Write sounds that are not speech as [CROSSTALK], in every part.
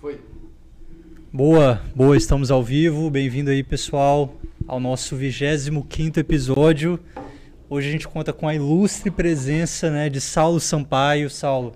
Foi. Boa, boa, estamos ao vivo. Bem-vindo aí, pessoal, ao nosso 25 episódio. Hoje a gente conta com a ilustre presença né, de Saulo Sampaio. Saulo,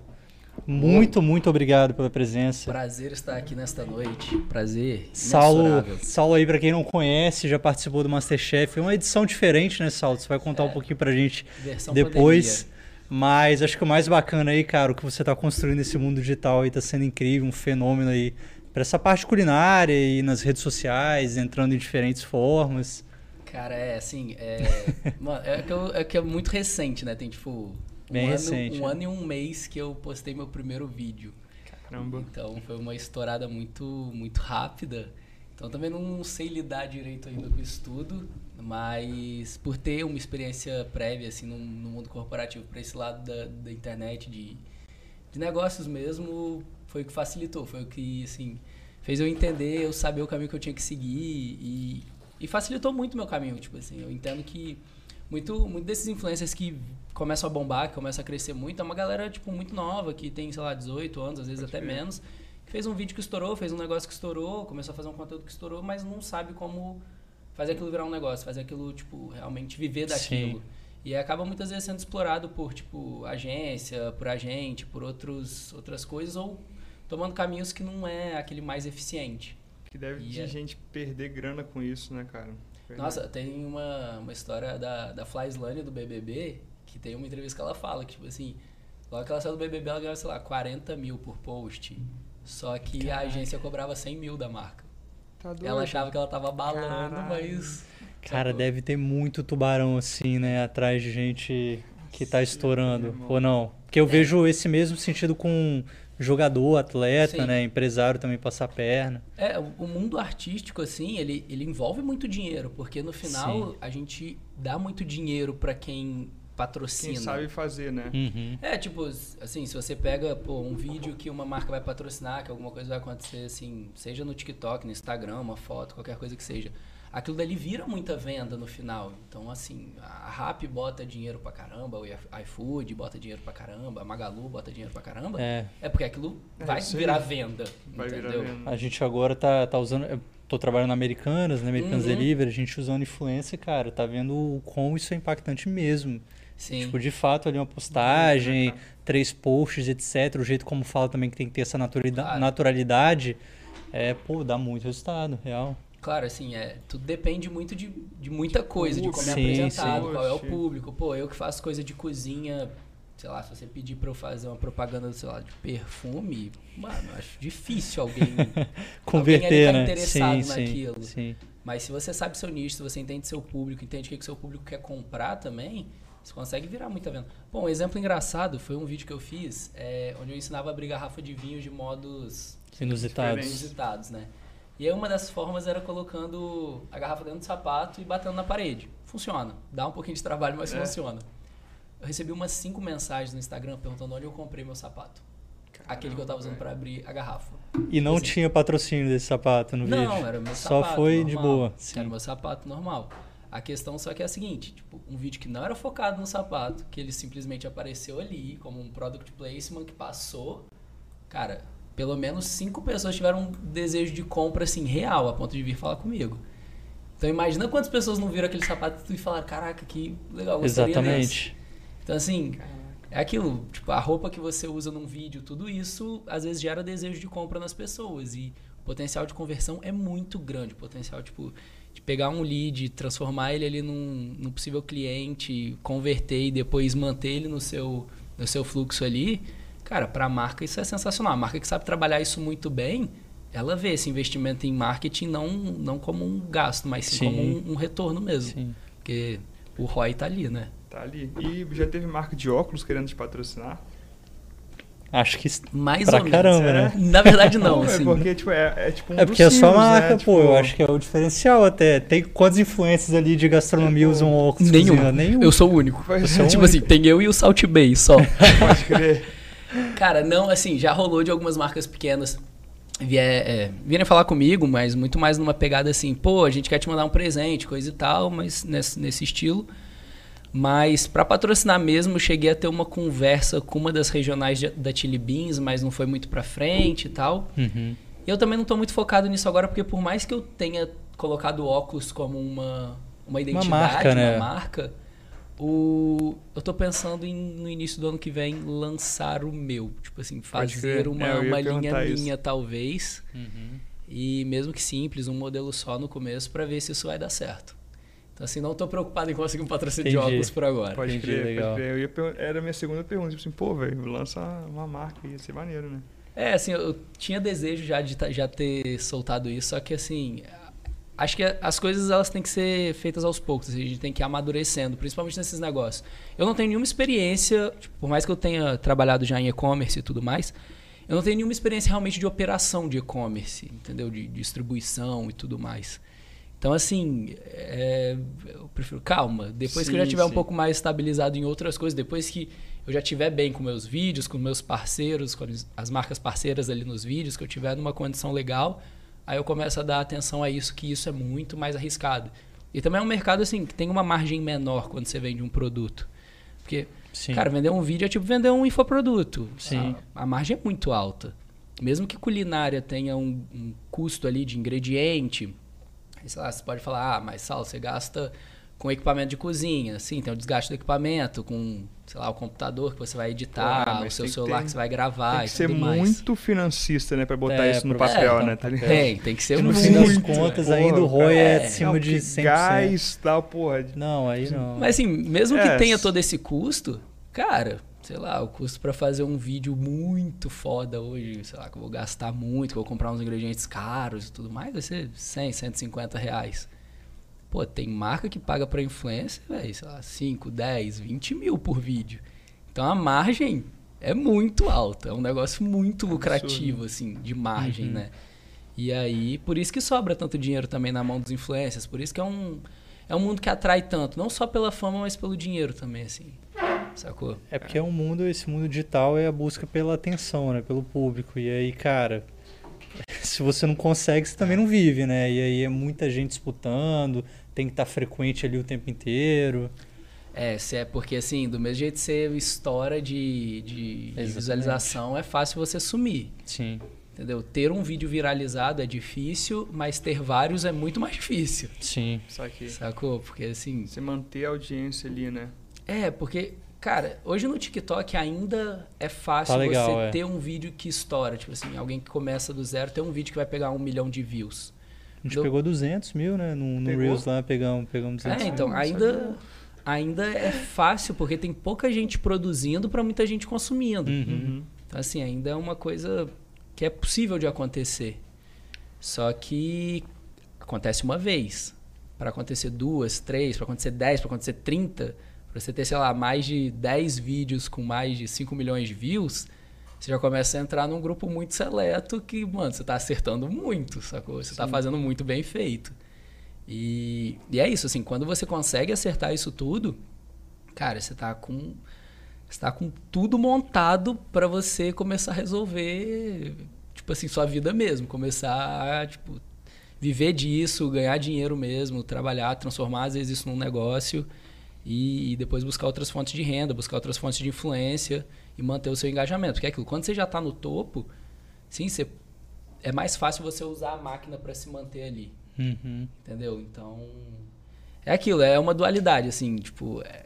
muito, muito obrigado pela presença. Prazer estar aqui nesta noite. Prazer. Saulo. Saulo aí, para quem não conhece, já participou do Masterchef. É uma edição diferente, né, Saulo? Você vai contar É. um pouquinho pra gente Versão depois. pandemia. Mas acho que o mais bacana aí, cara, o que você tá construindo nesse mundo digital aí tá sendo incrível, um fenômeno aí para essa parte culinária e nas redes sociais, entrando em diferentes formas. Cara, é assim, é, [LAUGHS] mano, é, que eu- é que é muito recente, né? Tem tipo um, Bem ano, recente, um né? ano e um mês que eu postei meu primeiro vídeo. Caramba. Então foi uma estourada muito, muito rápida. Então também não sei lidar direito ainda com isso tudo, mas por ter uma experiência prévia assim no, no mundo corporativo para esse lado da, da internet de, de negócios mesmo, foi o que facilitou, foi o que assim fez eu entender, eu saber o caminho que eu tinha que seguir e, e facilitou muito o meu caminho, tipo assim, eu entendo que muito, muito desses influencers que começam a bombar, que começam a crescer muito, é uma galera, tipo, muito nova, que tem, sei lá, 18 anos, às vezes Pode até crer. menos, que fez um vídeo que estourou, fez um negócio que estourou, começou a fazer um conteúdo que estourou, mas não sabe como fazer aquilo virar um negócio, fazer aquilo, tipo, realmente viver daquilo. Sim. E acaba muitas vezes sendo explorado por, tipo, agência, por agente, por outros, outras coisas, ou tomando caminhos que não é aquele mais eficiente. Que deve E de é- gente perder grana com isso, né, cara? Verdade. Nossa, tem uma, uma história da, da Fly Slane do BBB, que tem uma entrevista que ela fala que, tipo assim, logo que ela saiu do BBB, ela ganhou, sei lá, 40 mil por post. Só que a Caraca. agência cobrava 100 mil da marca. Tá doido. Ela achava que ela tava balando, Caralho. mas... Cara, sacou? deve ter muito tubarão assim, né, atrás de gente que tá Sim, estourando, irmão. ou não? Porque eu vejo esse mesmo sentido com jogador, atleta, Sim. né, empresário também passar perna. É, o mundo artístico, assim, ele, ele envolve muito dinheiro, porque no final Sim. a gente dá muito dinheiro pra quem patrocina. Quem sabe fazer, né? Uhum. É, tipo, assim, se você pega pô, um vídeo que uma marca vai patrocinar, que alguma coisa vai acontecer, assim, seja no TikTok, no Instagram, uma foto, qualquer coisa que seja, aquilo dali vira muita venda no final. Então, assim, a Rap bota dinheiro pra caramba, o iFood bota dinheiro pra caramba, a Magalu bota dinheiro pra caramba, é, É, porque aquilo É, vai virar venda, Vai virar entendeu? venda. a gente agora tá, tá usando. Tô trabalhando na Americanas, né? Americanas Uhum. Delivery, a gente usando influência, cara, tá vendo o como isso é impactante mesmo. Sim. Tipo, de fato, ali uma postagem, Uhum. três posts, etc. O jeito como fala também que tem que ter essa Claro. naturalidade, é, pô, dá muito resultado, real. Claro, assim, é, tudo depende muito de, de muita coisa, de como é apresentado, sim. qual é o público. Pô, eu que faço coisa de cozinha, sei lá, se você pedir pra eu fazer uma propaganda, sei lá, de perfume, mano, acho difícil alguém. [LAUGHS] Converter, tá né? interessado sim, naquilo. sim, sim. Mas se você sabe seu nicho, se você entende seu público, entende o que, que seu público quer comprar também, você consegue virar muita venda. Bom, um exemplo engraçado foi um vídeo que eu fiz, é, onde eu ensinava a abrir garrafa de vinho de modos Inusitados. Inusitados, né? E aí uma das formas era colocando a garrafa dentro do sapato e batendo na parede. Funciona. Dá um pouquinho de trabalho, mas É. funciona. Eu recebi umas cinco mensagens no Instagram perguntando onde eu comprei meu sapato. Aquele que eu tava usando pra abrir a garrafa. E não Assim. tinha patrocínio desse sapato no vídeo. Não, era meu Só sapato. foi de normal. boa. Era Sim. meu sapato normal. A questão só que é a seguinte, tipo, um vídeo que não era focado no sapato, que ele simplesmente apareceu ali como um product placement que passou. Cara, pelo menos cinco pessoas tiveram um desejo de compra assim real, a ponto de vir falar comigo. Então imagina quantas pessoas não viram aquele sapato e falaram, caraca, que legal, gostaria desse. Exatamente. Então assim, é aquilo, tipo, a roupa que você usa num vídeo, tudo isso às vezes gera desejo de compra nas pessoas e o potencial de conversão é muito grande, o potencial tipo de pegar um lead, transformar ele ali num, num possível cliente, converter e depois manter ele no seu no seu fluxo ali, cara, para a marca isso é sensacional. A marca que sabe trabalhar isso muito bem, ela vê esse investimento em marketing não não como um gasto, mas sim, Sim. como um, um retorno mesmo, Sim. porque o ROI tá ali, né? Tá ali. E já teve marca de óculos querendo te patrocinar? Acho que Mais pra ou menos. caramba, é? né? Na verdade, [LAUGHS] não. é assim. porque, tipo, é, é tipo um É porque é só símbolos, marca, né? pô. Tipo, Eu acho que é o diferencial até. Tem quantas influências ali de gastronomia É, usam óculos? Nenhum. Nenhum. Eu sou o único. Você é é, um tipo único. assim, tem eu e o Salt Bay só. [LAUGHS] pode crer. Cara, não, assim, já rolou de algumas marcas pequenas vier, é, virem falar comigo, mas muito mais numa pegada assim, pô, a gente quer te mandar um presente, coisa e tal, mas nesse, nesse estilo. Mas para patrocinar mesmo, cheguei a ter uma conversa com uma das regionais de- da Chili Beans, mas não foi muito pra frente e tal. Uhum. E eu também não tô muito focado nisso agora, porque por mais que eu tenha colocado o óculos como uma, uma identidade, uma marca, uma né? marca o, eu tô pensando em, no início do ano que vem, lançar o meu. Tipo assim, fazer uma, é, uma linha isso. minha, talvez. Uhum. E mesmo que simples, um modelo só no começo, para ver se isso vai dar certo. Então, assim, não tô preocupado em conseguir um patrocínio Entendi. de óculos por agora. Pode Entendi, crer, legal. pode crer. Eu ia per- era a minha segunda pergunta. Tipo assim, pô, velho, lança uma marca, ia ser maneiro, né? É, assim, eu tinha desejo já de já ter soltado isso, só que assim, acho que as coisas elas têm que ser feitas aos poucos, assim, a gente tem que ir amadurecendo, principalmente nesses negócios. Eu não tenho nenhuma experiência, tipo, por mais que eu tenha trabalhado já em e-commerce e tudo mais, eu não tenho nenhuma experiência realmente de operação de e-commerce, entendeu? De, distribuição e tudo mais. Então, assim, é, eu prefiro calma. Depois que eu já Sim, tiver um sim. pouco mais estabilizado em outras coisas, depois que eu já tiver bem com meus vídeos, com meus parceiros, com as- as marcas parceiras ali nos vídeos, que eu tiver numa condição legal, aí eu começo a dar atenção a isso, que isso é muito mais arriscado. E também é um mercado assim que tem uma margem menor quando você vende um produto. Porque, Sim. cara, vender um vídeo é tipo vender um infoproduto. Sim. A, a margem é muito alta. Mesmo que culinária tenha um, um custo ali de ingrediente, sei lá, você pode falar, ah, mas Sal, você gasta com equipamento de cozinha. Sim, tem o desgaste do equipamento, com, sei lá, o computador que você vai editar, Porra, o seu tem que celular ter- que você vai gravar Tem e que ser tudo mais. muito financista, né? Pra botar É, isso no papel, é, né? Tá ligado? Tem, tem que ser E no muito. fim das contas, é. ainda o Porra, ROI é é, acima Não, de que 100%. Gás, tal, porra. Não, aí não. Mas assim, mesmo que É, tenha todo esse custo, cara, sei lá, o custo pra fazer um vídeo muito foda hoje, sei lá, que eu vou gastar muito, que eu vou comprar uns ingredientes caros e tudo mais, vai ser 100, 150 reais. Pô, tem marca que paga pra influencer, velho, sei lá, 5, 10, 20 mil por vídeo. Então a margem é muito alta, é um negócio muito lucrativo, assim, de margem, Uhum. né? E aí, por isso que sobra tanto dinheiro também na mão dos influencers, por isso que é um, é um mundo que atrai tanto, não só pela fama, mas pelo dinheiro também, assim. Sacou? É porque é um mundo, esse mundo digital é a busca pela atenção, né? Pelo público. E aí, cara, [LAUGHS] se você não consegue, você também não vive, né? E aí é muita gente disputando, tem que estar frequente ali o tempo inteiro. É, se é porque assim, do mesmo jeito que você estoura de, de, de visualização, é fácil você sumir. Sim, Entendeu? Ter um vídeo viralizado é difícil, mas ter vários é muito mais difícil. sim. Saquei. Sacou? Porque assim. Você manter a audiência ali, né? É, porque, cara, hoje no TikTok ainda é fácil Tá legal, você é. ter um vídeo que estoura. Tipo assim, alguém que começa do zero, ter um vídeo que vai pegar um milhão de views. A gente Do- pegou 200 mil, né? No, no? Reels lá, pegamos, pegamos 200 É, mil. então, não ainda, ainda é fácil, porque tem pouca gente produzindo pra muita gente consumindo. Uhum. Então, assim, ainda é uma coisa que é possível de acontecer. Só que acontece uma vez. Para acontecer duas, três, para acontecer dez, para acontecer trinta, para você ter, sei lá, mais de 10 vídeos com mais de 5 milhões de views, você já começa a entrar num grupo muito seleto que, mano, você tá acertando muito, sacou? Você tá Sim. fazendo muito bem feito. E, e é isso, assim, quando você consegue acertar isso tudo, cara, você tá com você tá com tudo montado para você começar a resolver, tipo assim, sua vida mesmo, começar a, tipo, viver disso, ganhar dinheiro mesmo, trabalhar, transformar às vezes isso num negócio e, e depois buscar outras fontes de renda, buscar outras fontes de influência e manter o seu engajamento. Porque é aquilo, quando você já está no topo, sim, você, é mais fácil você usar a máquina para se manter ali. Uhum. Entendeu? Então. É aquilo, é uma dualidade, assim, tipo. É,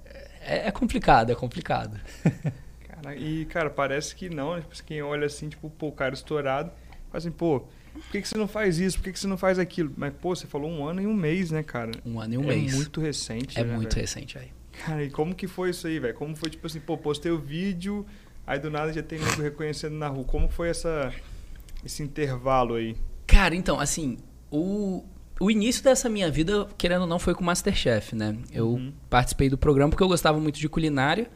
é- é complicado, é complicado. [LAUGHS] Cara, e, cara, parece que não? Tipo, quem olha assim, tipo, pô, o cara estourado, fala assim, pô, por que, que você não faz isso? Por que, que você não faz aquilo? Mas, pô, você falou um ano e um mês, né, cara? Um ano e um é mês. muito recente, é né, muito velho? recente aí. Cara, e como que foi isso aí, velho? Como foi, tipo assim, pô, postei o vídeo, aí do nada já tem nego reconhecendo na rua. Como foi essa, esse intervalo aí? Cara, então, assim, o, o início dessa minha vida, querendo ou não, foi com o Masterchef, né? Eu Uhum. participei do programa porque eu gostava muito de culinária,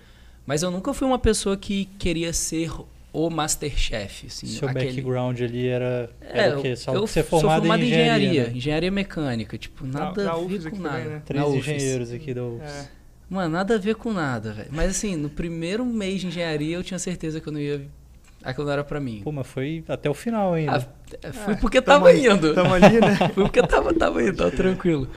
mas eu nunca fui uma pessoa que queria ser o Masterchef. Assim, Seu aquele- background ali era, É, era o quê? Só eu você é sou formado, formado em engenharia. engenharia, engenharia né? mecânica, tipo, nada na a ver com nada. também, né? Três Na UFES. engenheiros aqui da UFES. É, Mano, nada a ver com nada, velho. Mas assim, no primeiro mês de engenharia eu tinha certeza que eu não ia. Aquilo não era pra mim. Pô, mas foi até o final ainda. Ah, fui É, porque tamo tava indo. Tamo ali, né? [LAUGHS] Fui porque tava, tava indo, tava tranquilo.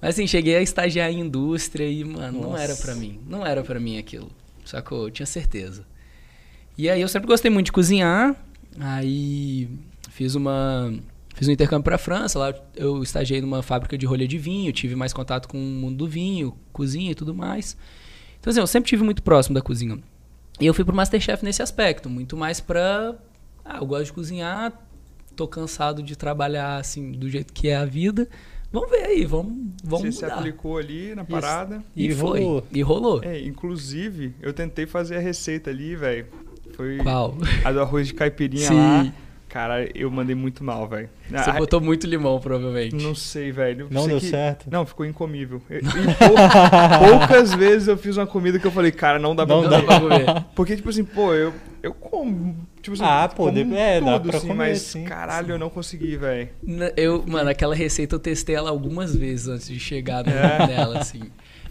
Mas assim, cheguei a estagiar em indústria e, mano, não Nossa. era pra mim. Não era pra mim aquilo. Sacou? Eu tinha certeza. E aí eu sempre gostei muito de cozinhar. Aí fiz uma fiz um intercâmbio para a França, lá eu estagiei numa fábrica de rolha de vinho, tive mais contato com o mundo do vinho, cozinha e tudo mais. Então assim, eu sempre tive muito próximo da cozinha. E eu fui pro MasterChef nesse aspecto, muito mais pra ah, eu gosto de cozinhar, tô cansado de trabalhar assim do jeito que é a vida. Vamos ver aí, vamos, vamos Você mudar. se aplicou ali na parada. E, E foi, rolou. e rolou. É, inclusive, eu tentei fazer a receita ali, velho. Foi Qual? a do arroz de caipirinha Sim. lá. Cara, eu mandei muito mal, velho. Você Ah, botou muito limão, provavelmente. Não sei, velho. Não Sei deu que- certo? Não, ficou incomível. Eu- e pou- poucas [LAUGHS] vezes eu fiz uma comida que eu falei, cara, não dá pra Não comer. dá pra comer. Porque, tipo assim, pô, eu, eu como. Tipo assim, Ah, pô, como é, dá tudo, pra assim, comer, mas sim, caralho, eu não consegui, velho. Eu, mano, aquela receita eu testei ela algumas vezes antes de chegar no- É. nela, assim.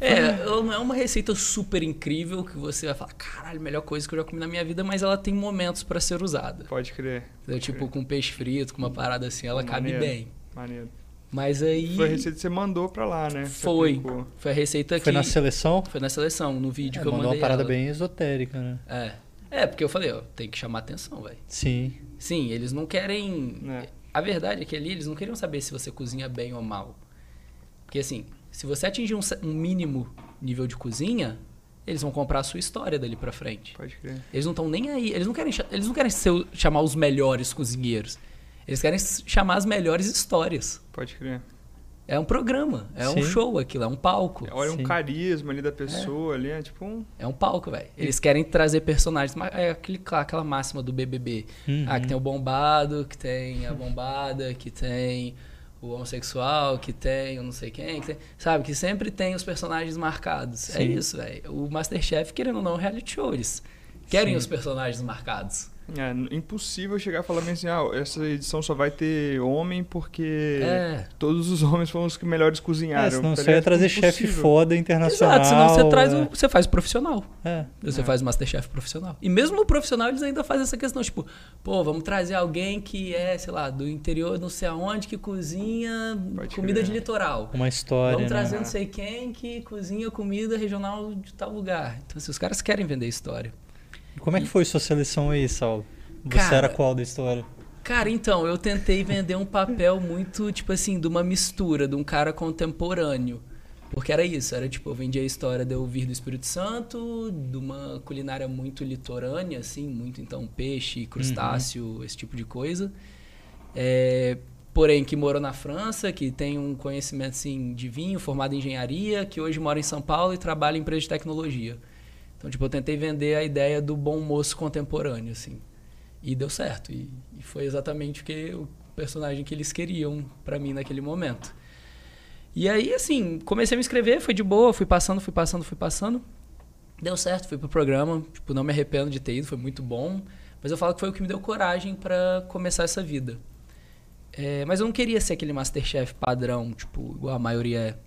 É, ela não é uma receita super incrível que você vai falar, caralho, melhor coisa que eu já comi na minha vida, mas ela tem momentos pra ser usada. Pode crer. Entendeu? Tipo, com peixe frito, com uma parada assim, ela Pô, cabe maneiro. bem. Maneiro. Mas aí. Foi a receita que você mandou pra lá, né? Você Foi. aplicou. Foi a receita Foi que. na seleção? Foi na seleção, no vídeo É, que eu mandou mandei. uma parada ela. bem esotérica, né? É. É, porque eu falei, ó, tem que chamar atenção, velho. Sim. Sim, eles não querem. É. A verdade é que ali eles não queriam saber se você cozinha bem ou mal. Porque assim, se você atingir um, um mínimo nível de cozinha, eles vão comprar a sua história dali pra frente. Pode crer. Eles não estão nem aí. Eles não querem, eles não querem ser chamar os melhores cozinheiros. Eles querem chamar as melhores histórias. Pode crer. É um programa, é um Sim. show aquilo, é um palco. Olha um Sim. carisma ali da pessoa ali, é tipo um. É um palco, velho. Eles querem trazer personagens. É aquele, aquela máxima do BBB. Uhum. Ah, que tem o bombado, que tem a bombada, que tem o homossexual, que tem o não sei quem, que tem- sabe? Que sempre tem os personagens marcados. É Sim. isso, velho. O Masterchef, querendo ou não, é reality show. Eles querem Sim. os personagens marcados. É impossível chegar e falar bem assim, ah, essa edição só vai ter homem porque É. todos os homens foram os que melhores cozinharam. É, senão você ia trazer chefe foda internacional. Exato, senão você traz é. o, você faz o profissional. É. Você É. faz o Masterchef profissional. E mesmo no profissional, eles ainda fazem essa questão, tipo, pô, vamos trazer alguém que é, sei lá, do interior, não sei aonde, que cozinha Pode comida crer. de litoral. Uma história, Vamos né? trazer não sei quem que cozinha comida regional de tal lugar. Então, assim, os caras querem vender história. E como é que foi sua seleção aí, Saulo? Você Cara, era qual da história? Cara, então, eu tentei vender um papel muito, tipo assim, de uma mistura, de um cara contemporâneo. Porque era isso, era tipo, eu vendia a história de eu vir do Espírito Santo, de uma culinária muito litorânea, assim, muito então peixe, crustáceo, esse tipo de coisa. É, porém, que morou na França, que tem um conhecimento assim, de vinho, formado em engenharia, que hoje mora em São Paulo e trabalha em empresa de tecnologia. Então, tipo, eu tentei vender a ideia do bom moço contemporâneo, assim. E deu certo. E, e foi exatamente o que o personagem que eles queriam pra mim naquele momento. E aí, assim, comecei a me inscrever, foi de boa, fui passando, fui passando, fui passando. Deu certo, fui pro programa. Tipo, não me arrependo de ter ido, foi muito bom. Mas eu falo que foi o que me deu coragem pra começar essa vida. É, mas eu não queria ser aquele Masterchef padrão, tipo, igual a maioria é.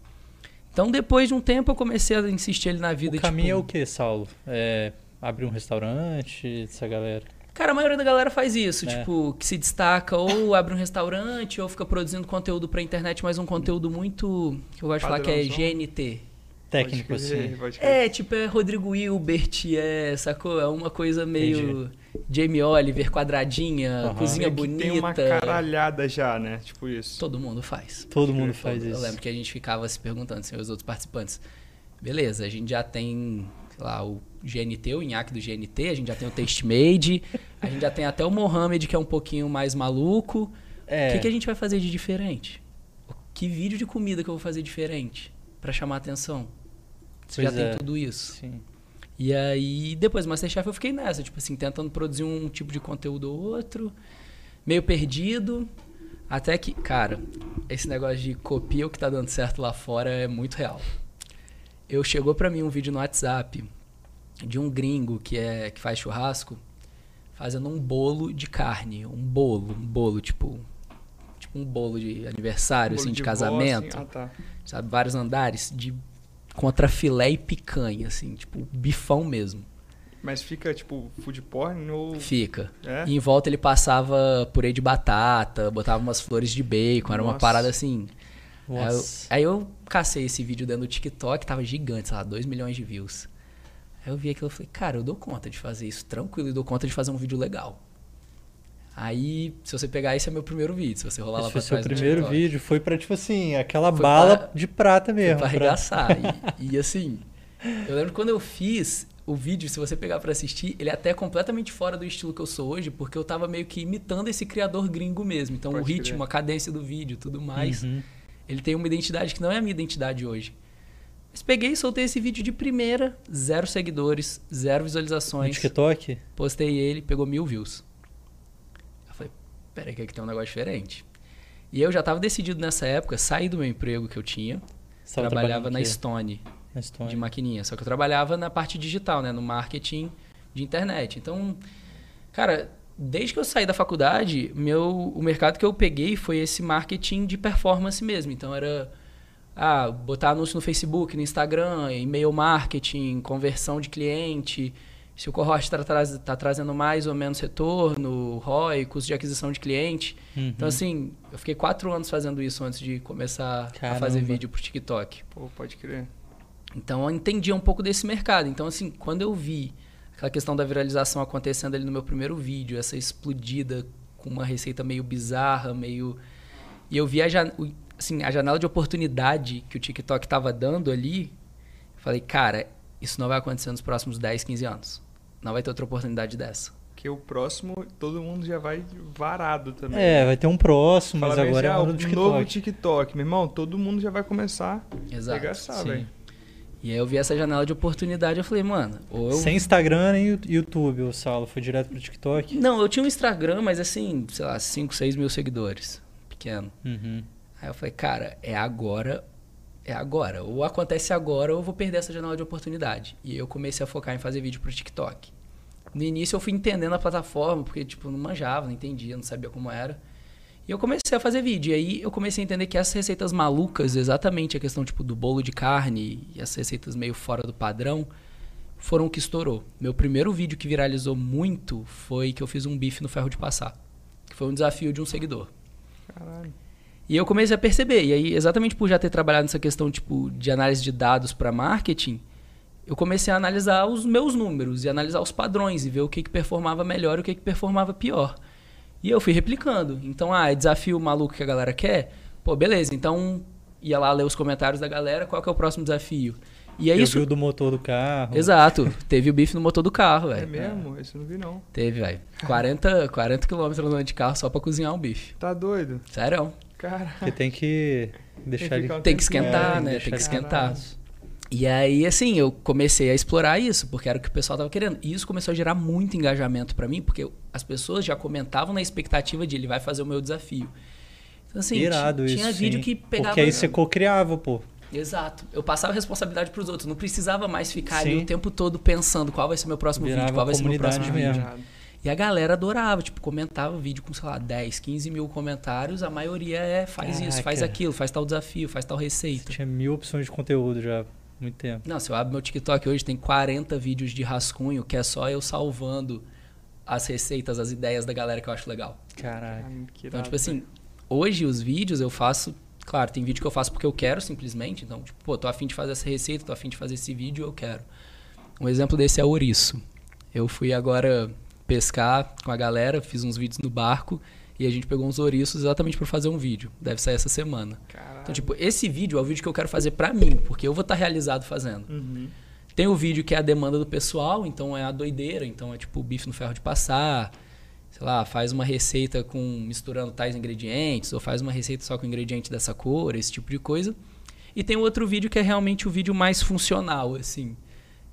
Então, depois de um tempo, eu comecei a insistir ali na vida. O caminho é tipo, o que, Saulo? É abrir um restaurante, essa galera? Cara, a maioria da galera faz isso, É. tipo, que se destaca ou abre um restaurante ou fica produzindo conteúdo pra internet, mas um conteúdo muito, que eu gosto de falar que é. GNT. Técnico, Pode crer, assim. pode crer. É, tipo, é Rodrigo Hilbert, é, sacou? É uma coisa meio Jamie Oliver, quadradinha, Aham. cozinha bonita. Tem uma caralhada já, né? Tipo isso. Todo mundo faz. Todo mundo faz Eu isso. lembro que a gente ficava se perguntando, assim, os outros participantes. Beleza, a gente já tem, sei lá, o GNT, o Inhaque do GNT, a gente já tem o Taste Made, a gente já tem até o Mohamed, que é um pouquinho mais maluco. É, O que, que a gente vai fazer de diferente? Que vídeo de comida que eu vou fazer diferente pra chamar atenção? Você já Pois tem é. tudo isso. Sim. E aí, depois do Masterchef, eu fiquei nessa, tipo assim, tentando produzir um tipo de conteúdo ou outro, meio perdido. Até que, cara, esse negócio de copia o que tá dando certo lá fora é muito real. Eu chegou pra mim um vídeo no WhatsApp de um gringo que é que faz churrasco, fazendo um bolo de carne, um bolo, um bolo tipo tipo um bolo de aniversário Bolo assim de, vó, casamento assim, Ah, tá. sabe? Vários andares de contra filé e picanha, assim, tipo bifão mesmo. Mas fica, tipo, food porn ou... Fica. É? E em volta ele passava purê de batata, botava umas flores de bacon, era uma parada assim. Aí eu, Nossa. aí eu cacei esse vídeo dentro do TikTok, tava gigante, sei lá, 2 milhões de views. Aí eu vi aquilo e falei, cara, eu dou conta de fazer isso tranquilo e dou conta de fazer um vídeo legal. Aí, se você pegar, esse é meu primeiro vídeo. Se você rolar Esse lá foi pra seu trás no primeiro TikTok. vídeo. Foi pra, tipo assim, aquela Foi bala pra- de prata Foi mesmo. pra pra- arregaçar. E, [LAUGHS] e, assim, eu lembro que quando eu fiz o vídeo, se você pegar pra assistir, ele é até completamente fora do estilo que eu sou hoje, porque eu tava meio que imitando esse criador gringo mesmo. Então Pode o ritmo, a cadência do vídeo, tudo mais, Uhum. ele tem uma identidade que não é a minha identidade hoje. Mas peguei e soltei esse vídeo de primeira, zero seguidores, zero No visualizações. TikTok? Postei ele, pegou mil views. Peraí que aqui tem um negócio diferente. E eu já tava decidido nessa época, sair do meu emprego que eu tinha, Você trabalhava na? Stone, Na Stone. de maquininha. Só que eu trabalhava na parte digital, né? No marketing de internet. Então, cara, desde que eu saí da faculdade, meu, o mercado que eu peguei foi esse marketing de performance mesmo. Então era ah, botar anúncio no Facebook, no Instagram, e-mail marketing, conversão de cliente, se o cohort está tá trazendo mais ou menos retorno, ROI, custo de aquisição de cliente. Uhum. Então, assim, eu fiquei quatro anos fazendo isso antes de começar a fazer Caramba. vídeo pro TikTok. Pô, pode crer. Então eu entendia um pouco desse mercado. Então, assim, quando eu vi aquela questão da viralização acontecendo ali no meu primeiro vídeo, essa explodida com uma receita meio bizarra, meio. E eu vi a, jan... o- assim, a janela de oportunidade que o TikTok estava dando ali, eu falei, cara, isso não vai acontecer nos próximos 10, 15 anos. Não vai ter outra oportunidade dessa. Porque o próximo, todo mundo já vai varado também. É, vai ter um próximo, Fala mas bem agora é assim, a ah, o do TikTok. novo TikTok. Meu irmão, todo mundo já vai começar a Exato. arregaçar, sim. velho. E aí eu vi essa janela de oportunidade, eu falei, mano, ou eu Sem Instagram nem YouTube, o Saulo. Foi direto pro TikTok? Não, eu tinha um Instagram, mas assim, sei lá, 5, 6 mil seguidores. Pequeno. Uhum. Aí eu falei, cara, é agora. É agora. Ou acontece agora ou eu vou perder essa janela de oportunidade. E eu comecei a focar em fazer vídeo pro TikTok. No início eu fui entendendo a plataforma, porque tipo, não manjava, não entendia, não sabia como era. E eu comecei a fazer vídeo. E aí eu comecei a entender que essas receitas malucas, exatamente a questão tipo do bolo de carne e as receitas meio fora do padrão, foram o que estourou. Meu primeiro vídeo que viralizou muito foi que eu fiz um bife no ferro de passar. Que foi um desafio de um seguidor. Caralho. E eu comecei a perceber. E aí, exatamente por já ter trabalhado nessa questão tipo de análise de dados para marketing, eu comecei a analisar os meus números e analisar os padrões e ver o que, que performava melhor e o que, que performava pior. E eu fui replicando. Então, ah, é desafio maluco que a galera quer? Pô, beleza. Então, ia lá ler os comentários da galera, qual que é o próximo desafio? E é Eu isso. vi o do motor do carro. Exato. Teve o bife no motor do carro, É velho. mesmo? Esse eu não vi, não. Teve, velho. 40, 40 quilômetros andando de carro só pra cozinhar um bife. Tá doido? Sério. Cara. Porque tem que deixar Tem que ele... Tem que esquentar, É, né? Tem que esquentar. E aí, assim, eu comecei a explorar isso, porque era o que o pessoal tava querendo. E isso começou a gerar muito engajamento pra mim, porque as pessoas já comentavam na expectativa de ele vai fazer o meu desafio. Então, assim, Irado ti- isso, tinha vídeo sim. que pegava. Porque aí você co-criava, pô. Exato. Eu passava a responsabilidade pros outros. Não precisava mais ficar ali Sim. o tempo todo pensando qual vai ser meu próximo Virava vídeo, qual vai ser meu próximo mesmo. vídeo. E a galera adorava, tipo, comentava o vídeo com, sei lá, 10, 15 mil comentários. A maioria é faz isso, faz Caraca. aquilo, faz tal desafio, faz tal receita. Tinha mil opções de conteúdo já. há Muito tempo. Não, se eu abro meu TikTok hoje, tem 40 vídeos de rascunho, que é só eu salvando as receitas, as ideias da galera que eu acho legal. Que Então, tipo assim, velho. hoje os vídeos eu faço. Claro, tem vídeo que eu faço porque eu quero simplesmente. Então, tipo, pô, tô afim de fazer essa receita, tô afim de fazer esse vídeo, eu quero. Um exemplo desse é o ouriço. Eu fui agora pescar com a galera, fiz uns vídeos no barco e a gente pegou uns ouriços exatamente para fazer um vídeo. Deve sair essa semana. Caralho. Então, tipo, esse vídeo é o vídeo que eu quero fazer pra mim, porque eu vou estar realizado fazendo. Uhum. Tem o vídeo que é a demanda do pessoal, então é a doideira, então é tipo bife no ferro de passar, sei lá, faz uma receita com misturando tais ingredientes, ou faz uma receita só com ingrediente dessa cor, esse tipo de coisa. E tem outro vídeo que é realmente o vídeo mais funcional, assim,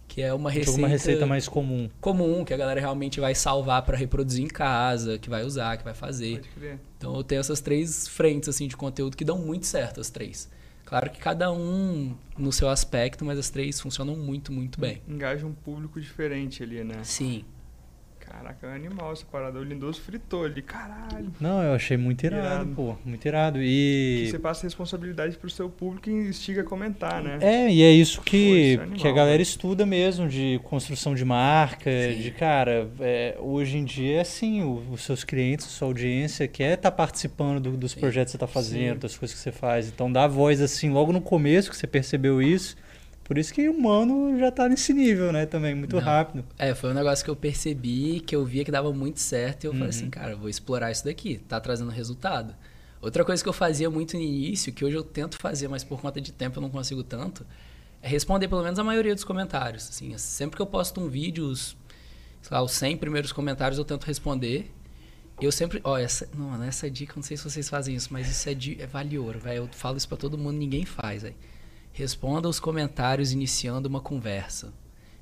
que é uma Tipo, receita, uma receita mais comum. comum, que a galera realmente vai salvar para reproduzir em casa, que vai usar, que vai fazer. Pode crer. Então eu tenho essas três frentes assim de conteúdo que dão muito certo as três. Claro que cada um no seu aspecto, mas as três funcionam muito, muito bem. Engaja um público diferente ali, né? Sim. Caraca, é um animal essa parada. O Lindoso fritou ali. Caralho. Não, eu achei muito irado, Irado. pô. Muito irado. Que E. você passa responsabilidade pro seu público e instiga a comentar, né? É, e é isso Pô, que, isso é animal, que a galera velho. estuda mesmo, de construção de marca, Sim. de cara, é, hoje em dia é assim, o- os seus clientes, a sua audiência quer estar participando do- dos Sim. projetos que você está fazendo, Sim. das coisas que você faz. Então dá voz assim, logo no começo que você percebeu isso, Por isso que o humano já tá nesse nível, né, também, muito Não. rápido. É, foi um negócio que eu percebi, que eu via que dava muito certo. E eu falei Uhum. assim, cara, eu vou explorar isso daqui. Tá trazendo resultado. Outra coisa que eu fazia muito no início, que hoje eu tento fazer, mas por conta de tempo eu não consigo tanto, é responder pelo menos a maioria dos comentários. Assim, sempre que eu posto um vídeo, os, sei lá, os 100 primeiros comentários eu tento responder. Eu sempre. Ó, essa, não, essa dica, eu não sei se vocês fazem isso, mas isso é, de, é vale ouro, velho. Eu falo isso pra todo mundo, ninguém faz, velho. Responda os comentários iniciando uma conversa.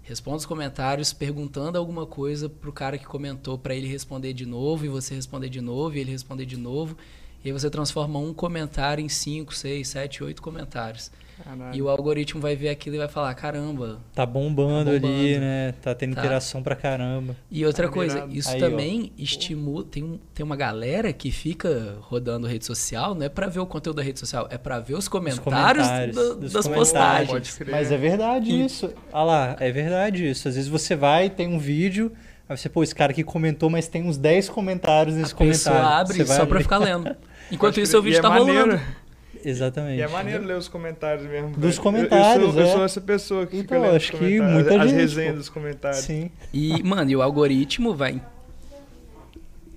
Responda os comentários perguntando alguma coisa pro cara que comentou pra ele responder de novo e você responder de novo e ele responder de novo. E aí você transforma um comentário em 5, 6, 7, 8 comentários. Caralho. E o algoritmo vai ver aquilo e vai falar: caramba. Tá bombando, Tá bombando. ali, né? Tá tendo Tá. interação pra caramba. E outra Tá coisa, isso Aí, ó. também estimula. Tem, um, tem uma galera que fica rodando rede social, não é pra ver o conteúdo da rede social, é pra ver os comentários, comentários, do- dos das comentários. postagens. Pode crer. Mas é verdade E- isso. Olha lá, é verdade isso. Às vezes você vai, tem um vídeo, aí você, pô, esse cara aqui comentou, mas tem uns 10 comentários nesse A pessoa comentário. abre Você vai só pra abrir. ficar lendo. [LAUGHS] Enquanto isso, o vídeo E tá é rolando. [LAUGHS] Exatamente. E é maneiro ler os comentários mesmo. Dos velho. Eu- comentários, eu, sou, eu é. sou essa pessoa que Então, fica lendo acho os que muita as gente, resenhas pô. dos comentários. Sim. E, mano, e o algoritmo vai.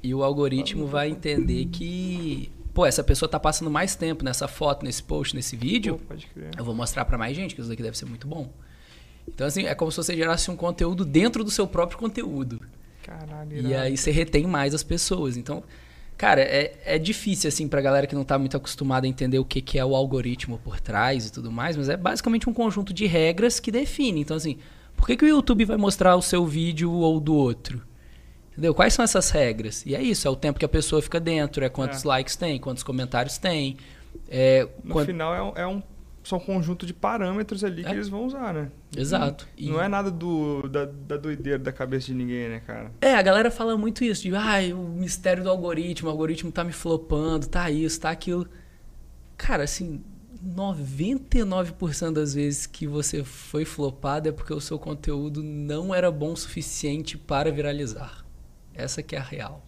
E o algoritmo vai entender que. Pô, essa pessoa tá passando mais tempo nessa foto, nesse post, nesse Pô, vídeo. pode crer. Eu vou mostrar pra mais gente que isso daqui deve ser muito bom. Então, assim, é como se você gerasse um conteúdo dentro do seu próprio conteúdo. Caralho, E aí você retém mais as pessoas. Então, cara, é, é difícil, assim, pra galera que não tá muito acostumada a entender o que, que é o algoritmo por trás e tudo mais, mas é basicamente um conjunto de regras que define. Então, assim, por que, que o YouTube vai mostrar o seu vídeo ou do outro? Entendeu? Quais são essas regras? E é isso, é o tempo que a pessoa fica dentro, é quantos É. likes tem, quantos comentários tem. É, No quant- final é um, é um só um conjunto de parâmetros ali que É. eles vão usar, né? Exato. E- Não é nada do, da, da doideira da cabeça de ninguém, né, cara? É, a galera fala muito isso, de ai, o mistério do algoritmo, o algoritmo tá me flopando, tá isso, tá aquilo. Cara, assim, 99% das vezes que você foi flopado é porque o seu conteúdo não era bom o suficiente para viralizar. Essa que é a real.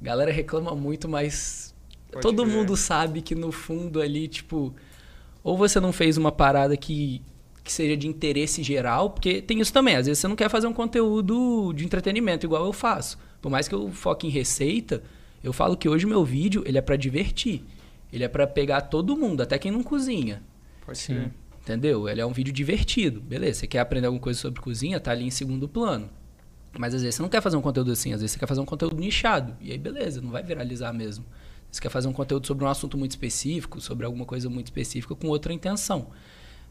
A galera reclama muito, mas Pode todo mundo sabe que no fundo ali, tipo, ou você não fez uma parada que, que seja de interesse geral, porque tem isso também, às vezes você não quer fazer um conteúdo de entretenimento igual eu faço. Por mais que eu foque em receita, eu falo que hoje o meu vídeo, ele é pra divertir. Ele é pra pegar todo mundo, até quem não cozinha. Pode Sim. crer. Entendeu? Ele é um vídeo divertido. Beleza, você quer aprender alguma coisa sobre cozinha, tá ali em segundo plano. Mas às vezes você não quer fazer um conteúdo assim, às vezes você quer fazer um conteúdo nichado. E aí, beleza, não vai viralizar mesmo. Você quer fazer um conteúdo sobre um assunto muito específico, sobre alguma coisa muito específica com outra intenção.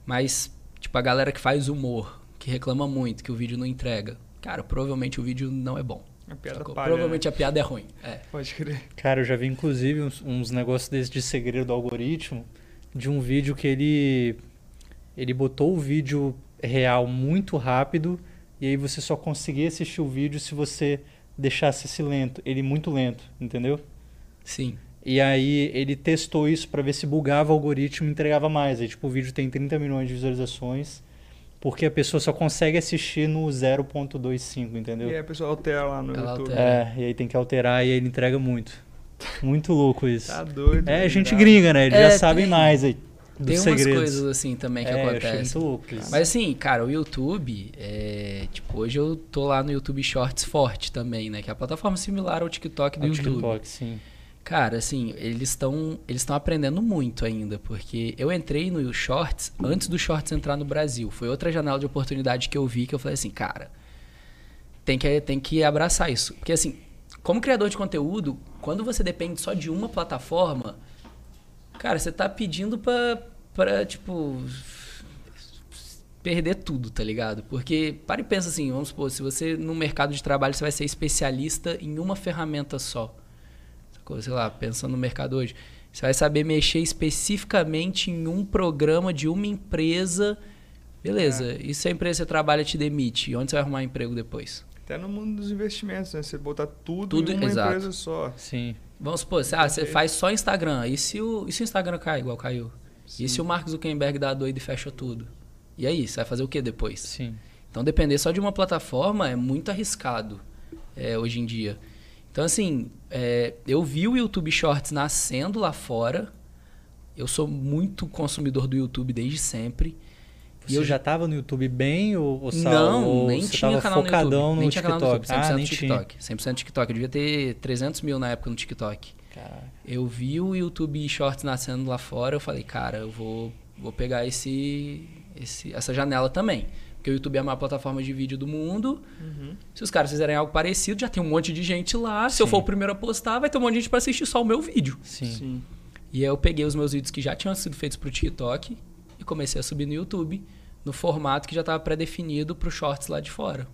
Mas, tipo, a galera que faz humor, que reclama muito que o vídeo não entrega, cara, provavelmente o vídeo não é bom. A piada palha, provavelmente né? a piada é ruim. É. Pode crer. Cara, eu já vi inclusive uns, uns negócios desses de segredo do algoritmo, de um vídeo que ele ele botou o vídeo real muito rápido e aí você só conseguia assistir o vídeo se você deixasse esse lento, ele muito lento, entendeu? Sim. E aí ele testou isso pra ver se bugava o algoritmo e entregava mais. Aí tipo o vídeo tem 30 milhões de visualizações porque a pessoa só consegue assistir no 0.25, entendeu? E aí a pessoa altera lá no Ela YouTube. altera. É, e aí tem que alterar e aí ele entrega muito. Muito louco isso. Tá doido. É, gente irado. gringa, né? Eles É, já sabem tem- mais aí dos Tem umas segredos. coisas assim também que é, acontecem. muito louco isso. Mas assim, cara, o YouTube, é, tipo, hoje eu tô lá no YouTube Shorts forte também, né? Que é a plataforma similar ao TikTok do No YouTube. TikTok, sim. Cara, assim, eles estão eles estão aprendendo muito ainda, porque eu entrei no Shorts antes do Shorts entrar no Brasil. Foi outra janela de oportunidade que eu vi que eu falei assim, cara, tem que tem que abraçar isso, porque assim, como criador de conteúdo, quando você depende só de uma plataforma, cara, você tá pedindo pra, pra tipo perder tudo, tá ligado? Porque para e pensa assim, vamos supor, se você no mercado de trabalho você vai ser especialista em uma ferramenta só? Sei lá, pensando no mercado hoje, você vai saber mexer especificamente em um programa de uma empresa. Beleza, e se a empresa que você trabalha te demite, onde você vai arrumar emprego depois? Até no mundo dos investimentos, né? Você botar tudo, Tudo, em uma exato. empresa só. Sim. Vamos supor, você, ah, você faz só Instagram, e se o, e se o Instagram cai igual caiu? E se o Mark Zuckerberg dá doido e fecha tudo? E aí, você vai fazer o que depois? Sim. Então, depender só de uma plataforma é muito arriscado é, hoje em dia. Então, assim, é, eu vi o YouTube Shorts nascendo lá fora. Eu sou muito consumidor do YouTube desde sempre. Você E eu já tava no YouTube bem ou, ou só, Não, ou nem tinha canal no YouTube. no nem tinha canal no? YouTube, 100% ah, nem tinha. TikTok. 100% TikTok. Eu devia ter 300 mil na época no TikTok. Caraca. Eu vi o YouTube Shorts nascendo lá fora, eu falei, cara, eu vou, vou pegar esse, esse, essa janela também. Porque o YouTube é a maior plataforma de vídeo do mundo. Uhum. Se os caras fizerem algo parecido, já tem um monte de gente lá. Se eu Sim. for o primeiro a postar, vai ter um monte de gente pra assistir só o meu vídeo. Sim. Sim. E aí eu peguei os meus vídeos que já tinham sido feitos pro TikTok e comecei a subir no YouTube no formato que já estava pré-definido pro shorts lá de fora.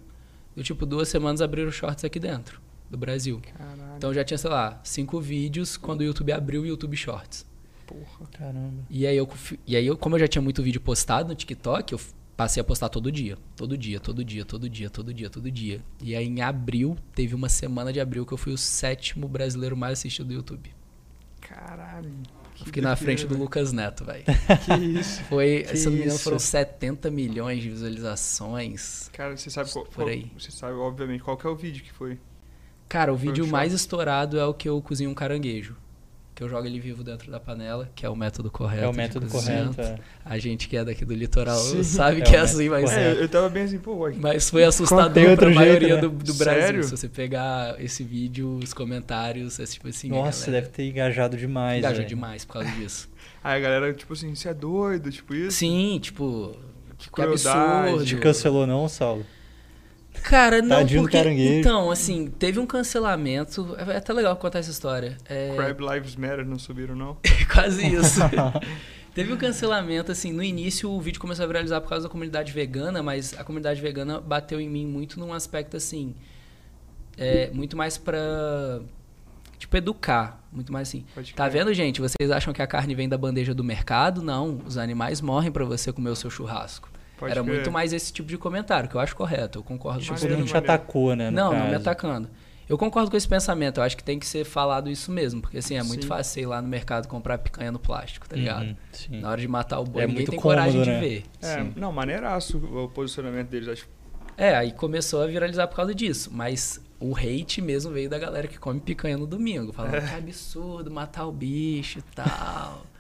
Eu, tipo, duas semanas abriram shorts aqui dentro, do Brasil. Caralho. Então já tinha, sei lá, cinco vídeos quando o YouTube abriu o YouTube Shorts. Porra. Caramba. E aí, eu, e aí eu, como eu já tinha muito vídeo postado no TikTok, eu passei a postar todo dia. Todo dia, todo dia, todo dia, todo dia, todo dia. E aí em abril, teve uma semana de abril que eu fui o sétimo brasileiro mais assistido do YouTube. Caralho. Eu fiquei na frente do Lucas Neto, velho. Que isso. [LAUGHS] Foi, Que se eu não me engano, foram 70 milhões de visualizações. Cara, você sabe qual, Por aí. Você sabe, obviamente, qual que é o vídeo que foi. Cara, o Foi vídeo mais estourado é o que eu cozinho um caranguejo. Que eu jogo ele vivo dentro da panela, que é o método correto. É o método correto. é. A gente que é daqui do litoral Sim. sabe É que é assim, mas, É, eu, tava bem assim, pô, ué, mas foi assustador outro pra jeito, maioria né? do, do Brasil. Sério? Se você pegar esse vídeo, os comentários, é tipo assim. Nossa, galera deve ter engajado demais. engajou velho. demais por causa disso. [LAUGHS] Aí a galera, tipo assim, você é doido, tipo isso? Sim, tipo. Que, crueldade. absurdo. Te cancelou não, Saulo? Cara, não, Tadinho porque. caranguejo. Então, assim, teve um cancelamento. É até legal contar essa história. É, Crab Lives Matter não subiram, não? [LAUGHS] quase isso. [LAUGHS] Teve um cancelamento, assim, no início o vídeo começou a viralizar por causa da comunidade vegana, mas a comunidade vegana bateu em mim muito num aspecto, assim, é, muito mais pra, tipo, educar, muito mais assim. Pode Tá crer. vendo, gente? Vocês acham que a carne vem da bandeja do mercado? Não, os animais morrem pra você comer o seu churrasco. Pode Era crer. muito mais esse tipo de comentário, que eu acho correto, eu concordo Tipo, com Maneiro, não te atacou, né? não, não me caso. atacando. Eu concordo com esse pensamento. Eu acho que tem que ser falado isso mesmo. Porque, assim, é muito Sim. fácil ir lá no mercado comprar picanha no plástico, tá ligado? Uhum, sim. Na hora de matar o boi, É ninguém muito tem coragem cômodo, de né? ver. É, Sim. não, maneiraço o posicionamento deles. Acho É, aí começou a viralizar por causa disso. Mas o hate mesmo veio da galera que come picanha no domingo. Falando É. que absurdo matar o bicho e tal. [LAUGHS]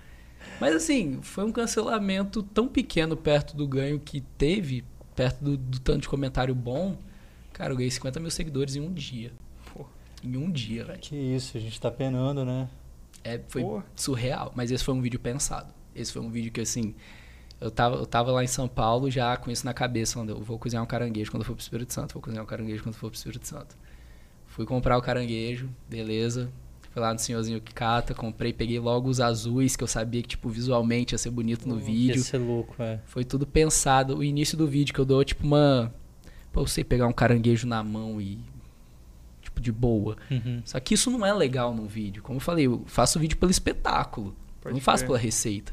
Mas, assim, foi um cancelamento tão pequeno perto do ganho que teve, perto do, do tanto de comentário bom. Cara, eu ganhei 50 mil seguidores em um dia. Pô. Em um dia, velho. Que isso, a gente tá penando, né? É, foi Pô. surreal, mas esse foi um vídeo pensado. Esse foi um vídeo que, assim, eu tava, eu tava lá em São Paulo já com isso na cabeça, eu vou cozinhar um caranguejo quando eu for pro Espírito Santo, vou cozinhar um caranguejo quando eu for pro Espírito Santo. Fui comprar o caranguejo, beleza. Fui lá no senhorzinho que cata, comprei, peguei logo os azuis, que eu sabia que, tipo, visualmente ia ser bonito no Ia vídeo. ser louco, é. Foi tudo pensado. O início do vídeo que eu dou, tipo, uma... Pô, eu sei pegar um caranguejo na mão e... Tipo, de boa. Uhum. Só que isso não é legal num vídeo. Como eu falei, eu faço vídeo pelo espetáculo. Pode não faço pela receita.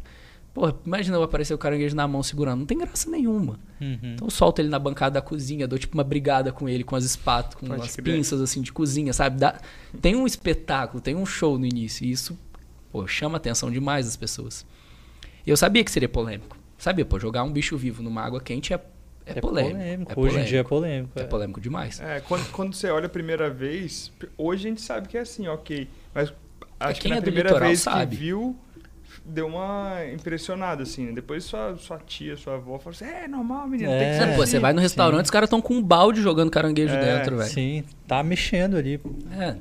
Porra, imagina eu aparecer o caranguejo na mão segurando. Não tem graça nenhuma. Uhum. Então eu solto ele na bancada da cozinha, dou tipo uma brigada com ele, com as espátulas, com Pode as crer. pinças assim de cozinha, sabe? Dá- tem um espetáculo, tem um show no início. E isso, pô, chama a atenção demais das pessoas. E eu sabia que seria polêmico. Sabia, pô, jogar um bicho vivo numa água quente é, é, polêmico. É Hoje em dia é polêmico. É é. polêmico demais. É, quando, quando você olha a primeira vez, hoje a gente sabe que é assim, ok. Mas acho que quem na é primeira vez sabe. que viu, deu uma impressionada, assim. né? Depois sua, sua tia, sua avó falou assim, é normal, menino, tem que É, ser Pô, assim." você vai no restaurante, sim. os caras estão com um balde jogando caranguejo É, dentro, velho. Sim, tá mexendo ali. pô. É.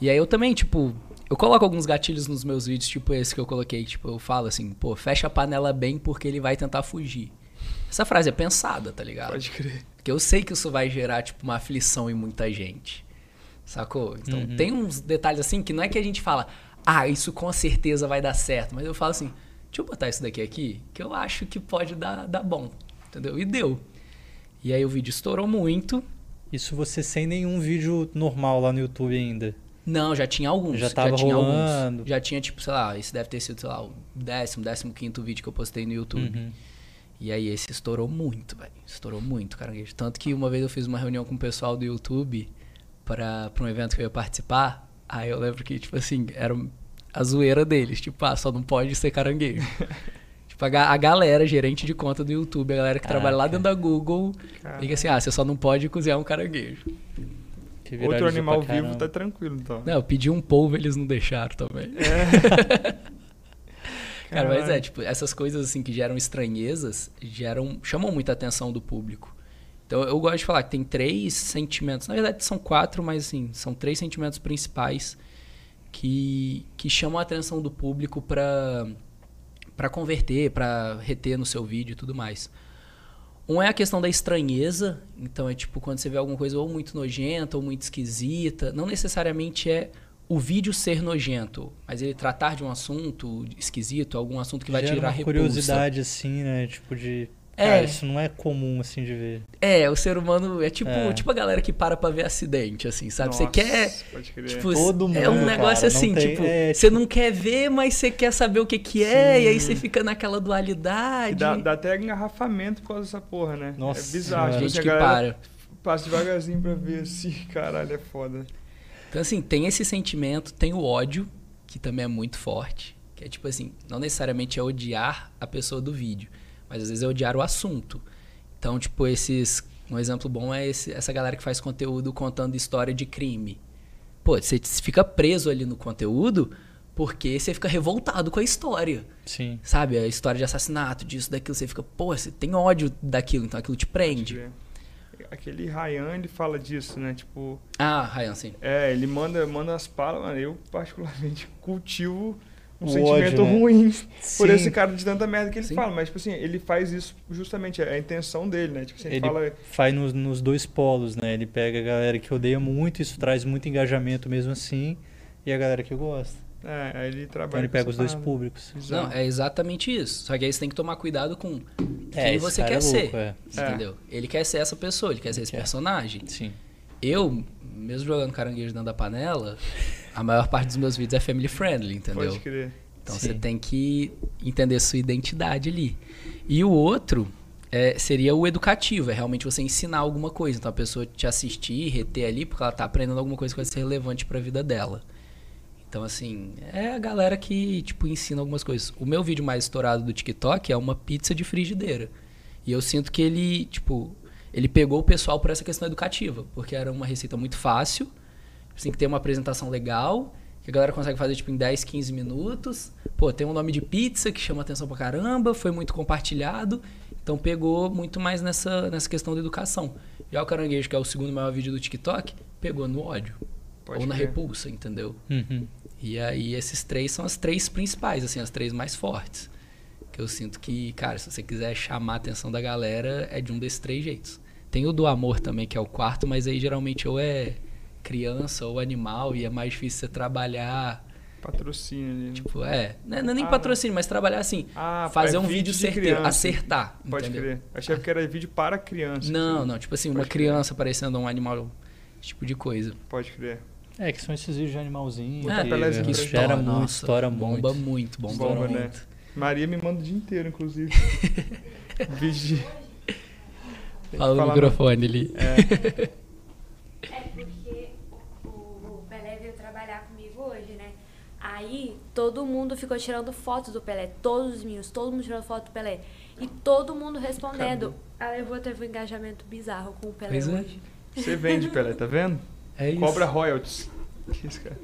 E aí eu também, tipo, eu coloco alguns gatilhos nos meus vídeos, tipo esse que eu coloquei, tipo, eu falo assim, pô, fecha a panela bem porque ele vai tentar fugir. Essa frase é pensada, tá ligado? Pode crer. Porque eu sei que isso vai gerar, tipo, uma aflição em muita gente. Sacou? Então Uhum. tem uns detalhes assim que não é que a gente fala, ah, isso com certeza vai dar certo. Mas eu falo assim, deixa eu botar isso daqui aqui, que eu acho que pode dar, dar bom. Entendeu? E deu. E aí o vídeo estourou muito. Isso você sem nenhum vídeo normal lá no YouTube ainda. Não, já tinha alguns. Já tava tinha rolando. alguns. Já tinha, tipo, sei lá, esse deve ter sido, sei lá, o décimo, décimo quinto vídeo que eu postei no YouTube. Uhum. E aí esse estourou muito, velho. Estourou muito, caranguejo. Tanto que uma vez eu fiz uma reunião com o pessoal do YouTube pra um evento que eu ia participar. Aí eu lembro que, tipo assim, era a zoeira deles. Tipo, ah, só não pode ser caranguejo. [LAUGHS] tipo, a, a galera, gerente de conta do YouTube, a galera que trabalha lá Caraca. dentro da Google, Cara. fica assim, ah, você só não pode cozinhar um caranguejo. Outro animal vivo tá tranquilo, então. Não, eu pedi um polvo, eles não deixaram também. [LAUGHS] Cara, mas é, tipo, essas coisas assim que geram estranhezas, geram, chamam muita atenção do público. Então eu gosto de falar que tem três sentimentos, na verdade são quatro, mas assim, são três sentimentos principais que, que chamam a atenção do público para converter, pra reter no seu vídeo e tudo mais. Um é a questão da estranheza, então é tipo quando você vê alguma coisa ou muito nojenta ou muito esquisita, não necessariamente é o vídeo ser nojento, mas ele tratar de um assunto esquisito, algum assunto que vai Gera tirar uma repulsa. curiosidade, assim, né? Tipo de. É. Cara, isso não é comum, assim, de ver. É, o ser humano é tipo, É. tipo a galera que para pra ver acidente, assim, sabe? Você Nossa, quer. Pode crer. Tipo, Todo é um mundo, negócio cara, assim, tem- tipo, é, você não quer ver, mas você quer saber o que que é, e aí você fica naquela dualidade. dá, dá até engarrafamento por causa dessa porra, né? Nossa é bizarro. Tipo, gente que para. passa devagarzinho pra ver assim, [LAUGHS] caralho, é foda. Então, assim, tem esse sentimento, tem o ódio, que também é muito forte. Que é tipo assim, não necessariamente é odiar a pessoa do vídeo, mas às vezes é odiar o assunto. Então, tipo, esses. Um exemplo bom é esse- essa galera que faz conteúdo contando história de crime. Pô, você fica preso ali no conteúdo porque você fica revoltado com a história. Sim. Sabe? A história de assassinato, disso, daquilo. Você fica, pô, você tem ódio daquilo, então aquilo te prende. Aquele Ryan, ele fala disso, né? Tipo, Ah, Ryan, sim. é, ele manda, manda as palas, mano, eu particularmente [LAUGHS] cultivo um O sentimento ódio, né? ruim por esse cara de tanta merda que ele Sim. fala. Mas, tipo assim, ele faz isso justamente, é a intenção dele, né? Tipo assim, ele, Ele fala... faz nos, nos dois polos, né? Ele pega a galera que odeia muito, isso traz muito engajamento mesmo assim, e a galera que gosta. É, aí ele trabalha Então ele pega os dois públicos. Bizarro. Não, é exatamente isso. Só que aí você tem que tomar cuidado com quem esse você quer é ser. louco, é. Entendeu? Ele quer ser essa pessoa, ele quer ser esse Quer. personagem. Sim. Eu, mesmo jogando caranguejo dentro da panela, a maior parte dos meus vídeos é family friendly, entendeu? Pode crer. Então Sim. você tem que entender sua identidade ali. E o outro é, seria o educativo, é realmente você ensinar alguma coisa. Então a pessoa te assistir, reter ali, porque ela tá aprendendo alguma coisa que vai ser relevante pra vida dela. Então, assim, é a galera que, tipo, ensina algumas coisas. O meu vídeo mais estourado do TikTok é uma pizza de frigideira. E eu sinto que ele, tipo, ele pegou o pessoal por essa questão educativa, porque era uma receita muito fácil, assim, que tem uma apresentação legal, que a galera consegue fazer, tipo, em 10, 15 minutos. Pô, tem um nome de pizza que chama atenção pra caramba, foi muito compartilhado. Então pegou muito mais nessa, nessa questão da educação. Já o caranguejo, que é o segundo maior vídeo do TikTok, pegou no ódio. Pode ou na repulsa, entendeu? Uhum. E aí esses três são as três principais, assim, as três mais fortes. Que eu sinto que, cara, se você quiser chamar a atenção da galera, é de um desses três jeitos. Tem o do amor também, que é o quarto, mas aí geralmente ou é criança ou animal e é mais difícil você trabalhar. Patrocínio ali. né? Tipo, é. Não é não é nem Ah. patrocínio, mas trabalhar assim. Ah, fazer é um vídeo de certeiro, criança. acertar. Pode entendeu? crer. Achei que era vídeo para criança. Não, não, tipo assim, uma Pode crer. criança parecendo um animal, esse tipo de coisa. Pode crer. É, que são esses vídeos de animalzinho. É, que, que estoura, muito, nossa, estoura bomba muito. muito, bomba, Bomba, muito. né? Maria me manda o dia inteiro, inclusive. [LAUGHS] vídeo de... Fala no microfone ali. É, [LAUGHS] É porque o, o Pelé veio trabalhar comigo hoje, né? Aí todo mundo ficou tirando fotos do Pelé, todos os meus, todo mundo tirando foto do Pelé. E todo mundo respondendo. Aí eu vou ter um engajamento bizarro com o Pelé Pois é. hoje. você vende, Pelé, tá vendo? É isso. Cobra royalties. Isso, cara.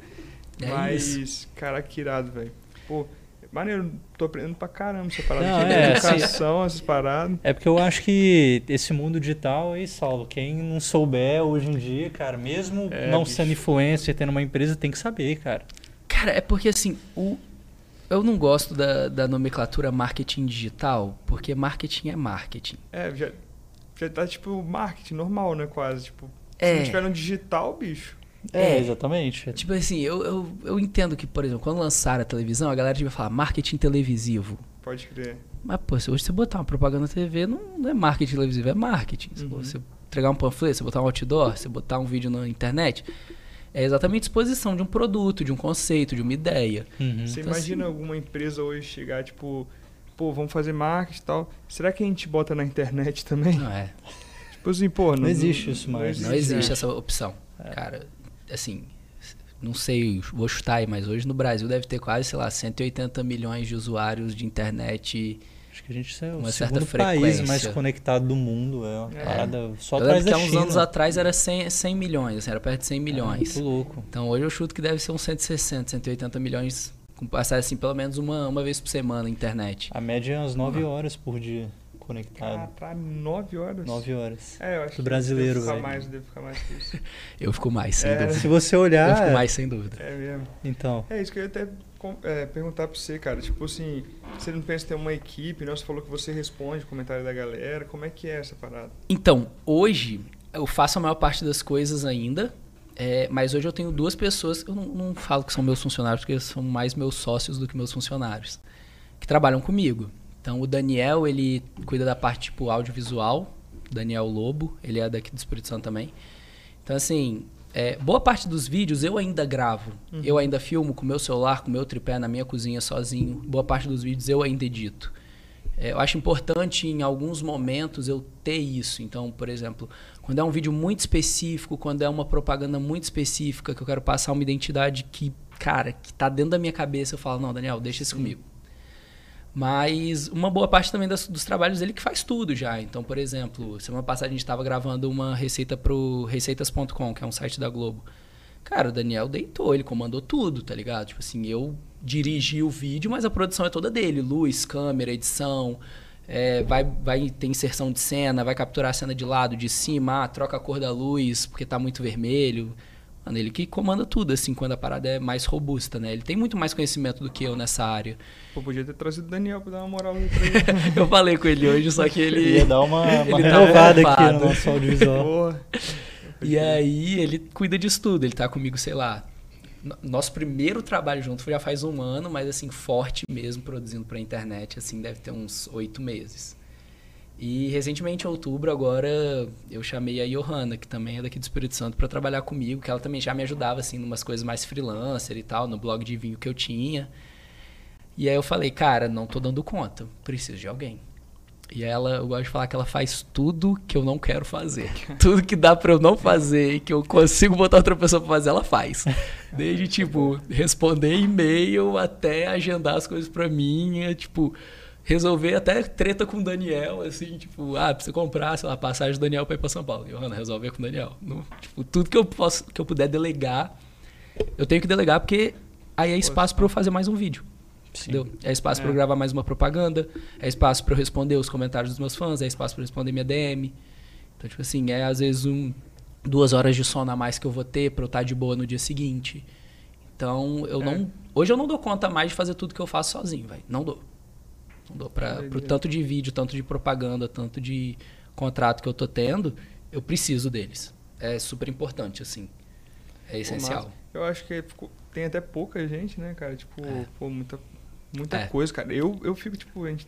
É Mas, isso. cara, que irado, velho. Pô, maneiro, tô aprendendo pra caramba essa parada. Não, é, educação, essas paradas. É porque eu acho que esse mundo digital aí, Saulo, quem não souber hoje em dia, cara, mesmo É, não bicho. sendo influencer, tendo uma empresa, tem que saber, cara. Cara, é porque assim, o... eu não gosto da, da nomenclatura marketing digital, porque marketing é marketing. É, já, já tá tipo marketing normal, né? Quase. Tipo, se É. não tiver no digital, bicho. É, É. exatamente. Tipo assim, eu, eu, eu entendo que, por exemplo, quando lançaram a televisão, a galera devia falar marketing televisivo. Pode crer. Mas, pô, se hoje você botar uma propaganda na TV, não, não é marketing televisivo, é marketing. Se Uhum. você entregar um panfleto, você botar um outdoor, você botar um vídeo na internet, é exatamente a exposição de um produto, de um conceito, de uma ideia. Uhum. Você Então, imagina alguma empresa hoje chegar, tipo, pô, vamos fazer marketing e tal. Será que a gente bota na internet também? Não é. Tipo assim, pô, não, Não existe isso mais. Não existe né? essa opção. É. Cara, assim, não sei, vou chutar aí, mas hoje no Brasil deve ter quase, sei lá, 180 milhões de usuários de internet. Acho que a gente é o Uma certa segundo país frequência. mais conectado do mundo. É uma É. parada só Eu atrás que da há uns China. anos atrás era 100, 100 milhões, assim, era perto de 100 milhões. É, muito louco. Então hoje eu chuto que deve ser uns 160, 180 milhões com passar assim pelo menos uma, uma vez por semana na internet. A média é umas 9 horas por dia conectado. Ah, pra nove horas? 9 horas. É, eu acho Do que brasileiro, deve ficar velho. mais, deve ficar mais que isso. [LAUGHS] Eu fico mais, sem É. dúvida. Se você Eu olhar. fico mais, sem dúvida. É mesmo. Então. É isso que eu ia até é, perguntar pra você, cara. Tipo assim, você não pensa em ter uma equipe, né? Você falou que você responde comentário da galera. Como é que é essa parada? Então, hoje eu faço a maior parte das coisas ainda, é, mas hoje eu tenho duas pessoas, eu não, não falo que são meus funcionários, porque são mais meus sócios do que meus funcionários, que trabalham comigo. Então, o Daniel, ele cuida da parte tipo audiovisual, Daniel Lobo, ele é daqui do Espírito Santo também. Então, assim, é, boa parte dos vídeos eu ainda gravo. Eu ainda filmo com meu celular, com meu tripé na minha cozinha sozinho. Boa parte dos vídeos eu ainda edito. É, eu acho importante em alguns momentos eu ter isso. Então, por exemplo, quando é um vídeo muito específico, quando é uma propaganda muito específica, que eu quero passar uma identidade que, cara, que tá dentro da minha cabeça, eu falo, não, Daniel, deixa isso comigo. Mas uma boa parte também das- dos trabalhos dele que faz tudo já. Então, por exemplo, semana passada a gente estava gravando uma receita pro receitas.com, que é um site da Globo. Cara, o Daniel deitou, ele comandou tudo, tá ligado? Tipo assim, eu dirigi o vídeo, mas a produção é toda dele. Luz, câmera, edição, é, vai, vai ter inserção de cena, vai capturar a cena de lado, de cima, ah, troca a cor da luz porque tá muito vermelho. Mano, ele que comanda tudo, assim, quando a parada é mais robusta, né? Ele tem muito mais conhecimento do que eu nessa área. Pô, podia ter trazido o Daniel pra dar uma moral aí pra ele. [LAUGHS] Eu falei com ele hoje, só que ele. Ia dar uma, [LAUGHS] uma ele tá renovada aqui no nosso audiovisual. [LAUGHS] E aí ele cuida disso tudo, ele tá comigo, sei lá. no- Nosso primeiro trabalho junto já faz um ano, mas assim, forte mesmo, produzindo pra internet, assim, deve ter uns oito meses. E recentemente, em outubro, agora, eu chamei a Johanna, que também é daqui do Espírito Santo, pra trabalhar comigo, que ela também já me ajudava, assim, numas coisas mais freelancer e tal, no blog de vinho que eu tinha. E aí eu falei, cara, não tô dando conta, preciso de alguém. E ela, eu gosto de falar que ela faz tudo que eu não quero fazer. [LAUGHS] tudo que dá pra eu não fazer e que eu consigo botar outra pessoa pra fazer, ela faz. [LAUGHS] Desde, tipo, responder e-mail até agendar as coisas pra mim, é, tipo, resolver até treta com o Daniel, assim, tipo, ah, precisa comprar, sei lá, passagem do Daniel pra ir pra São Paulo. Johanna, resolver com o Daniel. No- tipo, tudo que eu posso, que eu puder delegar, eu tenho que delegar porque aí é espaço pra eu fazer mais um vídeo. Entendeu? É espaço para É. eu gravar mais uma propaganda, é espaço para eu responder os comentários dos meus fãs, é espaço para eu responder minha DM. Então, tipo assim, é às vezes um, duas horas de sono a mais que eu vou ter para eu estar de boa no dia seguinte. Então, eu É. não. Hoje eu não dou conta mais de fazer tudo que eu faço sozinho, velho. Não dou. Não dou pra, pro Doideira. tanto de vídeo, tanto de propaganda, tanto de contrato que eu tô tendo, eu preciso deles. É super importante, assim. É essencial. Eu acho que tem até pouca gente, né, cara? Tipo, É. pô, muita, muita É. coisa, cara. Eu, eu fico, tipo, a gente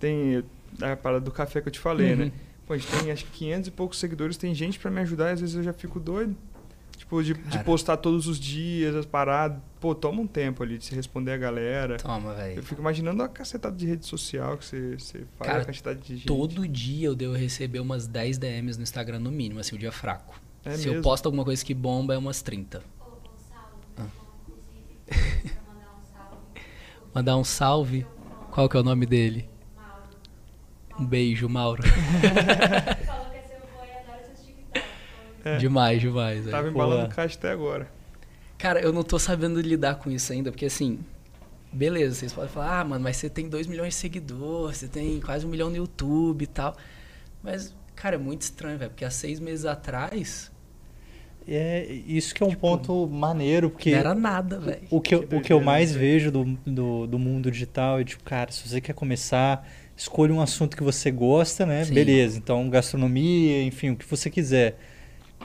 tem a parada do café que eu te falei, Uhum. né? Pô, a gente tem acho que 500 e poucos seguidores, tem gente pra me ajudar às vezes eu já fico doido. Tipo, de, de postar todos os dias as paradas. Pô, toma um tempo ali de se responder a galera. Toma, velho. Eu fico imaginando a cacetada de rede social que você, você faz, Cara, a quantidade de gente. Todo dia eu devo receber umas 10 DMs no Instagram no mínimo, assim, o dia fraco. É Se mesmo. eu posto alguma coisa que bomba, é umas 30. Ô, Gonçalo, Ah. inclusive, pra mandar um salve. Mandar um salve. Qual que é o nome dele? Mauro. Um beijo, Mauro. [LAUGHS] [LAUGHS] Falou que é seu avô e adora seus TikTok. É. demais, demais. Tava Pô, embalando é. caixa até agora. Cara, eu não tô sabendo lidar com isso ainda, porque assim, beleza, vocês podem falar, ah, mano, mas você tem 2 milhões de seguidores, você tem quase um milhão no YouTube e tal. Mas, cara, é muito estranho, velho, porque há seis meses atrás É isso que é um ponto maneiro, porque não era nada, velho. o que, eu, Que o que eu mais né? vejo do, do, do mundo digital é tipo, cara, se você quer começar, escolha um assunto que você gosta, né? Sim. Beleza, então gastronomia, enfim, o que você quiser.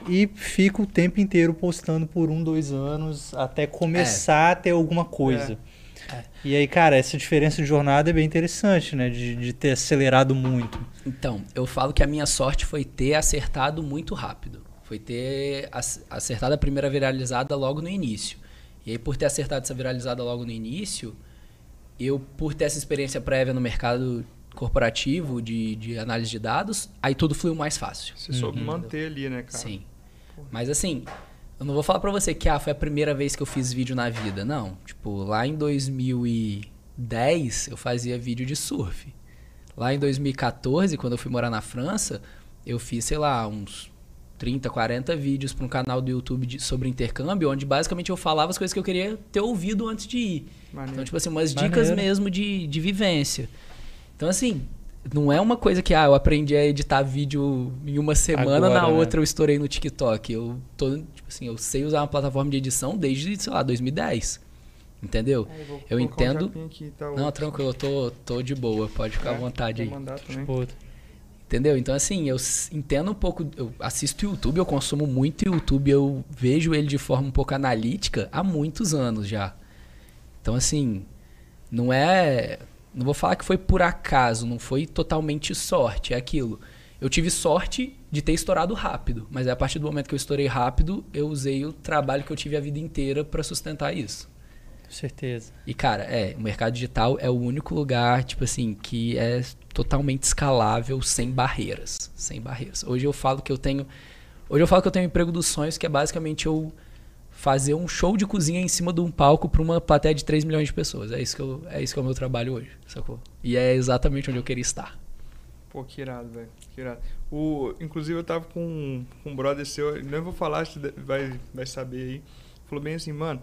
E fica o tempo inteiro postando por um, dois anos até começar a ter alguma coisa. É. E aí, cara, essa diferença de jornada é bem interessante, né? De, de ter acelerado muito. Então, eu falo que a minha sorte foi ter acertado muito rápido. Foi ter ac- acertado a primeira viralizada logo no início. E aí, por ter acertado essa viralizada logo no início, eu, por ter essa experiência prévia no mercado corporativo de, de análise de dados, aí tudo fluiu mais fácil. Você soube Uhum. manter ali, né, cara? Sim. Mas assim, eu não vou falar pra você que ah, foi a primeira vez que eu fiz vídeo na vida. Não. Tipo, lá em 2010 eu fazia vídeo de surf. Lá em 2014, quando eu fui morar na França, eu fiz, sei lá, uns 30, 40 vídeos para um canal do YouTube de- sobre intercâmbio, onde basicamente eu falava as coisas que eu queria ter ouvido antes de ir. Maneiro. Então, tipo assim, umas dicas Maneiro. mesmo de, de vivência. Então, assim, não é uma coisa que, ah, eu aprendi a editar vídeo em uma semana, Agora, na né? outra eu estourei no TikTok. Eu tô, tipo assim, eu sei usar uma plataforma de edição desde, sei lá, 2010. Entendeu? Vou eu um entendo- japinha aqui, tá, Não, tranquilo, eu tô, tô de boa, pode ficar à É, vontade aí. vou mandar também. Pô, Entendeu? Então, assim, eu entendo um pouco. Eu assisto YouTube, eu consumo muito YouTube, eu vejo ele de forma um pouco analítica há muitos anos já. Então, assim, não é. Não vou falar que foi por acaso, não foi totalmente sorte, é aquilo. Eu tive sorte de ter estourado rápido, mas a partir do momento que eu estourei rápido, eu usei o trabalho que eu tive a vida inteira para sustentar isso. com certeza. E, cara, é, o mercado digital é o único lugar, tipo assim, que é totalmente escalável, sem barreiras. Sem barreiras. Hoje eu falo que eu tenho. Hoje eu falo que eu tenho um emprego dos sonhos, que é basicamente eu fazer um show de cozinha em cima de um palco para uma plateia de 3 milhões de pessoas. É isso que, eu, é isso que é o meu trabalho hoje, sacou? E é exatamente onde eu queria estar. Pô, que irado, velho. Que irado. O, inclusive, eu tava com, com um brother seu, nem vou falar, você vai, vai saber aí. Falou bem assim, mano,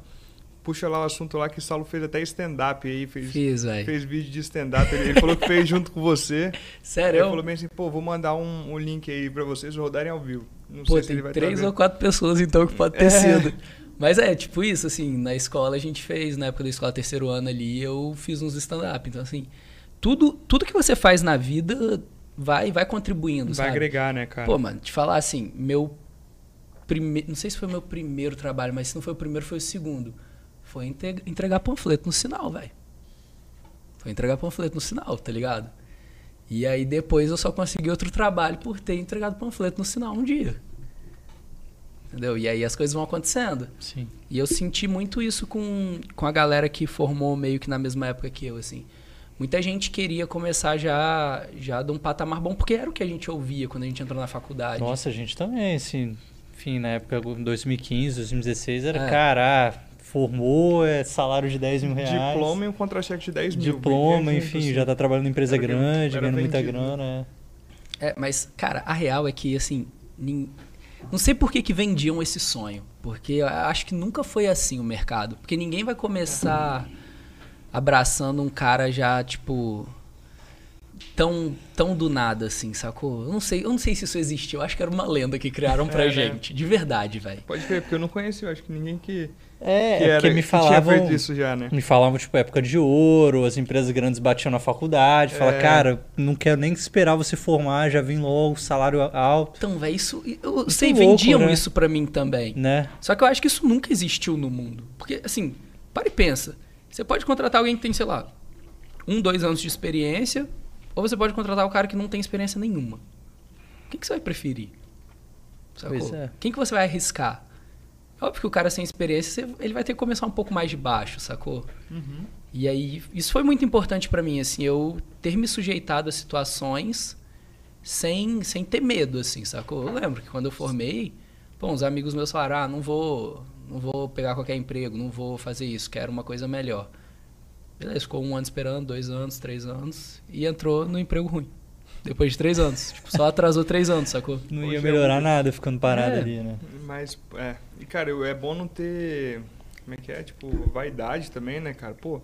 puxa lá o assunto lá que o Saulo fez até stand-up aí, fez, Fiz, velho. fez vídeo de stand-up. Ele, ele falou que fez junto com você. [LAUGHS] Ele Sério? falou bem assim, pô, vou mandar um, um link aí pra vocês rodarem ao vivo. Não Pô, sei se ele vai três ou quatro pessoas então que pode ter É. sido. [LAUGHS] Mas é, tipo isso, assim, na escola a gente fez, na época da escola terceiro ano ali, eu fiz uns stand-up. Então, assim, tudo, tudo que você faz na vida vai vai contribuindo, Vai sabe? agregar, né, cara? Pô, mano, te falar assim, meu primeiro. Não sei se foi o meu primeiro trabalho, mas se não foi o primeiro, foi o segundo. Foi entregar panfleto no sinal, velho. Foi entregar panfleto no sinal, tá ligado? E aí depois eu só consegui outro trabalho por ter entregado panfleto no sinal um dia. Entendeu? E aí as coisas vão acontecendo. Sim. E eu senti muito isso com, com a galera que formou meio que na mesma época que eu, assim. Muita gente queria começar já, já de um patamar bom, porque era o que a gente ouvia quando a gente entrou na faculdade. Nossa, a gente também, assim, enfim, na época de 2015, 2016, era, É. cara, ah, formou, é salário de 10 mil reais. Diploma e um contra-cheque de 10 mil. Diploma, enfim, assim. já tá trabalhando em empresa Era grande, ganhando muita vendido, grana. é. É, mas, cara, a real é que, assim, não sei por que, que vendiam esse sonho. Porque eu acho que nunca foi assim o mercado. Porque ninguém vai começar abraçando um cara já, tipo. Tão, tão do nada, assim, sacou? Eu não sei, eu não sei se isso existiu. Eu acho que era uma lenda que criaram pra É, né? gente. De verdade, velho. Pode crer, porque eu não conheci, eu acho que ninguém que, É, que é era, porque me que tinha falavam, isso já, né? me falavam, tipo, época de ouro, as empresas grandes batiam na faculdade, fala, É. cara, não quero nem esperar você formar, já vem logo, salário alto, Então, velho, isso. Eu Muito sei, louco, vendiam né? isso pra mim também. né? Só que eu acho que isso nunca existiu no mundo. Porque, assim, para e pensa. Você pode contratar alguém que tem, sei lá, um, dois anos de experiência, ou você pode contratar o cara que não tem experiência nenhuma. O que, que você vai preferir? Sacou? Pois é. Quem que você vai arriscar? Óbvio que o cara sem experiência, ele vai ter que começar um pouco mais de baixo, sacou? Uhum. E aí, isso foi muito importante pra mim, assim, eu ter me sujeitado a situações sem, sem ter medo, assim, sacou? Eu lembro que quando eu formei, pô, uns amigos meus falaram, ah, não vou, não vou pegar qualquer emprego, não vou fazer isso, quero uma coisa melhor. Beleza, ficou um ano esperando, dois anos, três anos, e entrou no emprego ruim. Depois de três anos. Tipo, só atrasou três anos, sacou? Não Hoje ia é melhorar nada ficando parado É. ali, né? Mas, é. E, cara, eu- é bom não ter. Como é que é? Tipo, vaidade também, né, cara? Pô,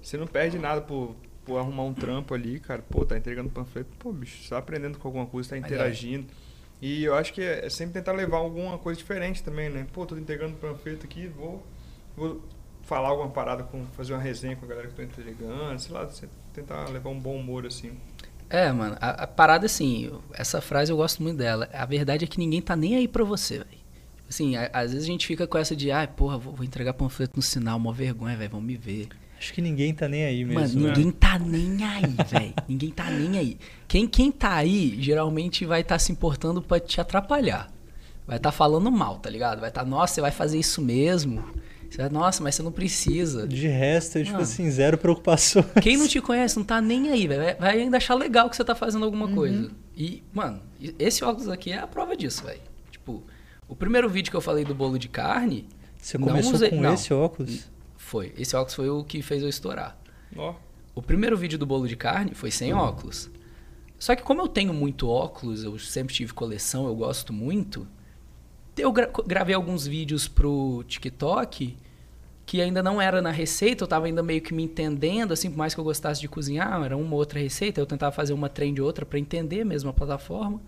você não perde nada por, por arrumar um trampo ali, cara. Pô, tá entregando panfleto. Pô, bicho, você tá aprendendo com alguma coisa, tá é. interagindo. E eu acho que é, é sempre tentar levar alguma coisa diferente também, né? Pô, tô entregando panfleto aqui, vou, vou falar alguma parada, com, fazer uma resenha com a galera que tô entregando, sei lá, você tentar levar um bom humor, assim. É, mano, a, a parada assim, eu- essa frase eu gosto muito dela. A verdade é que ninguém tá nem aí pra você, velho. Assim, a- às vezes a gente fica com essa de, ah, porra, vou, vou entregar panfleto no sinal, mó vergonha, velho, vão me ver. Acho que ninguém tá nem aí mesmo. Mano, né? ninguém tá nem aí, [LAUGHS] velho. Ninguém tá nem aí. Quem, quem tá aí, geralmente vai estar se importando pra te atrapalhar. Vai estar falando mal, tá ligado? Vai estar, nossa, você vai fazer isso mesmo. Você nossa, mas você não precisa. De resto, é tipo Ah. assim, zero preocupações. Quem não te conhece não tá nem aí, velho. Vai- ainda achar legal que você tá fazendo alguma Uhum. coisa. E, mano, esse óculos aqui é a prova disso, velho. Tipo, o primeiro vídeo que eu falei do bolo de carne Você começou usei- com não. esse óculos? foi. Esse óculos foi o que fez eu estourar. Ó, O primeiro vídeo do bolo de carne foi sem óculos. Só que como eu tenho muito óculos, eu sempre tive coleção, eu gosto muito. Eu gra gravei alguns vídeos pro TikTok que ainda não era na receita, eu tava ainda meio que me entendendo, assim, por mais que eu gostasse de cozinhar, era uma outra receita, eu tentava fazer uma trend de outra para entender mesmo a plataforma.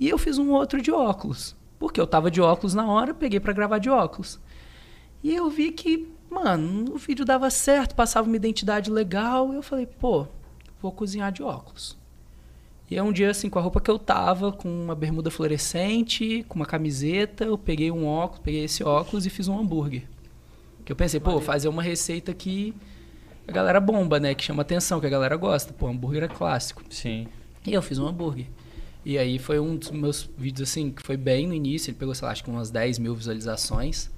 E eu fiz um outro de óculos, porque eu tava de óculos na hora, peguei para gravar de óculos. E eu vi que, mano, o vídeo dava certo, passava uma identidade legal, eu falei, pô, vou cozinhar de óculos. E é um dia assim, com a roupa que eu tava, com uma bermuda fluorescente, com uma camiseta, eu peguei um óculos, peguei esse óculos e fiz um hambúrguer. Que eu pensei, pô, fazer uma receita que a galera bomba, né? Que chama atenção, que a galera gosta. Pô, hambúrguer é clássico. Sim. E eu fiz um hambúrguer. E aí foi um dos meus vídeos, assim, que foi bem no início. Ele pegou, sei lá, acho que umas 10 mil visualizações.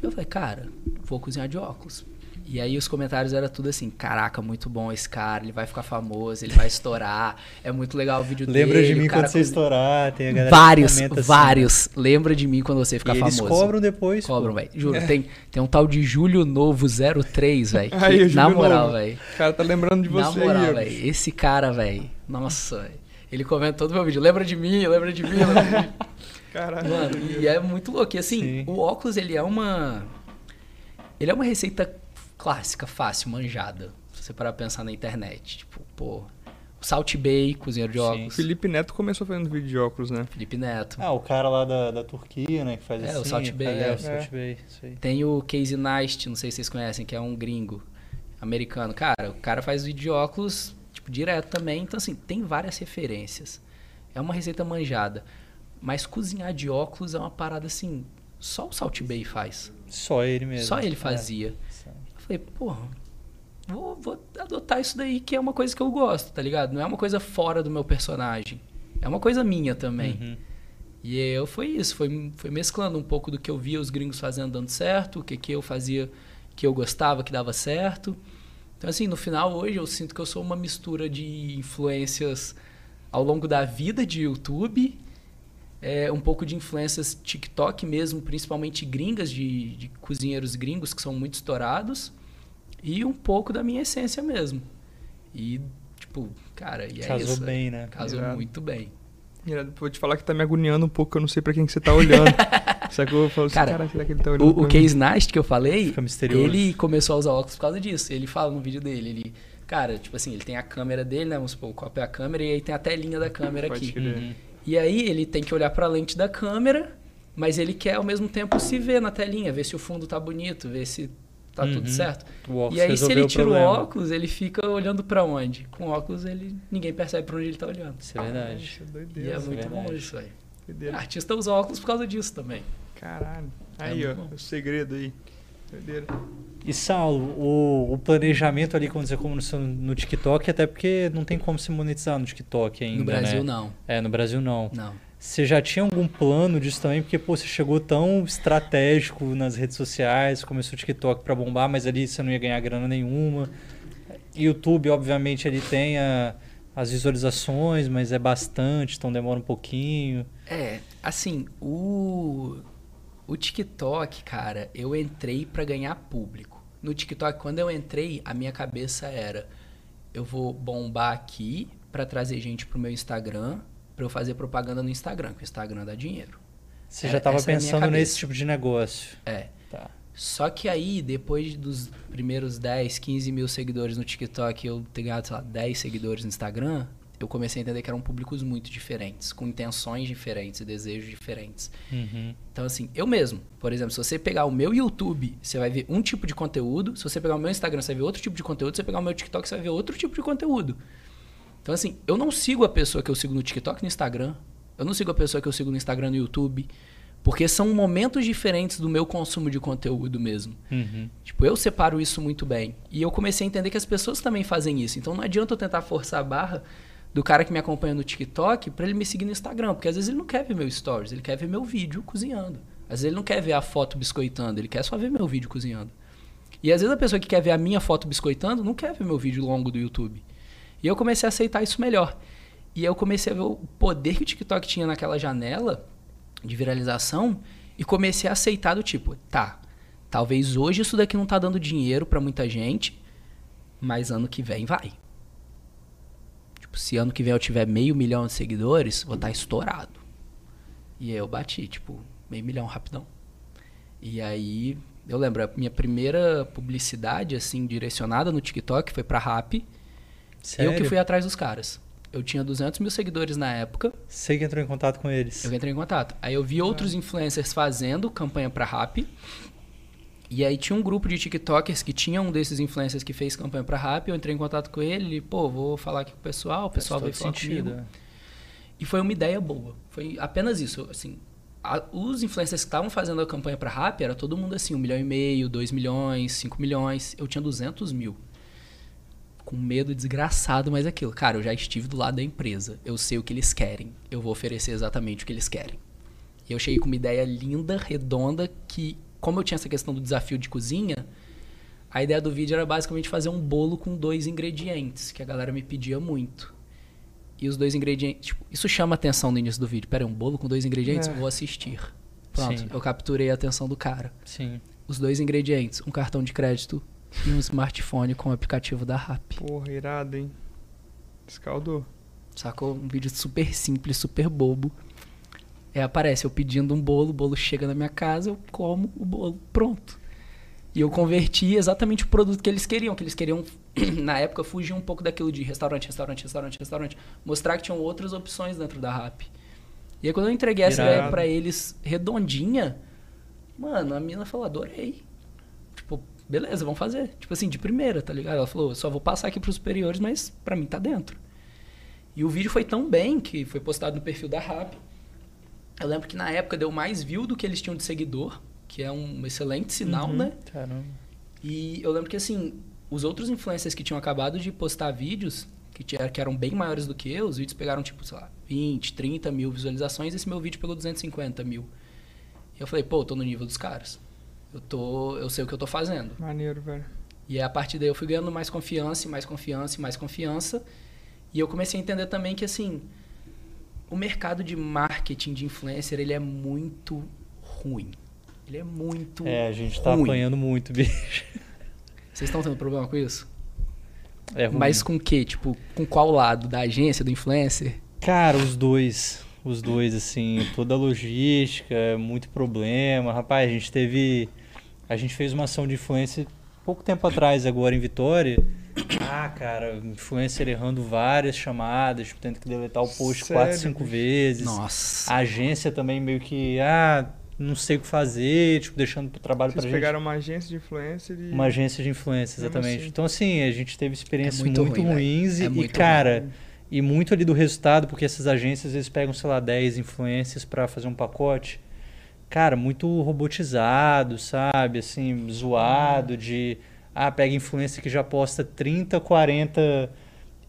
E eu falei, cara, vou cozinhar de óculos. E aí os comentários eram tudo assim, caraca, muito bom esse cara, ele vai ficar famoso, ele vai estourar, é muito legal o vídeo Lembra dele. de mim quando você com- estourar, tem a galera Vários, que assim, vários. Lembra de mim quando você E ficar eles famoso. cobram depois. Cobram, velho. Juro, tem, tem um tal de Júlio Novo 03, velho. Na moral, velho. O cara tá lembrando de Na você moral, aí, ó. velho. Esse cara, velho. Nossa. Ele comenta todo meu vídeo. Lembra de mim, lembra de mim, lembra de mim. [LAUGHS] Caralho. Mano, e é muito louco. E assim, Sim. o óculos, ele é uma. Ele é uma receita clássica, fácil, manjada. Se você parar pra pensar na internet. Tipo, pô. O Salt Bay, cozinheiro de Sim. óculos. Felipe Neto começou fazendo vídeo de óculos, né? Felipe Neto. Ah, o cara lá da, da Turquia, né, que faz É, o assim. Salt Bae, cara, é. o Salt Bae, isso aí. Tem o Casey Neist, não sei se vocês conhecem, que é um gringo americano. Cara, o cara faz vídeo de óculos, tipo, direto também. Então, assim, tem várias referências. É uma receita manjada. Mas cozinhar de óculos é uma parada assim. Só o Salt Bay faz. Só ele mesmo. Só ele É. fazia. Eu falei, porra, vou, vou adotar isso daí, que é uma coisa que eu gosto, tá ligado? Não é uma coisa fora do meu personagem. É uma coisa minha também. Uhum. E eu foi isso, foi, foi mesclando um pouco do que eu via os gringos fazendo dando certo, o que, que eu fazia que eu gostava, que dava certo. Então, assim, no final, hoje eu sinto que eu sou uma mistura de influências ao longo da vida de YouTube, é, um pouco de influências TikTok mesmo, principalmente gringas, de, de cozinheiros gringos que são muito estourados, e um pouco da minha essência mesmo. E, tipo, cara, e é Casou isso. bem, né? Casou Irado. muito bem. Irado, Vou te falar que tá me agoniando um pouco, que eu não sei pra quem que você tá olhando. [LAUGHS] Sacou? Eu falo assim, Cara, cara, será que ele tá olhando O, o? Case Nast que eu falei, Fica misterioso. ele começou a usar óculos por causa disso. Ele fala no vídeo dele, ele, cara, tipo assim, ele tem a câmera dele, né? Vamos supor, o copo é a câmera e aí tem a telinha da câmera Pode aqui. crer. Uhum. E aí ele tem que olhar pra lente da câmera, mas ele quer ao mesmo tempo se ver na telinha, ver se o fundo tá bonito, ver se tá Uhum. tudo certo. O e aí se ele o tira o problema. óculos, ele fica olhando pra onde? Com o óculos ele ninguém percebe pra onde ele tá olhando. Isso é verdade. Isso é E doideira. é Isso é muito bom isso, velho. doideira. Artista usa óculos por causa disso também. Caralho. É Aí, ó, muito bom. o segredo aí. Doideira. E Saulo, o, o planejamento ali quando você começou no, no TikTok, até porque não tem como se monetizar no TikTok ainda, no Brasil né? não. É, no Brasil não. Não. Você já tinha algum plano disso também? Porque, pô, você chegou tão estratégico nas redes sociais, começou o TikTok pra bombar, mas ali você não ia ganhar grana nenhuma. YouTube, obviamente, ele tem a- as visualizações, mas é bastante, então demora um pouquinho. É, assim, o o TikTok, cara, eu entrei pra ganhar público. No TikTok, quando eu entrei, a minha cabeça era eu vou bombar aqui pra trazer gente pro meu Instagram, pra eu fazer propaganda no Instagram, que o Instagram dá dinheiro. Você É, já estava é pensando cabeça. nesse tipo de negócio. É. Tá. Só que aí, depois dos primeiros 10, 15 mil seguidores no TikTok, eu ter ganhado, sei lá, 10 seguidores no Instagram, eu comecei a entender que eram públicos muito diferentes, com intenções diferentes e desejos diferentes. Uhum. Então, assim, eu mesmo, por exemplo, se você pegar o meu YouTube, você vai ver um tipo de conteúdo. Se você pegar o meu Instagram, você vai ver outro tipo de conteúdo. Se você pegar o meu TikTok, você vai ver outro tipo de conteúdo. Então, assim, eu não sigo a pessoa que eu sigo no TikTok e no Instagram. Eu não sigo a pessoa que eu sigo no Instagram e no YouTube. Porque são momentos diferentes do meu consumo de conteúdo mesmo. Uhum. Tipo, eu separo isso muito bem. E eu comecei a entender que as pessoas também fazem isso. Então não adianta eu tentar forçar a barra do cara que me acompanha no TikTok pra ele me seguir no Instagram. Porque às vezes ele não quer ver meu stories, ele quer ver meu vídeo cozinhando. Às vezes ele não quer ver a foto biscoitando, ele quer só ver meu vídeo cozinhando. E às vezes a pessoa que quer ver a minha foto biscoitando não quer ver meu vídeo longo do YouTube. E eu comecei a aceitar isso melhor. E eu comecei a ver o poder que o TikTok tinha naquela janela de viralização e comecei a aceitar do tipo, tá, talvez hoje isso daqui não tá dando dinheiro pra muita gente, mas ano que vem vai. Tipo, se ano que vem eu tiver meio milhão de seguidores, vou estar estourado. E aí eu bati, tipo, meio milhão rapidão. E aí, eu lembro, a minha primeira publicidade, assim, direcionada no TikTok foi pra Rap. Sério? Eu que fui atrás dos caras. Eu tinha 200 mil seguidores na época. Você que entrou em contato com eles. Eu entrei em contato. Aí eu vi outros influencers fazendo campanha pra Rap. E aí tinha um grupo de TikTokers que tinha um desses influencers que fez campanha pra Rap. Eu entrei em contato com ele. Ele, pô, vou falar aqui com o pessoal. O pessoal veio Faz falar todo sentido, comigo. é. E foi uma ideia boa. Foi apenas isso. Assim, a- os influencers que estavam fazendo a campanha pra Rap era todo mundo assim, um milhão e meio, dois milhões, cinco milhões. Eu tinha 200 mil. Com medo desgraçado, mas aquilo. Cara, eu já estive do lado da empresa. Eu sei o que eles querem. Eu vou oferecer exatamente o que eles querem. E eu cheguei com uma ideia linda, redonda, que, como eu tinha essa questão do desafio de cozinha, a ideia do vídeo era basicamente fazer um bolo com dois ingredientes, que a galera me pedia muito. E os dois ingredientes. Tipo, isso chama a atenção no início do vídeo. Pera aí, um bolo com dois ingredientes? É. Vou assistir. Pronto, Sim. eu capturei a atenção do cara. Sim. Os dois ingredientes: um cartão de crédito e um smartphone com o aplicativo da Rap. Porra, irado, hein? Escaldou. Sacou? Um vídeo super simples, super bobo. É, aparece eu pedindo um bolo, o bolo chega na minha casa, eu como o bolo, pronto. E eu converti exatamente o produto que eles queriam, que eles queriam, [CLEARS THROAT] na época, fugir um pouco daquilo de restaurante, restaurante, restaurante, restaurante. Mostrar que tinham outras opções dentro da Rap. E aí quando eu entreguei essa ideia pra eles redondinha, mano, a mina falou, adorei. Tipo, beleza, vamos fazer. Tipo assim, de primeira, tá ligado? Ela falou, só vou passar aqui pros superiores, mas pra mim tá dentro. E o vídeo foi tão bem que foi postado no perfil da Rap. Eu lembro que na época deu mais view do que eles tinham de seguidor, que é um excelente sinal, Uhum. né? Caramba. E eu lembro que assim, os outros influencers que tinham acabado de postar vídeos, que, que eram bem maiores do que eu, os vídeos pegaram tipo, sei lá, 20, 30 mil visualizações, esse meu vídeo pegou 250 mil. E eu falei, pô, eu tô no nível dos caras. Eu, tô, eu sei o que eu tô fazendo. Maneiro, velho. E aí, a partir daí eu fui ganhando mais confiança, e mais confiança, e mais confiança. E eu comecei a entender também que, assim, o mercado de marketing de influencer, ele é muito ruim. Ele é muito É, a gente tá ruim. apanhando muito, [LAUGHS] bicho. Vocês estão tendo problema com isso? É ruim. Mas com o quê? Tipo, com qual lado? Da agência, do influencer? Cara, os dois. Os dois, assim, toda a logística, muito problema. Rapaz, a gente teve. A gente fez uma ação de influencer pouco tempo atrás, agora em Vitória. Ah, cara, influencer errando várias chamadas, tipo, tendo que deletar o post Sério, quatro, cinco vezes. Nossa. A agência também meio que, ah, não sei o que fazer, tipo, deixando pro trabalho Vocês pra gente. pegaram uma agência de influencer e. Uma agência de influência, exatamente. assim. Então, assim, a gente teve experiências É muito muito, ruim, ruins É e, muito cara, e muito ali do resultado, porque essas agências, eles pegam, sei lá, 10 influências pra fazer um pacote. Cara, muito robotizado, sabe? Assim, zoado, de... Ah, pega influência que já posta 30, 40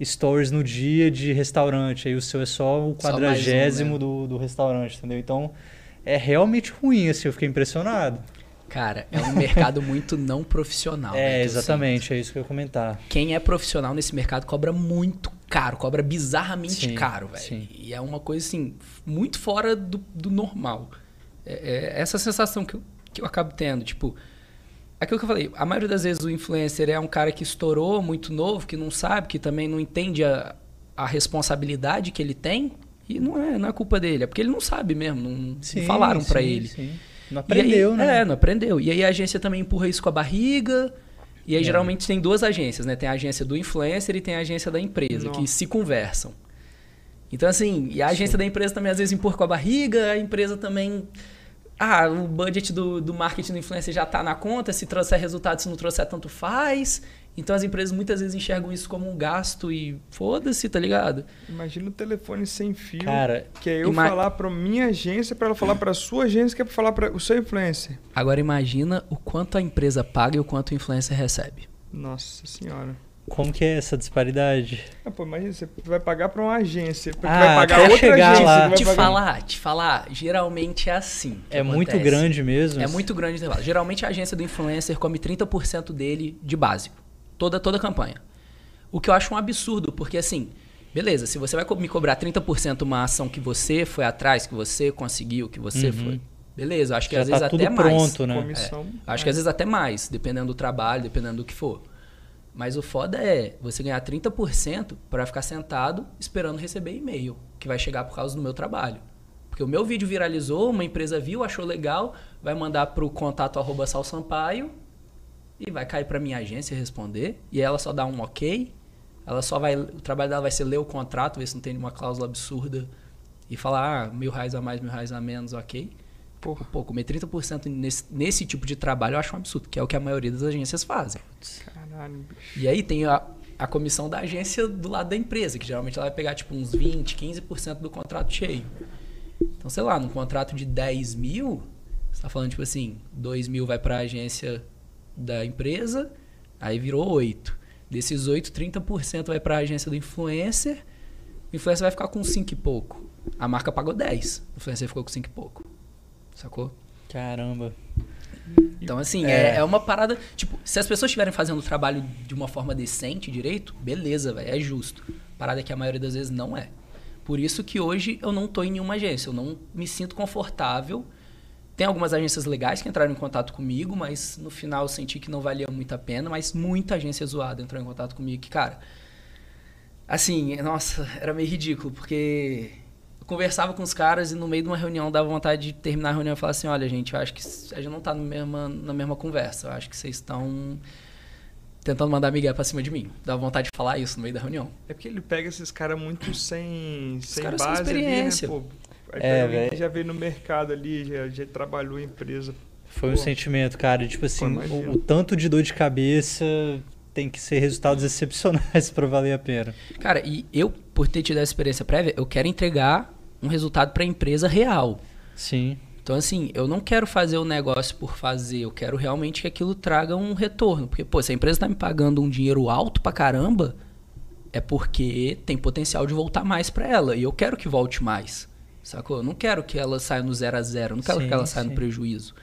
stories no dia de restaurante. Aí o seu é só o mais um, quadragésimo né? do, do restaurante, entendeu? Então, é realmente ruim, assim, eu fiquei impressionado. Cara, é um mercado [LAUGHS] muito não profissional. né, é, eu exatamente, é isso que eu ia comentar. quem é profissional nesse mercado cobra muito caro, cobra bizarramente Sim, caro, velho. E é uma coisa assim, muito fora do, do normal. É, é essa sensação que eu, que eu acabo tendo, tipo, aquilo que eu falei, a maioria das vezes o influencer é um cara que estourou, muito novo, que não sabe, que também não entende a, a responsabilidade que ele tem, e não é, não é culpa dele, é porque ele não sabe mesmo, não, não Sim, falaram pra sim, ele. sim. Não aprendeu, aí- né? É, não aprendeu. E aí a agência também empurra isso com a barriga. E aí É. geralmente tem duas agências, né? Tem a agência do influencer e tem a agência da empresa, que Nossa. se conversam. Então, assim, e a agência da empresa também às vezes empurra com a barriga, a empresa também. Ah, o budget do, do marketing do influencer já tá na conta, se trouxer resultado, se não trouxer, tanto faz. Então as empresas muitas vezes enxergam isso como um gasto e foda-se, tá ligado? Imagina o telefone sem fio. Cara, que é eu ima- falar pra minha agência, pra ela falar pra sua agência, que é pra falar pra o seu influencer. Agora imagina o quanto a empresa paga e o quanto o influencer recebe. Nossa senhora. Como que é essa disparidade? Ah, pô, imagina, você vai pagar pra uma agência, porque Ah, vai pagar outra chegar agência. lá. te pagar- falar, te falar, geralmente é assim. É muito acontece. grande mesmo? É muito grande o intervalo. Geralmente a agência do influencer come 30% dele de básico. Toda, toda a campanha. O que eu acho um absurdo, porque assim, beleza, se você vai me cobrar 30% uma ação que você foi atrás, que você conseguiu, que você Uhum. foi. Beleza, eu acho que Já às vezes tá tudo até mais. pronto, né? Comissão. Acho que às vezes até mais, dependendo do trabalho, dependendo do que for. Mas o foda é você ganhar 30% para ficar sentado esperando receber e-mail, que vai chegar por causa do meu trabalho. Porque o meu vídeo viralizou, uma empresa viu, achou legal, vai mandar pro contato arroba Sal Sampaio e vai cair para minha agência responder. E ela só dá um ok. Ela só vai. O trabalho dela vai ser ler o contrato, ver se não tem nenhuma cláusula absurda e falar, ah, mil reais a mais, mil reais a menos, ok. Porra. Pô, comer 30% nesse, nesse tipo de trabalho eu acho um absurdo, que é o que a maioria das agências fazem. Caralho, bicho. E aí tem a, a comissão da agência do lado da empresa, que geralmente ela vai pegar tipo uns 20, 15% do contrato cheio. Então, sei lá, num contrato de 10 mil, você tá falando tipo assim, 2 mil vai pra agência da empresa, aí virou 8. Desses 8, 30% vai pra agência do influencer, o influencer vai ficar com 5 e pouco. A marca pagou 10, o influencer ficou com 5 e pouco. Sacou? Caramba. Então, assim, É. é, é uma parada. Tipo, se as pessoas estiverem fazendo o trabalho de uma forma decente, direito, beleza, velho, é justo. Parada que a maioria das vezes não é. Por isso que hoje eu não tô em nenhuma agência, eu não me sinto confortável. Tem algumas agências legais que entraram em contato comigo, mas no final eu senti que não valia muito a pena, mas muita agência zoada entrou em contato comigo que, cara, assim, nossa, era meio ridículo, porque eu conversava com os caras e no meio de uma reunião dava vontade de terminar a reunião e falar assim, olha, gente, eu acho que a gente não tá no mesma, na mesma conversa. Eu acho que vocês estão tentando mandar Miguel pra cima de mim. Dava vontade de falar isso no meio da reunião. É porque ele pega esses caras muito sem, sem caras sem base ali, né, experiência. pô? Aí É, já veio no mercado ali, já, já trabalhou em empresa. Foi um Pô. sentimento, cara. Tipo assim, o, o tanto de dor de cabeça tem que ser resultados [LAUGHS] excepcionais pra valer a pena. Cara, e eu, por ter tido essa experiência prévia, eu quero entregar um resultado pra empresa real. Sim. Então, assim, eu não quero fazer o negócio por fazer, eu quero realmente que aquilo traga um retorno. Porque, pô, se a empresa tá me pagando um dinheiro alto pra caramba, é porque tem potencial de voltar mais pra ela. E eu quero que volte mais. Sacou? Eu não quero que ela saia no zero a zero, eu não quero Sim, que ela saia sim. no prejuízo.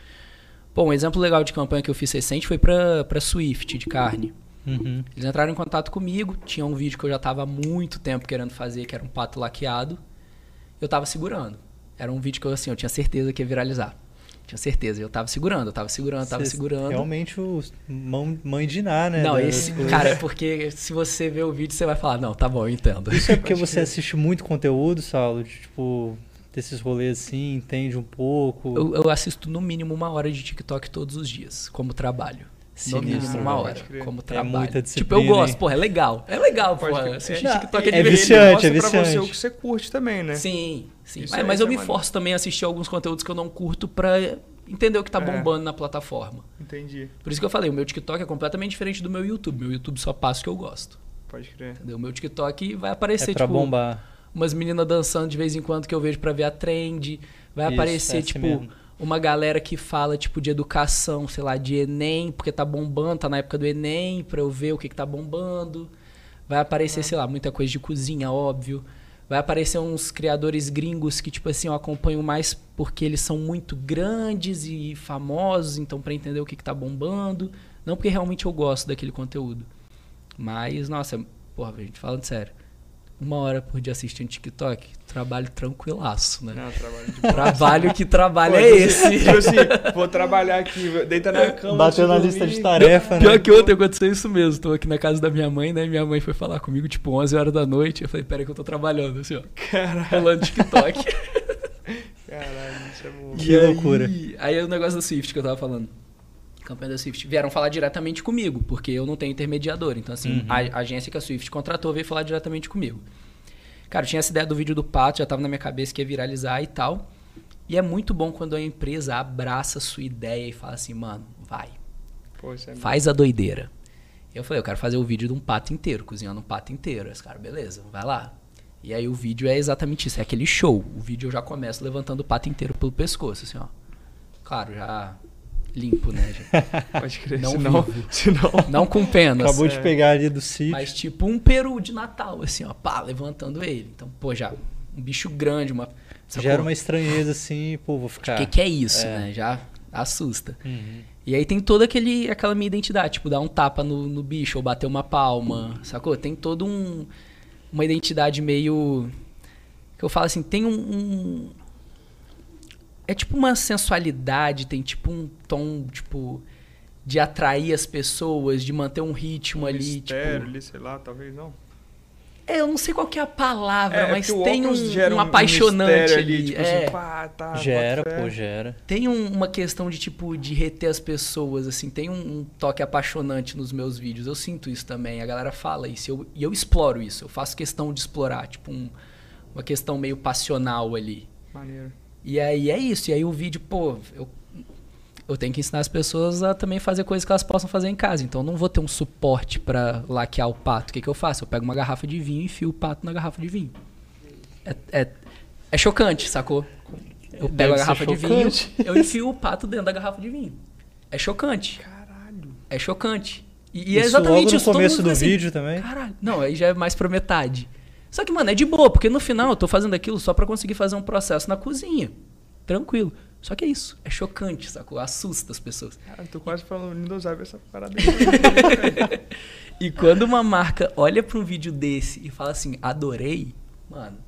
Pô, um exemplo legal de campanha que eu fiz recente foi pra Swift de carne. Uhum. Eles entraram em contato comigo, tinha um vídeo que eu já tava há muito tempo querendo fazer, que era um pato laqueado. Eu tava segurando. Era um vídeo que eu, assim, eu tinha certeza que ia viralizar. Tinha certeza. Eu tava segurando, eu tava segurando, tava Cês- segurando. Realmente o mão, mãe de Ná, né? Não, esse. coisas. Cara, é porque se você ver o vídeo, você vai falar, não, tá bom, eu entendo. Isso é porque você assiste muito conteúdo, Saulo? de, Tipo, desses rolês assim, entende um pouco. Eu, eu assisto no mínimo uma hora de TikTok todos os dias, como trabalho. Sinistro, uma hora, como É trabalho. muita tipo, eu disciplina, gosto, hein? porra, é legal. É legal, Pode porra. Assistir É, TikTok é, é divertido. viciante, é pra você viciante. o que você curte também, né? Sim, sim. Isso mas é- mas eu é me maneiro. forço também a assistir alguns conteúdos que eu não curto pra entender o que tá É. bombando na plataforma. Entendi. Por isso que eu falei, o meu TikTok é completamente diferente do meu YouTube. Meu YouTube só passa o que eu gosto. Pode crer. Entendeu? O meu TikTok vai aparecer, É pra tipo, bombar. umas meninas dançando de vez em quando que eu vejo pra ver a trend. Vai Isso, aparecer, é assim tipo, mesmo. Uma galera que fala, tipo, de educação, sei lá, de Enem, porque tá bombando, tá na época do Enem, pra eu ver o que, que tá bombando. Vai aparecer, sei lá, muita coisa de cozinha, óbvio. Vai aparecer uns criadores gringos que, tipo assim, eu acompanho mais porque eles são muito grandes e famosos, então pra entender o que, que tá bombando. Não porque realmente eu gosto daquele conteúdo. Mas, nossa, porra, gente, falando sério. Uma hora por dia assistindo TikTok, trabalho tranquilaço, né? Não, trabalho de Trabalho que trabalho Pô, é tipo esse. assim, Tipo assim, vou trabalhar aqui, deita na cama. Bateu na lista de tarefa, né? Pior que ontem aconteceu isso mesmo. Tô aqui na casa da minha mãe, né? Minha mãe foi falar comigo, tipo, 11 horas da noite. Eu falei, pera que eu tô trabalhando, assim, ó. Caralho, Rolando TikTok. [LAUGHS] caralho, isso é bom. Que E aí- loucura. Aí é o negócio da Swift que eu tava falando. Campanha da Swift. Vieram falar diretamente comigo, porque eu não tenho intermediador. Então, assim, Uhum. a, a agência que a Swift contratou veio falar diretamente comigo. Cara, eu tinha essa ideia do vídeo do pato, já tava na minha cabeça que ia viralizar e tal. E é muito bom quando a empresa abraça a sua ideia e fala assim, mano, vai. Isso é Faz a doideira. Eu falei, eu quero fazer o vídeo de um pato inteiro, cozinhando um pato inteiro. Esse cara, beleza, vai lá. E aí o vídeo é exatamente isso, é aquele show. O vídeo eu já começo levantando o pato inteiro pelo pescoço, assim, ó. Claro, já limpo, né, gente? [LAUGHS] Pode crer. Não senão, vivo. senão. Não com penas. Acabou de é. pegar ali do sítio. Mas tipo um peru de Natal, assim, ó, pá, levantando ele. Então, pô, já um bicho grande, uma... sacou? Gera uma estranheza assim, pô, vou O ficar. que, que é isso, É. né? Já assusta. Uhum. E aí tem toda aquele, aquela minha identidade, tipo, dar um tapa no, no bicho ou bater uma palma, sacou? Tem todo um uma identidade meio que eu falo assim, tem um, um- é tipo uma sensualidade, tem tipo um tom, tipo de atrair as pessoas, de manter um ritmo Um ali, mistério tipo. ali, sei lá, talvez não. É, eu não sei qual que é a palavra, É, mas porque o tem um, um apaixonante mistério ali. tipo é. assim, pá, tá, Gera, pô, gera. Tem um- uma questão de tipo de reter as pessoas, assim, tem um, um toque apaixonante nos meus vídeos. Eu sinto isso também, a galera fala isso, eu- e eu exploro isso. Eu faço questão de explorar, tipo um- uma questão meio passional ali. Maneiro. E aí é isso. E aí o vídeo, pô, eu, eu tenho que ensinar as pessoas a também fazer coisas que elas possam fazer em casa. Então eu não vou ter um suporte pra laquear o pato. O que, que eu faço? Eu pego uma garrafa de vinho e enfio o pato na garrafa de vinho. É, é, é chocante, sacou? Eu pego a garrafa de vinho, eu enfio o pato dentro da garrafa de vinho. É chocante. Caralho. É chocante. E, e é exatamente logo no isso. começo do assim, vídeo também. Caralho. Não, aí já é mais pra metade. Só que, mano, é de boa, porque no final eu tô fazendo aquilo só pra conseguir fazer um processo na cozinha. Tranquilo. Só que é isso. É chocante, sacou? Assusta as pessoas. Cara, eu tô quase falando Windows essa parada aí. [LAUGHS] E quando uma marca olha pra um vídeo desse e fala assim, adorei, mano,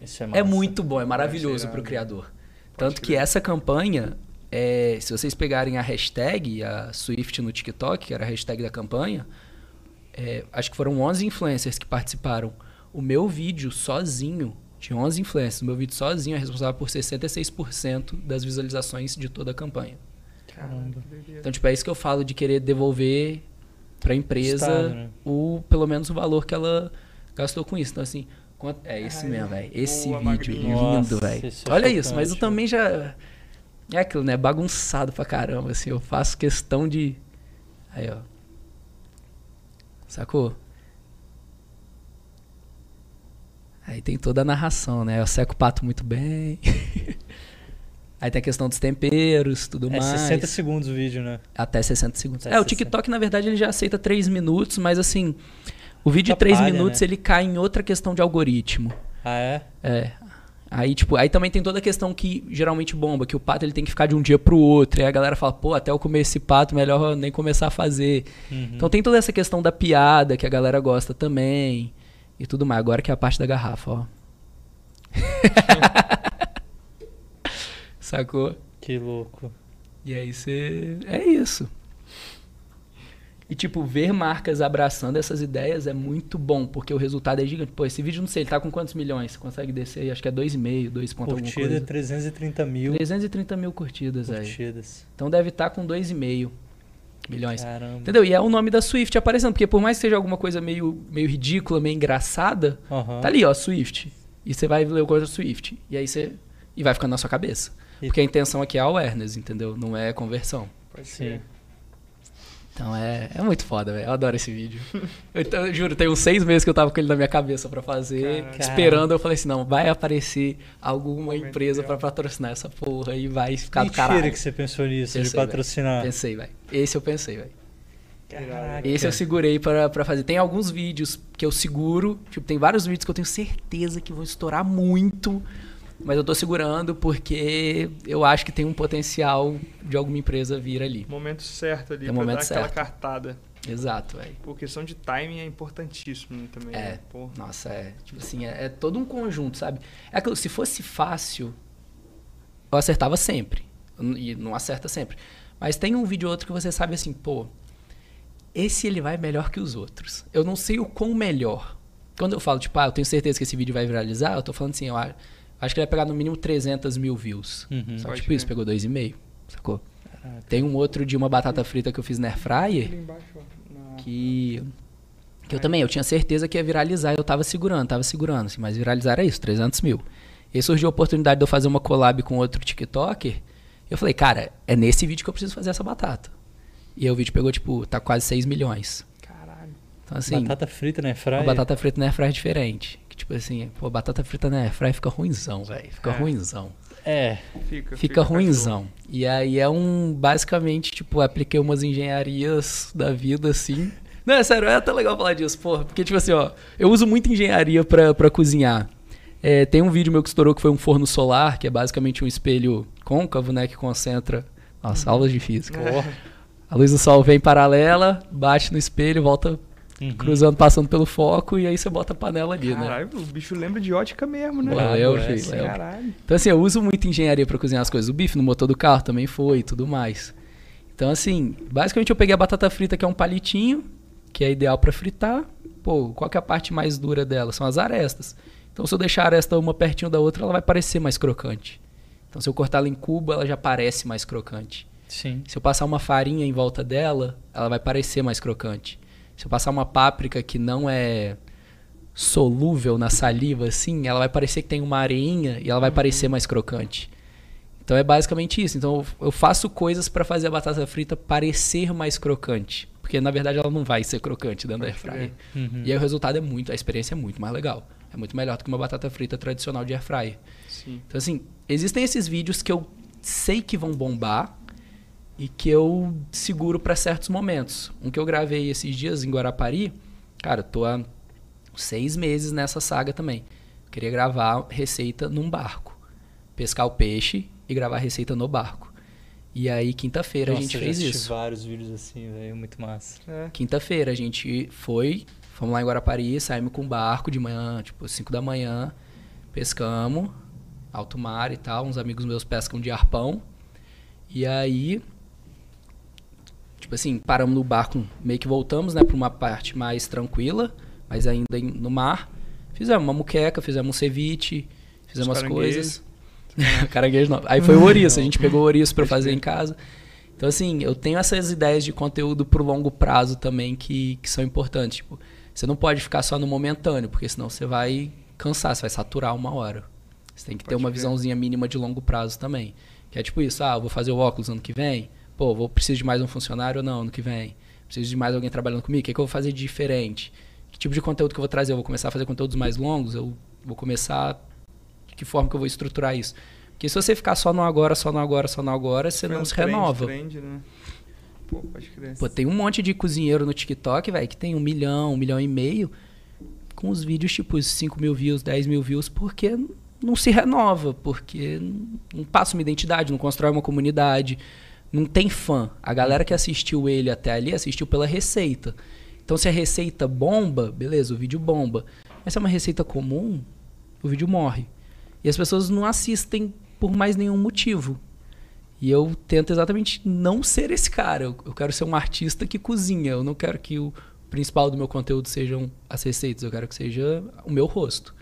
Isso é, é muito bom, é maravilhoso pro criador. Pode Tanto que essa campanha, é, se vocês pegarem a hashtag, a Swift no TikTok, que era a hashtag da campanha, é, acho que foram 11 influencers que participaram. O meu vídeo sozinho, tinha 11 influencers, o meu vídeo sozinho é responsável por 66% das visualizações de toda a campanha. Caramba. Então, tipo, é isso que eu falo de querer devolver pra empresa Estado, né? o, pelo menos o valor que ela gastou com isso. Então, assim, quanto- é esse Ai, mesmo, velho. Esse boa, vídeo Magrinho. lindo, Nossa, velho. é Olha isso, mas eu também já. É aquilo, né? Bagunçado pra caramba, assim. Eu faço questão de. Aí, ó. Sacou? Aí tem toda a narração, né? Eu seco o pato muito bem. [LAUGHS] Aí tem a questão dos temperos, tudo É mais. 60 segundos o vídeo, né? Até 60 segundos. Até é, o 60. TikTok, na verdade, ele já aceita 3 minutos, mas assim, o vídeo de Já 3 palha, minutos, né? ele cai em outra questão de algoritmo. Ah, é? É. Aí, tipo, aí também tem toda a questão que geralmente bomba, que o pato ele tem que ficar de um dia pro outro. E aí a galera fala, pô, até eu comer esse pato, melhor nem começar a fazer. Uhum. Então tem toda essa questão da piada que a galera gosta também. E tudo mais. Agora que é a parte da garrafa, ó. [LAUGHS] Sacou? Que louco. E aí você. É isso. E, tipo, ver marcas abraçando essas ideias é muito bom, porque o resultado é gigante. Pô, esse vídeo, não sei, ele tá com quantos milhões? Você consegue descer? aí? Acho que é 2,5, 2 ponto alguma Curtida coisa. 330 mil 330 mil curtidas aí. curtidas. Então deve estar com 2,5 milhões. Caramba. Entendeu? E é o nome da Swift aparecendo, porque por mais que seja alguma coisa meio, meio ridícula, meio engraçada, Aham. tá ali, ó, Swift. E você vai ler o coisa Swift. E aí você. E vai ficando na sua cabeça. E- Porque a intenção aqui é awareness, entendeu? Não é conversão. Pode Sim. Então é, é muito foda, velho. Eu adoro esse vídeo. Eu, eu juro, tem uns seis meses que eu tava com ele na minha cabeça pra fazer. Caralho. Esperando, eu falei assim: não, vai aparecer alguma Momento empresa pra patrocinar essa porra e vai ficar do Mentira caralho. que você pensou nisso, de Pensei, patrocinar. Pensei, velho. Esse eu pensei, velho. Caraca. Esse eu segurei pra fazer. Tem alguns vídeos que eu seguro. Tipo, tem vários vídeos que eu tenho certeza que vão estourar muito. Mas eu tô segurando porque eu acho que tem um potencial de alguma empresa vir ali. Momento certo ali É momento dar aquela certo. cartada. Exato, velho. Por questão de timing é importantíssimo né, também. É. né? Pô, Nossa, é. Tipo assim, é, é todo um conjunto, sabe? É aquilo, se fosse fácil, eu acertava sempre. E não acerta sempre. Mas tem um vídeo ou outro que você sabe assim, pô, esse ele vai melhor que os outros. Eu não sei o quão melhor. Quando eu falo, tipo, ah, eu tenho certeza que esse vídeo vai viralizar, eu tô falando assim, eu a- acho que ele vai pegar no mínimo 300 mil views. Uhum. Só tipo crer. isso, pegou 2,5, sacou? Caraca. Tem um outro de uma batata frita que eu fiz na air fryer, ali embaixo, ó, na- que que eu também, eu tinha certeza que ia viralizar, eu tava segurando, tava segurando, assim, mas viralizar era isso, 300 mil. E aí surgiu a oportunidade de eu fazer uma collab com outro TikToker, eu falei, cara, é nesse vídeo que eu preciso fazer essa batata. E aí o vídeo pegou, tipo, tá quase 6 milhões. Caralho. Então, assim, Batata frita, né? uma Fryer. batata frita na airfryer é diferente. Que, tipo assim, pô, batata frita na airfryer fica ruimzão, velho, fica É. ruimzão. É. Fica, Fica cachorro. ruimzão. E aí é um. Basicamente, tipo, apliquei umas engenharias da vida, assim. Não, é sério, é até legal falar disso, porra. Porque, tipo assim, ó, eu uso muito engenharia pra, pra cozinhar. É, tem um vídeo meu que estourou que foi um forno solar, que é basicamente um espelho côncavo, né? Que concentra. Nossa, aulas de física. [LAUGHS] A luz do sol vem paralela, bate no espelho, volta Uhum. cruzando, passando pelo foco, e aí você bota a panela ali, né? Caralho, o bicho lembra de ótica mesmo, né? Filho, valeu. Caralho. Então, assim, eu uso muito engenharia pra cozinhar as coisas. O bife no motor do carro também foi e tudo mais. Então, assim, basicamente eu peguei a batata frita, que é um palitinho, que é ideal para fritar. Pô, qual que é a parte mais dura dela? São as arestas. Então, se eu deixar a aresta uma pertinho da outra, ela vai parecer mais crocante. Então, se eu cortar ela em cubo, ela já parece mais crocante. Sim. Se eu passar uma farinha em volta dela, ela vai parecer mais crocante. Se eu passar uma páprica que não é solúvel na saliva, assim, ela vai parecer que tem uma areinha e ela vai parecer mais crocante. Então é basicamente isso. Então eu faço coisas para fazer a batata frita parecer mais crocante, porque na verdade ela não vai ser crocante dentro da air fryer. Uhum. E aí o resultado é muito, a experiência é muito mais legal. É muito melhor do que uma batata frita tradicional de air fryer. Sim. Então, assim, existem esses vídeos que eu sei que vão bombar e que eu seguro para certos momentos. Um que eu gravei esses dias em Guarapari, cara, eu tô há seis meses nessa saga também. Eu queria gravar receita num barco. Pescar o peixe e gravar receita no barco. E aí, quinta-feira, a gente eu já fez isso. vários vídeos assim, velho, muito massa. É. Quinta-feira a gente foi, fomos lá em Guarapari, saímos com um barco de manhã, tipo 5 da manhã, pescamos, alto mar e tal, uns amigos meus pescam de arpão. E aí, tipo assim, paramos no barco, meio que voltamos, né, para uma parte mais tranquila, mas ainda em- no mar. Fizemos uma muqueca, fizemos um ceviche, fizemos Os as caranguejos. coisas. [LAUGHS] Caranguejo não. Aí foi o ouriço, a gente pegou o ouriço para fazer em casa. Então, assim, eu tenho essas ideias de conteúdo pro longo prazo também que, que são importantes. Tipo, você não pode ficar só no momentâneo, porque senão você vai cansar, você vai saturar uma hora. Você tem que ter Pode uma crer. visãozinha mínima de longo prazo também. Que é tipo isso, ah, eu vou fazer o óculos ano que vem. Pô, vou preciso de mais um funcionário ou não ano que vem? Preciso de mais alguém trabalhando comigo? O que, que eu vou fazer de diferente? Que tipo de conteúdo que eu vou trazer? Eu vou começar a fazer conteúdos mais longos? Eu vou começar... De que forma que eu vou estruturar isso? Porque se você ficar só no agora, só no agora, só no agora, você não se renova. trend, né? Pô, pode crer. Pô, tem um monte de cozinheiro no TikTok, velho, que tem um milhão, um milhão e meio, com os vídeos tipo 5 mil views, 10 mil views, porque não se renova, porque não passa uma identidade, não constrói uma comunidade, não tem fã. A galera que assistiu ele até ali assistiu pela receita. Então, se a receita bomba, beleza, o vídeo bomba. Mas se é uma receita comum, o vídeo morre. E as pessoas não assistem por mais nenhum motivo. E eu tento exatamente não ser esse cara. Eu, quero ser um artista que cozinha. Eu não quero que o principal do meu conteúdo sejam as receitas. Eu quero que seja o meu rosto.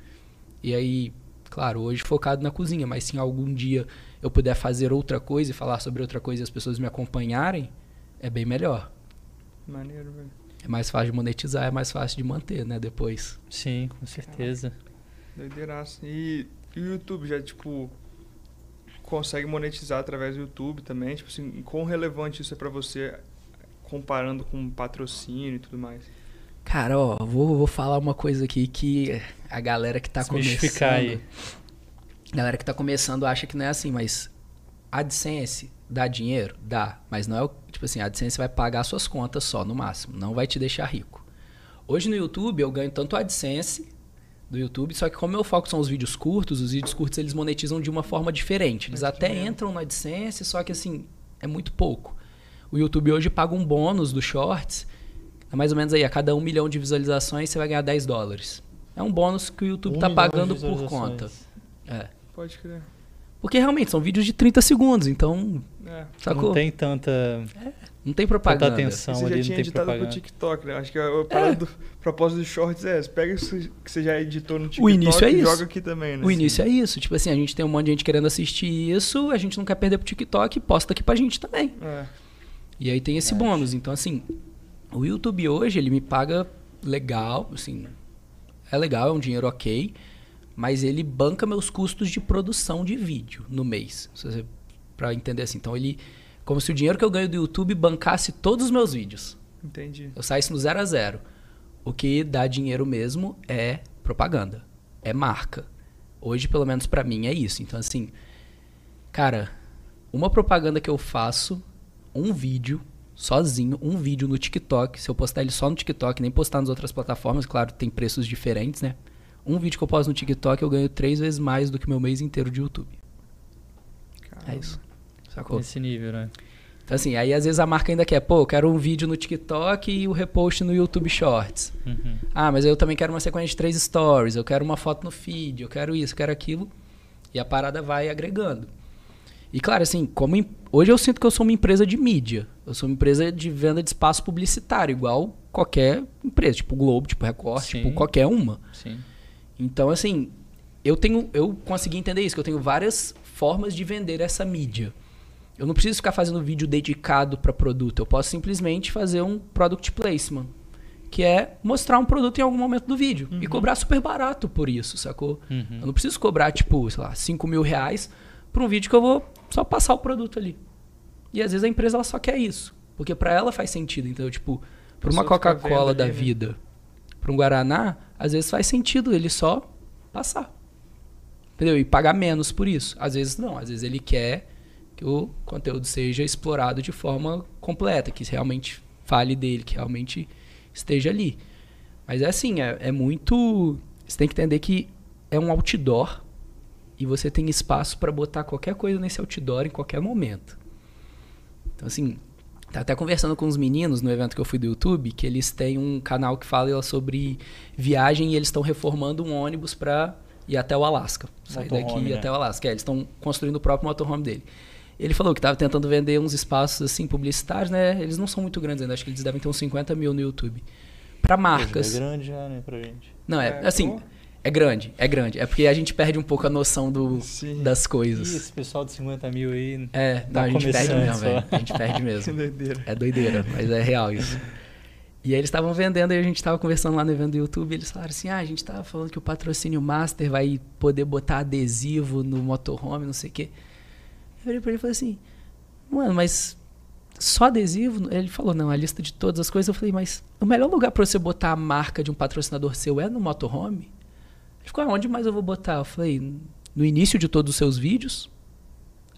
E aí, claro, hoje focado na cozinha, mas se algum dia eu puder fazer outra coisa e falar sobre outra coisa e as pessoas me acompanharem, é bem melhor. Maneiro, velho. É mais fácil de monetizar, é mais fácil de manter, né, depois. Sim, com certeza. Doideiraço. E, e o YouTube já, tipo, consegue monetizar através do YouTube também? Tipo assim, quão relevante isso é pra você comparando com patrocínio e tudo mais? Cara, ó, vou, vou falar uma coisa aqui que a galera que tá começando... aí. A galera que tá começando acha que não é assim, mas AdSense dá dinheiro? Dá. Mas não é o. Tipo assim, a AdSense vai pagar suas contas só, no máximo. Não vai te deixar rico. Hoje no YouTube eu ganho tanto AdSense do YouTube, só que como meu foco são os vídeos curtos, os vídeos curtos eles monetizam de uma forma diferente. Eles até mesmo. entram no AdSense, só que assim, é muito pouco. O YouTube hoje paga um bônus dos shorts. É mais ou menos aí, a cada um milhão de visualizações você vai ganhar 10 dólares. É um bônus que o YouTube Um tá de pagando por conta. É. Pode crer. Porque realmente são vídeos de 30 segundos, então. É. Sacou? Não tem tanta, Não tem tanta propaganda. atenção E você ali, já não tinha tem editado pro propaganda. TikTok, né? Acho que a, a parada do propósito dos shorts é essa. Pega isso que você já editou no TikTok O início é e isso. joga aqui também, né? O início é isso. Tipo assim, a gente tem um monte de gente querendo assistir isso, a gente não quer perder pro TikTok, posta aqui pra gente também. É. E aí tem esse bônus. Então, assim, o YouTube hoje, ele me paga legal, assim, é legal, é um dinheiro ok, mas ele banca meus custos de produção de vídeo no mês. Pra entender assim. Então, ele. Como se o dinheiro que eu ganho do YouTube bancasse todos os meus vídeos. Entendi. Eu saísse no zero a zero. O que dá dinheiro mesmo é propaganda, é marca. Hoje, pelo menos pra mim, é isso. Então, assim, cara, uma propaganda que eu faço, um vídeo, sozinho, um vídeo no TikTok, se eu postar ele só no TikTok, nem postar nas outras plataformas, claro, tem preços diferentes, né? Um vídeo que eu posto no TikTok, eu ganho três vezes mais do que meu mês inteiro de YouTube. É isso. Sacou? Nesse nível, né? Então, assim, aí às vezes a marca ainda quer, pô, eu quero um vídeo no TikTok e o repost no YouTube Shorts. Uhum. Ah, mas eu também quero uma sequência de três stories, eu quero uma foto no feed, eu quero isso, eu quero aquilo. E a parada vai agregando. E claro, assim, como em- hoje eu sinto que eu sou uma empresa de mídia. Eu sou uma empresa de venda de espaço publicitário, igual qualquer empresa, tipo Globo, tipo Record, Sim. tipo qualquer uma. Sim. Então, assim, eu tenho. Eu consegui entender isso, que eu tenho várias formas de vender essa mídia. Eu não preciso ficar fazendo vídeo dedicado para produto. Eu posso simplesmente fazer um product placement, que é mostrar um produto em algum momento do vídeo e cobrar super barato por isso, sacou? Uhum. Eu não preciso cobrar, tipo, sei lá, 5 mil reais para um vídeo que eu vou só passar o produto ali. E às vezes a empresa ela só quer isso. Porque para ela faz sentido. Então, tipo, para uma Coca-Cola da vida, para um Guaraná, às vezes faz sentido ele só passar. Entendeu? E pagar menos por isso. Às vezes não. Às vezes ele quer que o conteúdo seja explorado de forma completa, que realmente fale dele, que realmente esteja ali. Mas é assim, é, é muito. Você tem que entender que é um outdoor e você tem espaço para botar qualquer coisa nesse outdoor em qualquer momento. Então, assim, tá até conversando com os meninos no evento que eu fui do YouTube, que eles têm um canal que fala sobre viagem e eles estão reformando um ônibus para ir até o Alasca. Sair daqui Motorhome, e ir né? até o Alasca. É, eles estão construindo o próprio motorhome dele. Ele falou que estava tentando vender uns espaços assim publicitários, né? Eles não são muito grandes ainda, acho que eles devem ter uns 50 mil no YouTube. Para marcas. É grande já, né, pra gente. Não, é, É, assim, pô. É grande, é grande. É porque a gente perde um pouco a noção do, Sim. das Ih, coisas. esse pessoal de 50 mil aí. É, não, Tá a gente perde mesmo, velho. A gente perde [LAUGHS] Que mesmo. doideira. É doideira, mas é real isso. E aí eles estavam vendendo e a gente estava conversando lá no evento do YouTube. E eles falaram assim: ah, a gente tava falando que o patrocínio Master vai poder botar adesivo no motorhome, não sei o quê. Eu olhei pra ele e falei assim: mano, mas só adesivo? Ele falou: não, a lista de todas as coisas. Eu falei: mas o melhor lugar pra você botar a marca de um patrocinador seu é no motorhome? Ele ficou: aonde mais eu vou botar? Eu falei: no início de todos os seus vídeos.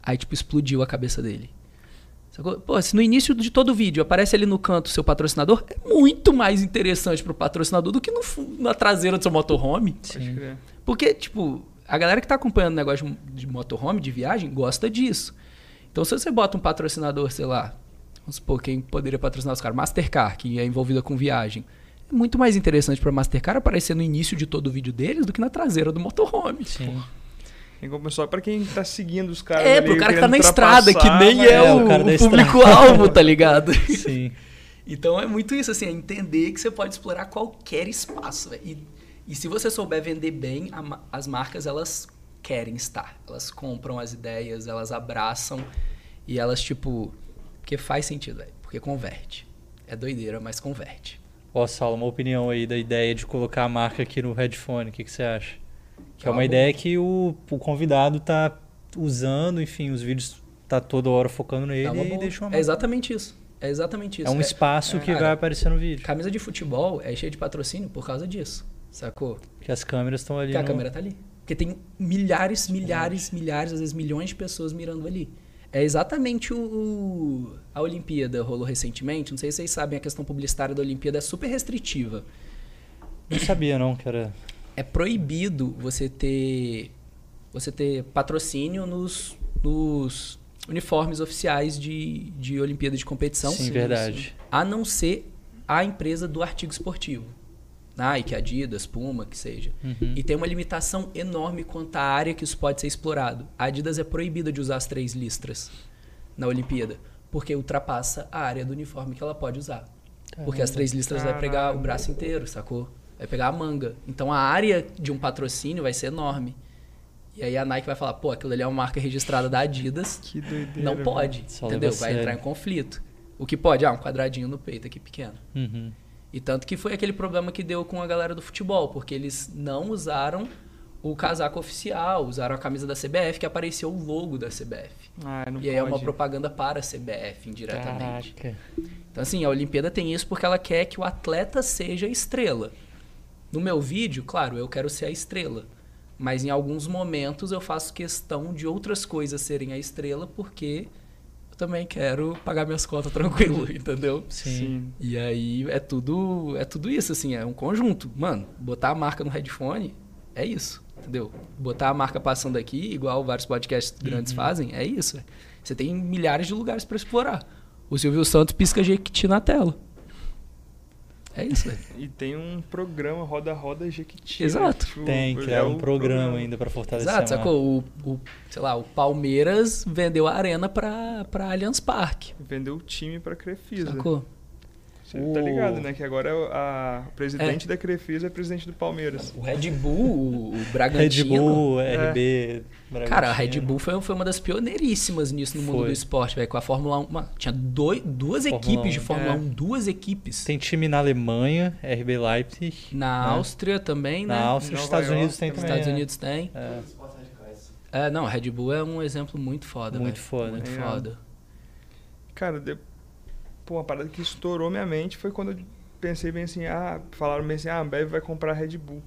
Aí, tipo, explodiu a cabeça dele. Pô, se no início de todo vídeo aparece ali no canto o seu patrocinador, é muito mais interessante pro patrocinador do que no, na traseira do seu motorhome. Crer. Porque, tipo, a galera que tá acompanhando o negócio de- de motorhome, de viagem, gosta disso. Então, se você bota um patrocinador, sei lá, vamos supor, quem poderia patrocinar os caras? Mastercard, que é envolvida com viagem. É muito mais interessante pra Mastercard aparecer no início de todo o vídeo deles do que na traseira do motorhome. Sim. Em compensação, pra quem tá seguindo os caras. É, ali, pro cara que tá na estrada, que nem mas- é, É, o, o cara da o estrada. público-alvo, tá ligado? Sim. [LAUGHS] Então é muito isso, assim, é entender que você pode explorar qualquer espaço. E, e se você souber vender bem, a as marcas, elas querem estar. Elas compram as ideias, elas abraçam e elas, tipo... Porque faz sentido, velho. Porque converte. É doideira, mas converte. Ó, Saulo, uma opinião aí da ideia de colocar a marca aqui no headphone, o que, que você acha? Que é uma Ah, ideia que o, o convidado tá usando, enfim, os vídeos tá toda hora focando nele É e deixa uma É marca. exatamente isso. É exatamente isso. É um espaço que cara, vai aparecer no vídeo. Camisa de futebol é cheia de patrocínio por causa disso, sacou? Que as câmeras estão ali. A no- câmera tá ali. Porque tem milhares, milhares, milhares, às vezes milhões de pessoas mirando ali. É exatamente o, o- a Olimpíada rolou recentemente. Não sei se vocês sabem, a questão publicitária da Olimpíada é super restritiva. Não sabia não que era. É proibido você ter você ter patrocínio nos, nos uniformes oficiais de, de Olimpíada de competição. Sim, verdade. A não ser a empresa do artigo esportivo. Nike, Adidas, Puma, que seja. Uhum. E tem uma limitação enorme quanto à área que isso pode ser explorado. A Adidas é proibida de usar as três listras na Olimpíada, porque ultrapassa a área do uniforme que ela pode usar. Porque as três listras vai pegar o braço inteiro, sacou? Vai pegar a manga. Então a área de um patrocínio vai ser enorme. E aí a Nike vai falar, pô, aquilo ali é uma marca registrada da Adidas, Que doideira. não pode, entendeu? Vai entrar em conflito. O que pode? Ah, um quadradinho no peito aqui pequeno. Uhum. E tanto que foi aquele problema que deu com a galera do futebol, porque eles não usaram o casaco oficial, usaram a camisa da CBF, que apareceu o logo da CBF. Ah, e aí é uma pode. propaganda para a CBF indiretamente. Caraca. Então, assim, a Olimpíada tem isso porque ela quer que o atleta seja a estrela. No meu vídeo, claro, eu quero ser a estrela. Mas em alguns momentos eu faço questão de outras coisas serem a estrela porque também quero pagar minhas contas [LAUGHS] tranquilo, entendeu? Sim. Sim. E aí é tudo, é tudo isso, assim, é um conjunto. Mano, botar a marca no headphone é isso, entendeu? Botar a marca passando aqui, igual vários podcasts grandes fazem, é isso. Você tem milhares de lugares para explorar. O Silvio Santos pisca Jequiti na tela. É isso, velho. E tem um programa Roda Roda Jequiti. Exato. Tipo, Tem, é criaram o um programa ainda pra fortalecer Exato, sacou? O, o, sei lá, o Palmeiras vendeu a arena pra, pra Allianz Parque. Vendeu o time pra Crefisa. Sacou? Você tá ligado, O- né? Que agora a o presidente da Crefisa é presidente do Palmeiras. O Red Bull, o, o Red Bragantino. Bull, É. RB. Bragantino. Cara, a Red Bull foi, foi uma das pioneiríssimas nisso no mundo Foi. do esporte, velho. Com a Fórmula 1. Mano, tinha dois, duas Fórmula equipes de 1, Fórmula é. 1, duas equipes. Tem time na Alemanha, RB Leipzig. Na né? Áustria também, Na né? Áustria, Nova nos Estados York Unidos tem também. Estados é. Unidos tem. É, É, não, a Red Bull é um exemplo muito foda, Muito velho. foda. Muito É. foda. Cara, de... pô, uma parada que estourou minha mente foi quando eu pensei bem assim, ah, falaram bem assim, ah, a Ambev vai comprar a Red Bull.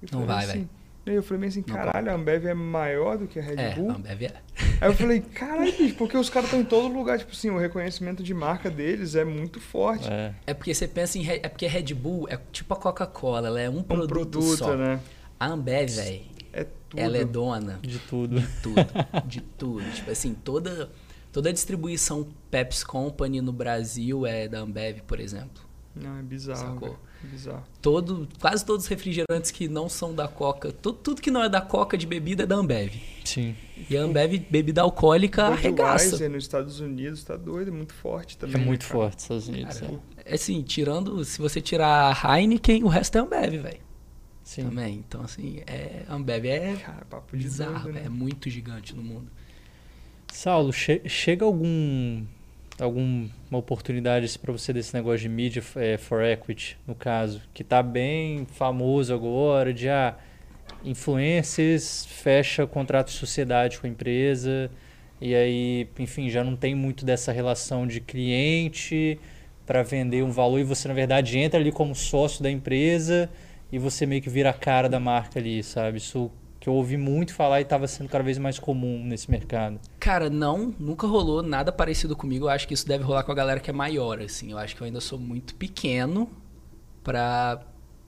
Eu Não falei vai, assim, velho. Aí eu falei bem assim, caralho, a Ambev é maior do que a Red É, Bull? a Ambev é. Aí eu falei, caralho, bicho, porque os caras estão em todo lugar, tipo assim, o reconhecimento de marca deles é muito forte. É. É porque você pensa em. É porque a Red Bull é tipo a Coca-Cola, ela é um É um produto, produto, só. né? A Ambev, velho, É tudo. ela é dona De tudo. de tudo. de tudo. Tipo assim, toda, toda a distribuição Pepsi Company no Brasil é da Ambev, por exemplo. Não, é bizarro, Sacou? Bizarro. Todo, quase todos os refrigerantes que não são da Coca, tudo, tudo que não é da Coca de bebida é da Ambev. Sim. E a Ambev, bebida alcoólica, arregaça. Budweiser nos Estados Unidos tá doido, é muito forte também. É né, muito cara? forte nos Estados Unidos. Cara, é. É assim, tirando. Se você tirar a Heineken, o resto é Ambev, velho. Sim. Também. Então, assim, é, a Ambev é Cara, papo bizarro, doido, né? é muito gigante no mundo. Saulo, che- chega algum alguma oportunidade para você desse negócio de media eh, for equity, no caso, que tá bem famoso agora, de ah, influencers fecha contrato de sociedade com a empresa e aí, enfim, já não tem muito dessa relação de cliente para vender um valor e você na verdade entra ali como sócio da empresa e você meio que vira a cara da marca ali, sabe? Isso que eu ouvi muito falar e estava sendo cada vez mais comum nesse mercado. Cara, não, nunca rolou nada parecido comigo. Eu acho que isso deve rolar com a galera que é maior, assim. Eu acho que eu ainda sou muito pequeno pra,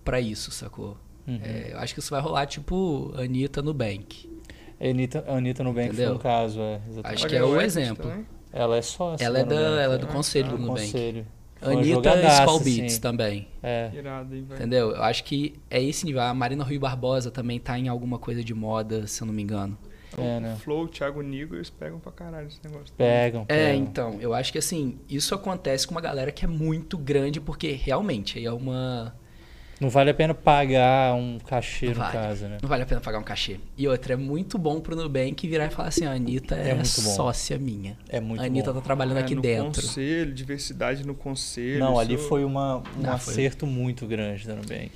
pra isso, sacou? Uhum. É, eu acho que isso vai rolar tipo Anitta no Bank. A Anitta, Anitta Nubank foi Entendeu? um caso, é. exatamente. Acho que é o exemplo. também? Ela é sócia. Ela é, da, Nubank, ela é do Ah, conselho tá. do Nubank. conselho. Anitta Skull Beats assim. também. É. Irado, hein? Entendeu? Eu acho que é esse nível. A Marina Rui Barbosa também tá em alguma coisa de moda, se eu não me engano. É, né? Flow, Thiago Nigo, eles pegam pra caralho esse negócio. Pegam, É, pegam. então, eu acho que assim, isso acontece com uma galera que é muito grande, porque realmente aí é uma. Não vale a pena pagar um cachê, no Vale. caso, né? Não vale a pena pagar um cachê. E outra, é muito bom pro Nubank virar e falar assim: a Anitta é, É sócia minha. É muito a Anitta bom. tá trabalhando É, aqui no dentro. conselho, diversidade no conselho. Não, ali isso- foi uma, um Não, foi- acerto muito grande da Nubank.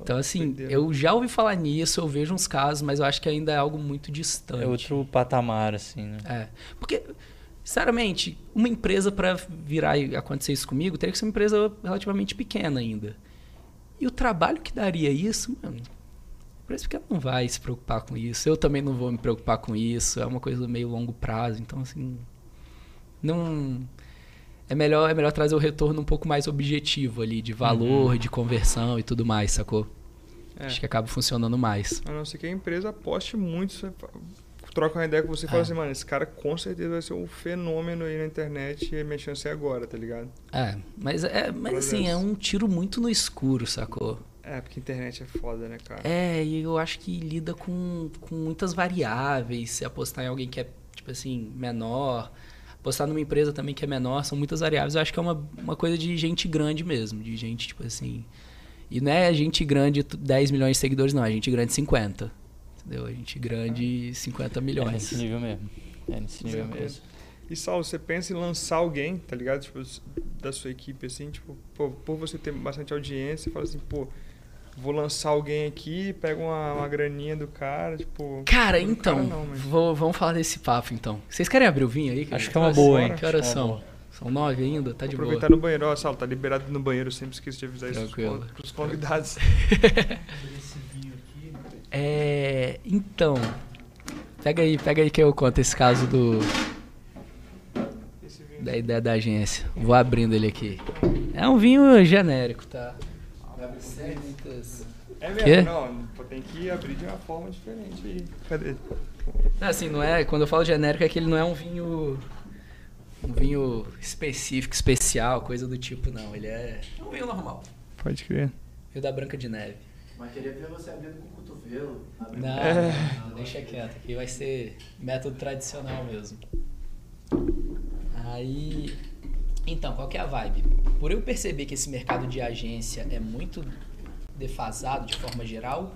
Então, assim, eu já ouvi falar nisso, eu vejo uns casos, mas eu acho que ainda é algo muito distante. É outro patamar, assim, né? É. Porque, sinceramente, uma empresa para virar e acontecer isso comigo teria que ser uma empresa relativamente pequena ainda. E o trabalho que daria isso, mano. A empresa pequena não vai se preocupar com isso. Eu também não vou me preocupar com isso. É uma coisa meio longo prazo. Então, assim. Não. É melhor, é melhor trazer o retorno um pouco mais objetivo ali, de valor, de conversão e tudo mais, sacou? É. Acho que acaba funcionando mais. A não ser que a empresa aposte muito. Troca uma ideia com você e fala É. assim, mano, esse cara com certeza vai ser um fenômeno aí na internet e minha chance é agora, tá ligado? É, mas, é, mas assim, é um tiro muito no escuro, sacou? É, porque a internet é foda, né, cara? É, e eu acho que lida com, com muitas variáveis. Se apostar em alguém que é, tipo assim, menor, apostar numa empresa também que é menor, são muitas variáveis. Eu acho que é uma, uma coisa de gente grande mesmo, de gente, tipo assim. E não é gente grande t- 10 milhões de seguidores, não, é gente grande 50. Entendeu? É gente grande 50 É milhões. nesse nível mesmo. É nesse nível Exatamente. mesmo. E Saulo, você pensa em lançar alguém, tá ligado? Tipo, da sua equipe, assim, tipo, pô, por você ter bastante audiência, você fala assim, pô, vou lançar alguém aqui, pega uma, uma graninha do cara, tipo. Cara, do então, não, mas- vou- vamos falar desse papo então. Vocês querem abrir o vinho aí? Acho eu que é uma boa, hein? Que horas Acho que é são? São nove ainda? Tá de boa. Aproveitar no banheiro, ó, Saulo, tá liberado no banheiro, eu sempre esqueço de avisar isso Tranquilo. pros, pros convidados. [LAUGHS] É. Então. Pega aí, pega aí que eu conto esse caso do. Esse vinho. Da ideia da agência. Vou abrindo ele aqui. É um vinho genérico, tá? Não abre sem muitas- É Quê? mesmo, não, pô, tem que abrir de uma forma diferente aí. Cadê? Não, assim, não é. Quando eu falo genérico é que ele não é um vinho. Um vinho específico, especial, coisa do tipo, não. Ele é. É um vinho normal. Pode crer. Rio da Branca de Neve. Mas queria ver você abrindo com cotovelo. Não, É. não, deixa quieto. Aqui vai ser método tradicional mesmo. Aí. Então, qual que é a vibe? Por eu perceber que esse mercado de agência é muito defasado de forma geral,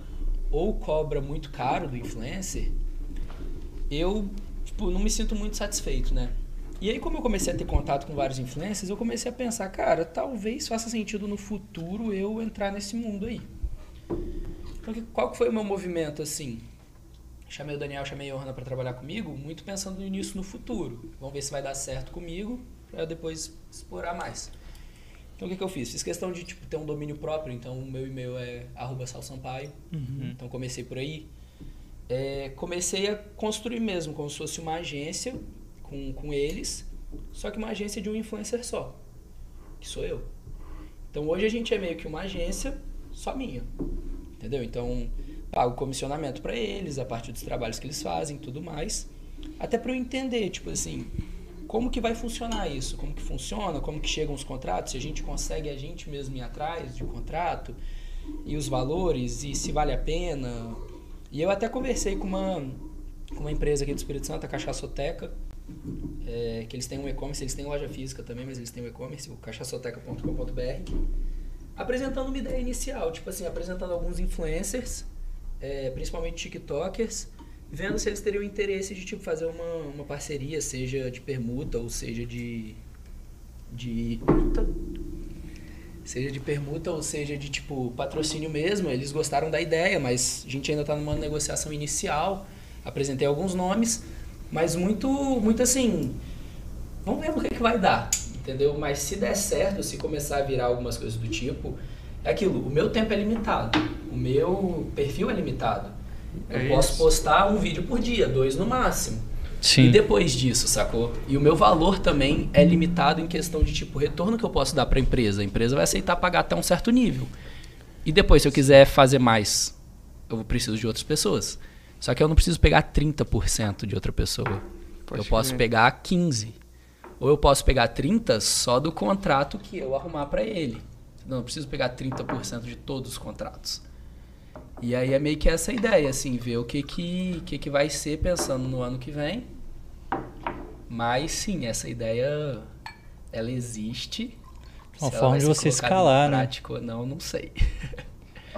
ou cobra muito caro do influencer, eu tipo, não me sinto muito satisfeito, né? E aí, como eu comecei a ter contato com vários influencers, eu comecei a pensar, cara, talvez faça sentido no futuro eu entrar nesse mundo aí. Então, que- qual que foi o meu movimento, assim? Chamei o Daniel, chamei a Johanna para trabalhar comigo, muito pensando nisso no futuro. Vamos ver se vai dar certo comigo, para depois explorar mais. Então, o que, que eu fiz? Fiz questão de tipo, ter um domínio próprio, então o meu e-mail é arroba salsampaio. Então, comecei por aí. É, comecei a construir mesmo, como se fosse uma agência com, com eles, só que uma agência de um influencer só, que sou eu. Então, hoje a gente é meio que uma agência só minha. Entendeu? Então, pago comissionamento para eles, a partir dos trabalhos que eles fazem, tudo mais. Até para eu entender, tipo assim, como que vai funcionar isso? Como que funciona? Como que chegam os contratos? Se a gente consegue a gente mesmo ir atrás de um contrato e os valores e se vale a pena. E eu até conversei com uma com uma empresa aqui do Espírito Santo, a Cachaçoteca, é, que eles têm um e-commerce, eles têm loja física também, mas eles têm um e-commerce, o cachaçoteca.com.br apresentando uma ideia inicial, tipo assim, apresentando alguns influencers, é, principalmente TikTokers, vendo se eles teriam interesse de tipo fazer uma, uma parceria, seja de permuta ou seja de de seja de permuta ou seja de tipo patrocínio mesmo. Eles gostaram da ideia, mas a gente ainda está numa negociação inicial. Apresentei alguns nomes, mas muito muito assim, vamos ver no que, que vai dar, entendeu? Mas se der certo, se começar a virar algumas coisas do tipo, é aquilo, o meu tempo é limitado, o meu perfil é limitado. Eu É posso isso. postar um vídeo por dia, dois no máximo. Sim. E depois disso, sacou? E o meu valor também é limitado em questão de tipo, retorno que eu posso dar para a empresa. A empresa vai aceitar pagar até um certo nível. E depois, se eu quiser fazer mais, eu preciso de outras pessoas. Só que eu não preciso pegar 30% de outra pessoa. Pode eu posso pegar 15. Ou eu posso pegar 30 só do contrato que eu arrumar para ele. Não, eu preciso pegar 30% de todos os contratos. E aí é meio que essa ideia, assim, ver o que que, que que vai ser pensando no ano que vem. Mas sim, essa ideia ela existe. Uma Se forma de você escalar, né? não, não sei.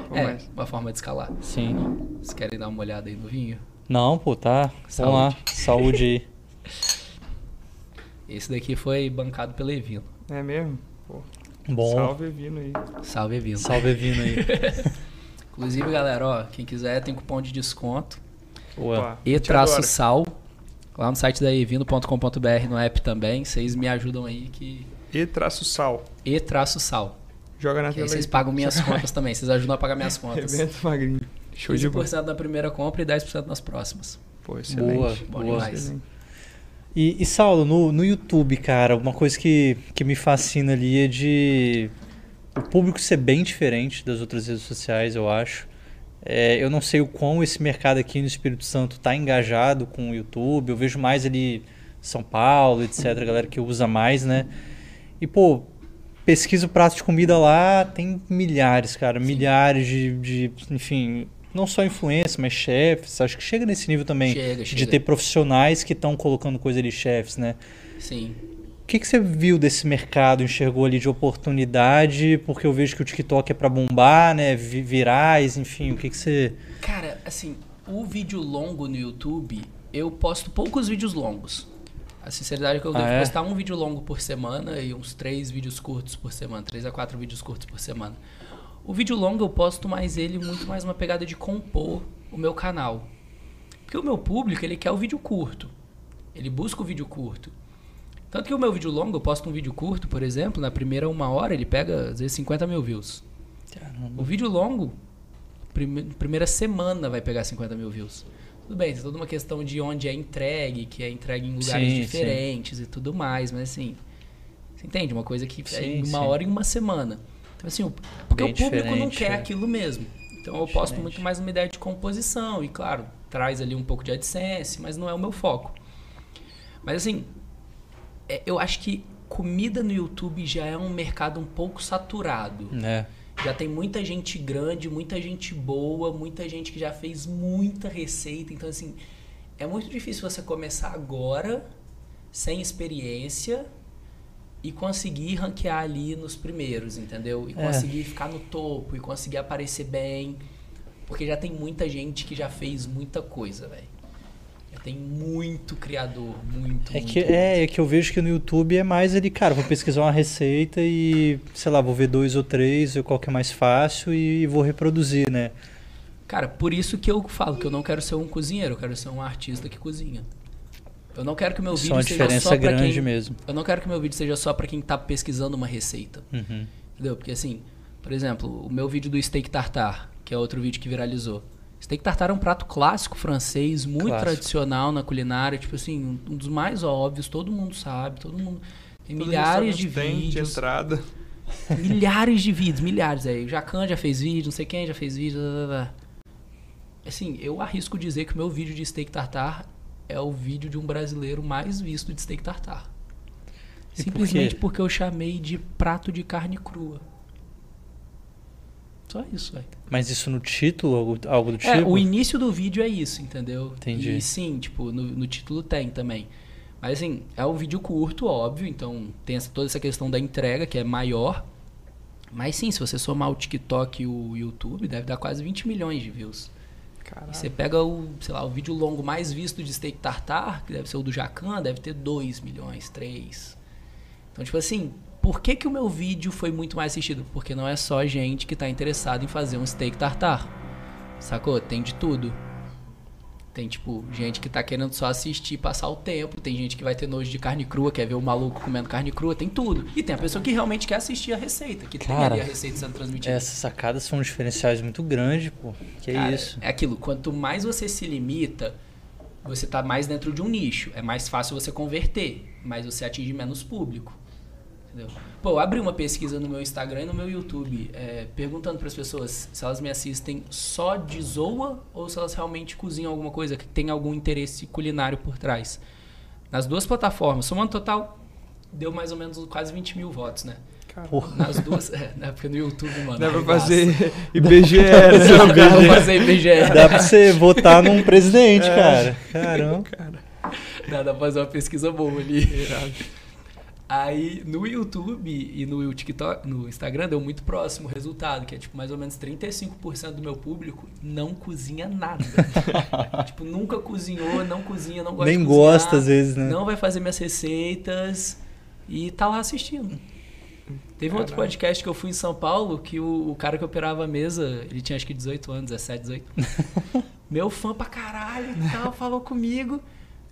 Pô, é, mas- uma forma de escalar. Sim. Vocês querem dar uma olhada aí no vinho? Não, pô, tá. Saúde. Vamos lá. Saúde aí. [LAUGHS] Esse daqui foi bancado pelo Evino. É mesmo? Pô, Bom. Salve, vindo aí. Salve, Evino. Salve Evino aí. [LAUGHS] Inclusive, galera, ó, quem quiser tem cupom de desconto. Boa. E traço sal. Lá no site da evino.com.br, no app também. Vocês me ajudam aí que. E traço sal. E traço sal. Joga na aí tela vocês pagam minhas [LAUGHS] contas também. Vocês ajudam a pagar minhas [LAUGHS] contas. Rebento magrinho. Show de bola. 15% na primeira compra e 10% nas próximas. Pô, excelente. Boa, Bom boa. demais. Excelente. E, e, Saulo, no, no YouTube, cara, uma coisa que, que me fascina ali é de o público ser bem diferente das outras redes sociais, eu acho. É, eu não sei o quão esse mercado aqui no Espírito Santo está engajado com o YouTube. Eu vejo mais ali São Paulo, etc. A galera que usa mais, né? E, pô, pesquisa o prato de comida lá, tem milhares, cara. Milhares de, de, enfim, não só influência, mas chefes. Acho que chega nesse nível também Chega, de chega. ter profissionais que estão colocando coisa de chefes, né? Sim. O que, que você viu desse mercado, enxergou ali de oportunidade? Porque eu vejo que o TikTok é para bombar, né? Vi- Virais, enfim, o que, que você. Cara, assim, o vídeo longo no YouTube, eu posto poucos vídeos longos. A sinceridade é que eu Ah, devo é? postar um vídeo longo por semana e uns três vídeos curtos por semana. Três a quatro vídeos curtos por semana. O vídeo longo eu posto mais ele muito mais uma pegada de compor o meu canal. Porque o meu público, ele quer o vídeo curto. Ele busca o vídeo curto. Tanto que o meu vídeo longo, eu posto um vídeo curto, por exemplo, na primeira uma hora ele pega, às vezes, 50 mil views. O vídeo longo, prime- primeira semana vai pegar 50 mil views. Tudo bem, tem toda uma questão de onde é entregue, que é entregue em lugares Sim, diferentes e tudo mais, mas assim, você entende? Uma coisa que é Sim, em uma sim. hora e uma semana. Então assim, porque Bem o público não quer é. aquilo mesmo. Então eu posto muito mais uma ideia de composição e claro, traz ali um pouco de AdSense, mas não é o meu foco. Mas assim, é, eu acho que comida no YouTube já é um mercado um pouco saturado. né? Já tem muita gente grande, muita gente boa, muita gente que já fez muita receita. Então, assim, é muito difícil você começar agora, sem experiência, e conseguir ranquear ali nos primeiros, entendeu? E É. conseguir ficar no topo, e conseguir aparecer bem. Porque já tem muita gente que já fez muita coisa, velho. Já tem muito criador, muito, É muito, que, é, é que eu vejo que no YouTube é mais ali, cara, vou pesquisar uma receita e, sei lá, vou ver dois ou três, qual que é mais fácil e vou reproduzir, né? Cara, por isso que eu falo que eu não quero ser um cozinheiro, eu quero ser um artista que cozinha. Eu não quero que o meu Isso é vídeo seja só pra grande quem... mesmo. Eu não quero que o meu vídeo seja só pra quem tá pesquisando uma receita. Uhum. Entendeu? Porque assim, por exemplo, o meu vídeo do steak tartar, que é outro vídeo que viralizou. Steak tartar é um prato clássico francês, muito Clássico. tradicional na culinária, tipo assim, um- dos mais óbvios, todo mundo sabe, todo mundo tem Todo milhares de tem de vídeos, entrada. [LAUGHS] milhares de vídeos, milhares aí. O Jacan já fez vídeo, não sei quem já fez vídeo, blá, blá, blá. Assim, eu arrisco dizer que o meu vídeo de steak tartar é o vídeo de um brasileiro mais visto de steak tartar. E por Simplesmente quê? porque eu chamei de prato de carne crua. Só isso, velho. Mas isso no título, algo, algo do tipo? É, o início do vídeo é isso, entendeu? Entendi. E sim, tipo, no, no título tem também. Mas assim, é um vídeo curto, óbvio, então tem essa- toda essa questão da entrega, que é maior. Mas sim, se você somar o TikTok e o YouTube, deve dar quase 20 milhões de views. Caralho. E você pega o, sei lá, o vídeo longo mais visto de steak tartar, que deve ser o do Jacan, deve ter 2 milhões, 3. Então, tipo assim, por que, que o meu vídeo foi muito mais assistido? Porque não é só gente que tá interessada em fazer um steak tartar. Sacou? Tem de tudo. Tem, tipo, gente que tá querendo só assistir, passar o tempo. Tem gente que vai ter nojo de carne crua, quer ver o maluco comendo carne crua. Tem tudo. E tem a pessoa que realmente quer assistir a receita, que tem Cara, ali a receita sendo transmitida. Essas sacadas são diferenciais muito grandes, pô. Que Cara, isso? É aquilo, quanto mais você se limita, você tá mais dentro de um nicho. É mais fácil você converter, mas você atinge menos público. Entendeu? Pô, eu abri uma pesquisa no meu Instagram e no meu YouTube, é, perguntando para as pessoas se elas me assistem só de zoa ou se elas realmente cozinham alguma coisa, que tem algum interesse culinário por trás. Nas duas plataformas, somando total, deu mais ou menos quase 20 mil votos, né? Porra. Nas duas, é, né? Porque no YouTube, mano. Dá pra arregaça. fazer IBGE, né? Dá pra fazer IBGE. Dá pra você votar num presidente, É. cara. Caramba. Dá, dá pra fazer uma pesquisa boa ali. Aí no YouTube e no TikTok, no Instagram, deu muito próximo o resultado, que é tipo mais ou menos 35% do meu público não cozinha nada. [LAUGHS] tipo, nunca cozinhou, não cozinha, não gosta Nem de cozinhar, gosta às vezes, né? Não vai fazer minhas receitas e tá lá assistindo. Teve um outro podcast que eu fui em São Paulo que o, o cara que operava a mesa, ele tinha acho que 18 anos, 17, 18. [LAUGHS] Meu fã pra caralho e tal, falou comigo.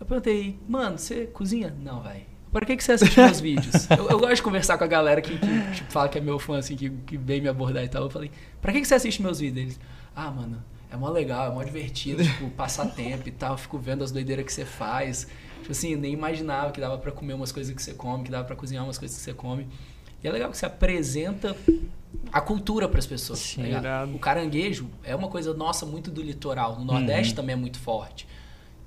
Eu perguntei, mano, você cozinha? Não, vai. Pra que, que você assiste meus vídeos? [LAUGHS] Eu, eu gosto de conversar com a galera que, que, tipo, fala que é meu fã, assim, que, que vem me abordar e tal. Eu falei, pra que, que você assiste meus vídeos? Eles, ah, mano, é mó legal, é mó divertido, [LAUGHS] tipo, passar tempo e tal. Eu fico vendo as doideiras que você faz. Tipo assim, nem imaginava que dava pra comer umas coisas que você come, que dava pra cozinhar umas coisas que você come. E é legal que você apresenta a cultura pras pessoas. tá Sim. Irado. o caranguejo é uma coisa nossa muito do litoral. No Nordeste também é muito forte.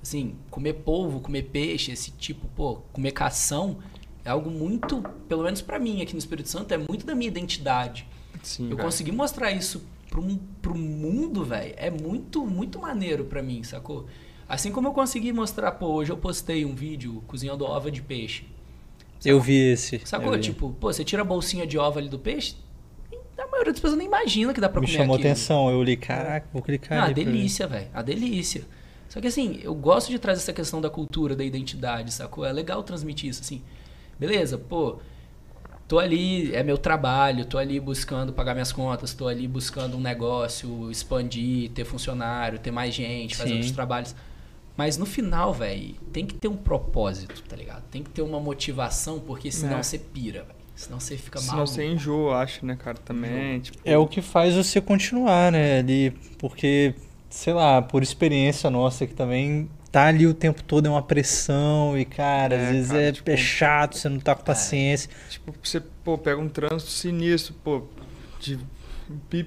Assim, comer polvo, comer peixe, esse tipo, pô, comer cação é algo muito, pelo menos pra mim aqui no Espírito Santo, é muito da minha identidade. Sim, Eu consegui mostrar isso pro, pro mundo, velho, é muito, muito maneiro pra mim, sacou? Assim como eu consegui mostrar, pô, hoje eu postei um vídeo cozinhando ova de peixe. Eu vi esse. Sacou? vi. Tipo, pô, você tira a bolsinha de ova ali do peixe, a maioria das pessoas nem imagina que dá pra Me comer chamou aquilo. atenção. Eu li, caraca, vou clicar Ah, ali. pra ver. delícia, velho. A delícia. Só que assim, eu gosto de trazer essa questão da cultura, da identidade, sacou? É legal transmitir isso, assim. Beleza, pô, tô ali, é meu trabalho, tô ali buscando pagar minhas contas, tô ali buscando um negócio, expandir, ter funcionário, ter mais gente, fazer Sim. outros trabalhos. Mas no final, velho, tem que ter um propósito, tá ligado? Tem que ter uma motivação, porque senão É. você pira, velho. Senão você fica Senão maluco. você enjoa, eu acho, né, cara, também. Tipo, É o que faz você continuar, né? Ali, porque, sei lá, por experiência nossa que também tá ali o tempo todo é uma pressão e, cara, É, às vezes cara, é, tipo- é chato, você não tá com paciência. Tipo, você, pô, pega um trânsito sinistro, pô, de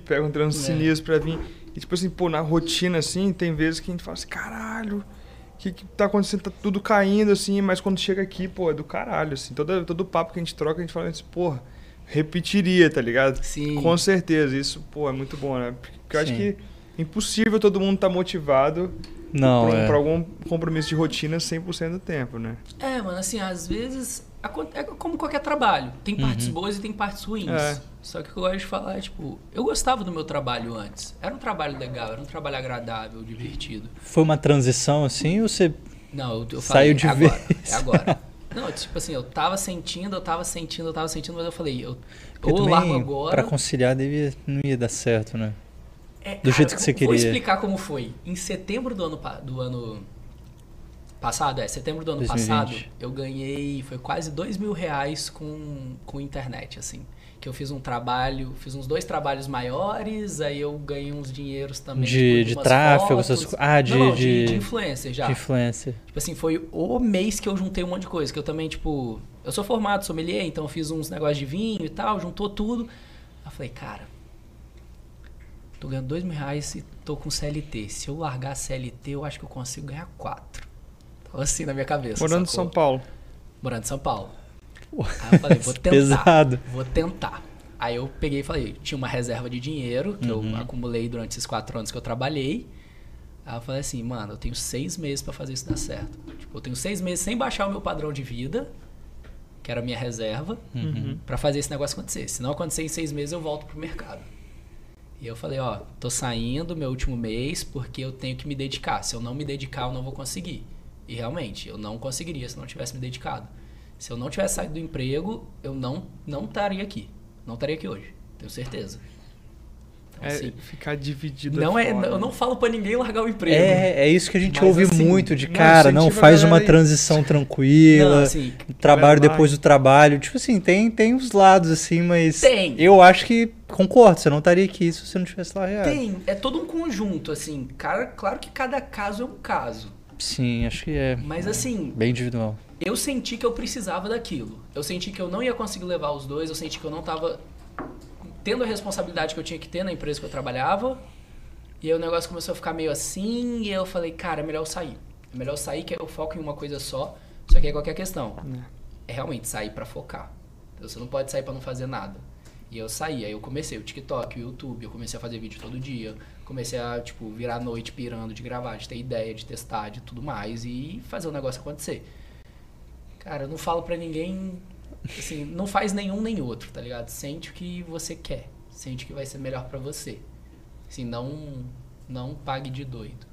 pega um trânsito É. sinistro pra vir. E tipo assim, pô, na rotina, assim, tem vezes que a gente fala assim, caralho, o que, que tá acontecendo? Tá tudo caindo, assim, mas quando chega aqui, pô, é do caralho, assim. Todo, todo papo que a gente troca, a gente fala assim, porra, repetiria, tá ligado? Sim. Com certeza, isso, pô, é muito bom, né? Porque eu acho Sim. que é impossível todo mundo estar motivado Não, pra, é. pra algum compromisso de rotina 100% do tempo, né? É, mano, assim, às vezes é como qualquer trabalho. Tem partes boas e tem partes ruins. É. Só que o que eu gosto de falar é, tipo, eu gostava do meu trabalho antes. Era um trabalho legal, era um trabalho agradável, divertido. Foi uma transição assim ou você. Não, eu, eu Saiu falei, de é agora, vez. é agora. [LAUGHS] Não, tipo assim, eu tava sentindo, eu tava sentindo, eu tava sentindo, mas eu falei, eu, Porque ou eu largo agora... pra conciliar, devia, não ia dar certo, né? É, Do jeito que você Vou queria. explicar como foi. Em setembro do ano, do ano passado, é, setembro do ano 2020. passado, eu ganhei, foi quase dois mil reais com, com internet, assim. Que eu fiz um trabalho, fiz uns dois trabalhos maiores, aí eu ganhei uns dinheiros também. De- tipo, de tráfego, fotos. ah, de- Não, não, de- de, influencer já. De influência. Tipo assim, foi o mês que eu juntei um monte de coisa. Que eu também, tipo, eu sou formado sommelier, então eu fiz uns negócios de vinho e tal, juntou tudo. Aí eu falei, cara, tô ganhando dois mil reais e tô com CLT. Se eu largar CLT, eu acho que eu consigo ganhar quatro. Tava assim na minha cabeça. Morando em sacou? São Paulo. Morando em São Paulo. Aí eu falei, vou [LAUGHS] tentar. Pesado. Vou tentar. Aí eu peguei e falei, tinha uma reserva de dinheiro que Uhum. eu acumulei durante esses quatro anos que eu trabalhei. Aí eu falei assim, mano, eu tenho seis meses pra fazer isso dar certo. Tipo, eu tenho seis meses sem baixar o meu padrão de vida, que era a minha reserva, Uhum. pra fazer esse negócio acontecer. Se não acontecer em seis meses, eu volto pro mercado. E eu falei, ó, tô saindo meu último mês porque eu tenho que me dedicar. Se eu não me dedicar, eu não vou conseguir. E realmente, eu não conseguiria se não tivesse me dedicado. Se eu não tivesse saído do emprego, eu não não estaria aqui. Não estaria aqui hoje. Tenho certeza. Então, É, assim, ficar dividido. não é, eu não falo pra ninguém largar o emprego. É, é isso que a gente Mas, ouve assim, muito de cara, não, faz uma transição tranquila, Não, assim, trabalho depois do trabalho. Tipo assim, tem, tem os lados assim, mas Tem. eu acho que concordo, você não estaria aqui se você não tivesse largado. tem, é todo um conjunto, assim. Cara, claro que cada caso é um caso. Sim, acho que é Mas assim, bem individual. eu senti que eu precisava daquilo. Eu senti que eu não ia conseguir levar os dois, eu senti que eu não tava tendo a responsabilidade que eu tinha que ter na empresa que eu trabalhava. E aí o negócio começou a ficar meio assim, e eu falei, cara, é melhor eu sair. É melhor eu sair que eu foco em uma coisa só. Só que aí qualquer questão. É realmente sair pra focar. Então, Você não pode sair pra não fazer nada. E eu saí, aí eu comecei o TikTok, o YouTube, eu comecei a fazer vídeo todo dia. Comecei a, tipo, virar a noite pirando de gravar, de ter ideia, de testar, de tudo mais e fazer o negócio acontecer. Cara, eu não falo pra ninguém, assim, não faz nenhum nem outro, tá ligado? Sente o que você quer, sente o que vai ser melhor pra você. Assim, não, não pague de doido.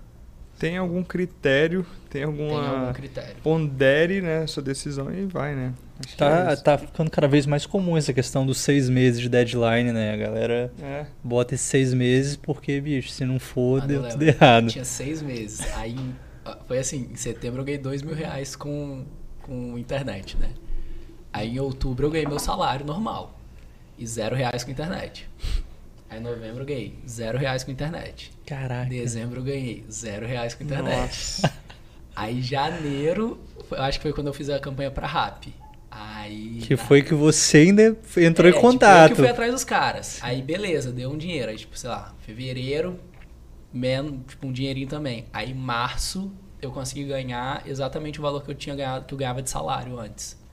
Tem algum critério, tem Tem algum alguma. critério. Pondere, né, sua decisão e vai, né? Acho que é Tá, tá ficando cada vez mais comum essa questão dos seis meses de deadline, né? A galera É. bota esses seis meses porque, bicho, se não for, Mano, deu eu tudo errado. Tinha seis meses. Aí, ah, foi assim, em setembro eu ganhei dois mil reais com, com internet, né? Aí em outubro eu ganhei meu salário normal. E zero reais com internet. Aí em novembro eu ganhei zero reais com internet. Caraca. Dezembro eu ganhei zero reais com internet. Nossa. [LAUGHS] Aí janeiro, acho que foi quando eu fiz a campanha pra RAP. Aí. Que foi que você ainda entrou é, em tipo, eu contato. que fui atrás dos caras. Aí, beleza, deu um dinheiro. Aí, tipo, sei lá, fevereiro, men, tipo, um dinheirinho também. Aí, março, eu consegui ganhar exatamente o valor que eu tinha ganhado, que eu ganhava de salário antes.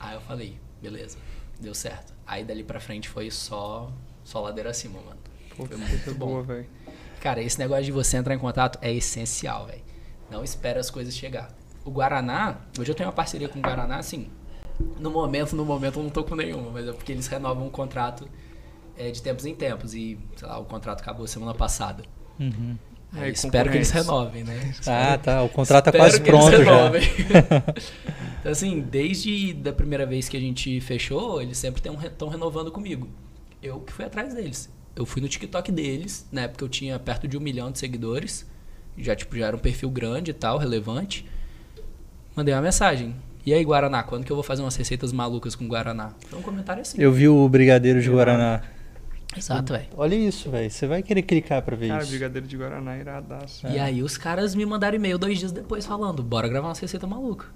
Aí eu falei, beleza, deu certo. Aí, dali pra frente, foi só, só ladeira acima, mano. Pô, Foi muito [LAUGHS] bom. boa, velho. Cara, esse negócio de você entrar em contato é essencial, velho. Não espera as coisas chegar. O Guaraná, hoje eu tenho uma parceria com o Guaraná, assim, no momento, no momento eu não tô com nenhuma, mas é porque eles renovam o contrato é, de tempos em tempos e, sei lá, o contrato acabou semana passada. Uhum. Aí Aí, espero que eles renovem, né? Ah, tá. O contrato tá Espero quase que eles pronto já. [LAUGHS] então, assim, desde da primeira vez que a gente fechou, eles sempre estão renovando comigo. Eu que fui atrás deles. Eu fui no TikTok deles, na época eu tinha perto de um milhão de seguidores. Já, tipo, já era um perfil grande e tal, relevante. Mandei uma mensagem. E aí, Guaraná, quando que eu vou fazer umas receitas malucas com Guaraná? Foi um comentário assim. Eu vi o Brigadeiro de Guaraná. Exato, velho. Olha isso, velho. Você vai querer clicar pra ver Cara, isso. brigadeiro de Guaraná iradaço. E aí os caras me mandaram e-mail dois dias depois falando, bora gravar umas receitas malucas.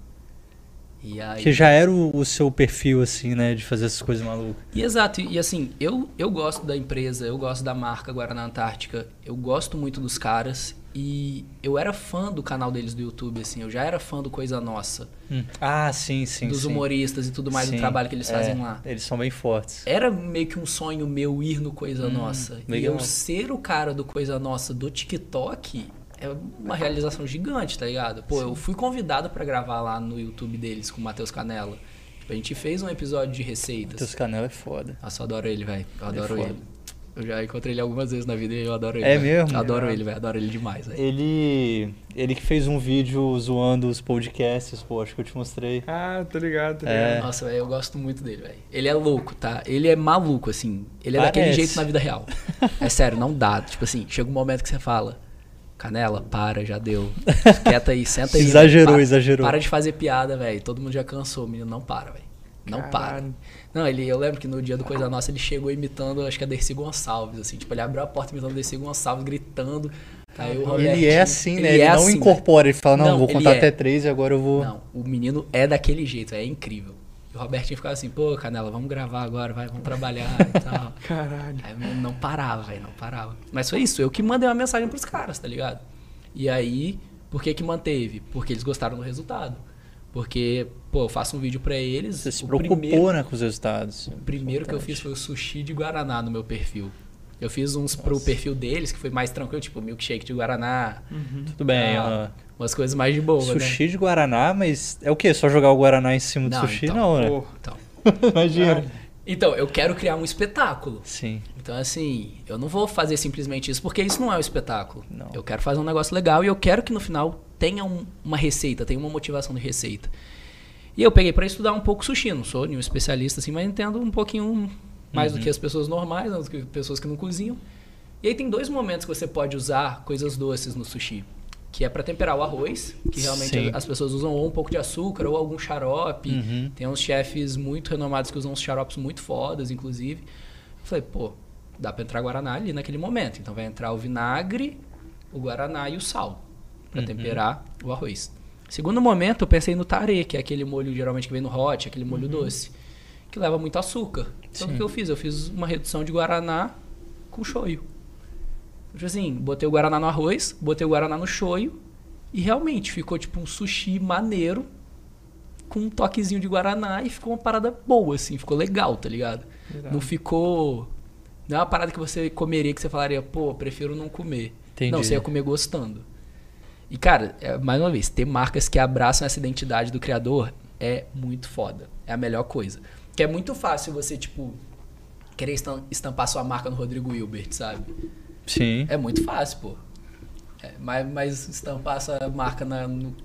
Aí... Que já era o, o seu perfil, assim, né? De fazer essas coisas malucas. E exato, e assim, eu, eu gosto da empresa, eu gosto da marca Guaraná Antártica, eu gosto muito dos caras, E eu era fã do canal deles do YouTube, assim. Eu já era fã do Coisa Nossa. Hum. Ah, sim, sim. dos sim. humoristas e tudo mais, Sim. do trabalho que eles fazem É, lá. Eles são bem fortes. Era meio que um sonho meu ir no Coisa Hum, Nossa. E eu ser o cara do Coisa Nossa do TikTok é uma realização gigante, tá ligado? Pô, eu fui convidado pra gravar lá no YouTube deles com o Matheus Canella. Tipo, a gente fez um episódio de receitas. Teus canela é foda. Nossa, eu adoro ele, velho. Eu adoro foda. ele. Eu já encontrei ele algumas vezes na vida e eu adoro ele. É velho. mesmo? Adoro Irado. ele, velho. Adoro ele demais, velho. Ele. Ele que fez um vídeo zoando os podcasts, pô, acho que eu te mostrei. Ah, tô ligado, tô É. ligado. Nossa, velho, eu gosto muito dele, velho. Ele é louco, tá? Ele é maluco, assim. Ele é daquele Parece. jeito na vida real. [LAUGHS] É sério, não dá. Tipo assim, chega um momento que você fala. Canela, para, já deu. [LAUGHS] Quieta aí, senta aí. Exagerou. Para- exagerou. Para de fazer piada, velho. Todo mundo já cansou. O menino não para, velho. Não para. Caralho. Não, ele, eu lembro que no dia do Coisa Nossa ele chegou imitando, acho que a Dercy Gonçalves, assim. Tipo, ele abriu a porta imitando a Dercy Gonçalves, gritando. Aí o Ele Robertinho- é assim, né? Ele, é não assim, incorpora, ele fala, não, Não, vou ele contar é. até três e agora eu vou. Não, o menino é daquele jeito, é incrível. E o Robertinho ficava assim, pô, Canela, vamos gravar agora, vai, vamos trabalhar e [LAUGHS] tal. Caralho. Aí não parava, velho, não parava. Mas foi isso, eu que mandei uma mensagem pros caras, tá ligado? E aí, por que que manteve? Porque eles gostaram do resultado. Porque, pô, eu faço um vídeo pra eles. Você se preocupou, primeiro, né, com os resultados. o primeiro que eu fiz foi o sushi de Guaraná no meu perfil. Eu fiz uns pro perfil deles, que foi mais tranquilo, tipo milkshake de Guaraná, Tudo bem, Ah, ó. umas coisas mais de boa, né? Sushi de Guaraná, mas é o quê? Só jogar o Guaraná em cima do Não, sushi? então, não, né? Pô, Então, [LAUGHS] Imagina. então, eu quero criar um espetáculo. Sim. Então, assim, eu não vou fazer simplesmente isso, porque isso não é um espetáculo. Não. Eu quero fazer um negócio legal e eu quero que no final tenha um- uma receita, tenha uma motivação de receita. E eu peguei pra estudar um pouco sushi, não sou nenhum especialista assim, mas entendo um pouquinho mais do que as pessoas normais, né, do que pessoas que não cozinham. E aí tem dois momentos que você pode usar coisas doces no sushi. Que é pra temperar o arroz, que realmente Sim. as pessoas usam ou um pouco de açúcar ou algum xarope. Uhum. Tem uns chefes muito renomados que usam uns xaropes muito fodas, inclusive. Eu falei, pô, dá pra entrar Guaraná ali naquele momento. Então vai entrar o vinagre, o Guaraná e o sal pra Uhum. temperar o arroz. Segundo momento, eu pensei no tare, que é aquele molho geralmente que vem no hot, aquele molho doce, que leva muito açúcar. Então Uhum. o Sim. que eu fiz? Eu fiz uma redução de Guaraná com shoyu. Tipo assim, botei o Guaraná no arroz, botei o Guaraná no shoyu e realmente ficou tipo um sushi maneiro com um toquezinho de Guaraná e ficou uma parada boa, assim, ficou legal, tá ligado? Não ficou. Não é uma parada que você comeria que você falaria, pô, prefiro não comer. Entendi. Não, você ia comer gostando. E, cara, é, mais uma vez, ter marcas que abraçam essa identidade do criador é muito foda. É a melhor coisa. Que é muito fácil você, tipo, querer estam- estampar sua marca no Rodrigo Hilbert, sabe? Sim. É muito fácil, pô. É, mas, mas estampar sua marca na, no.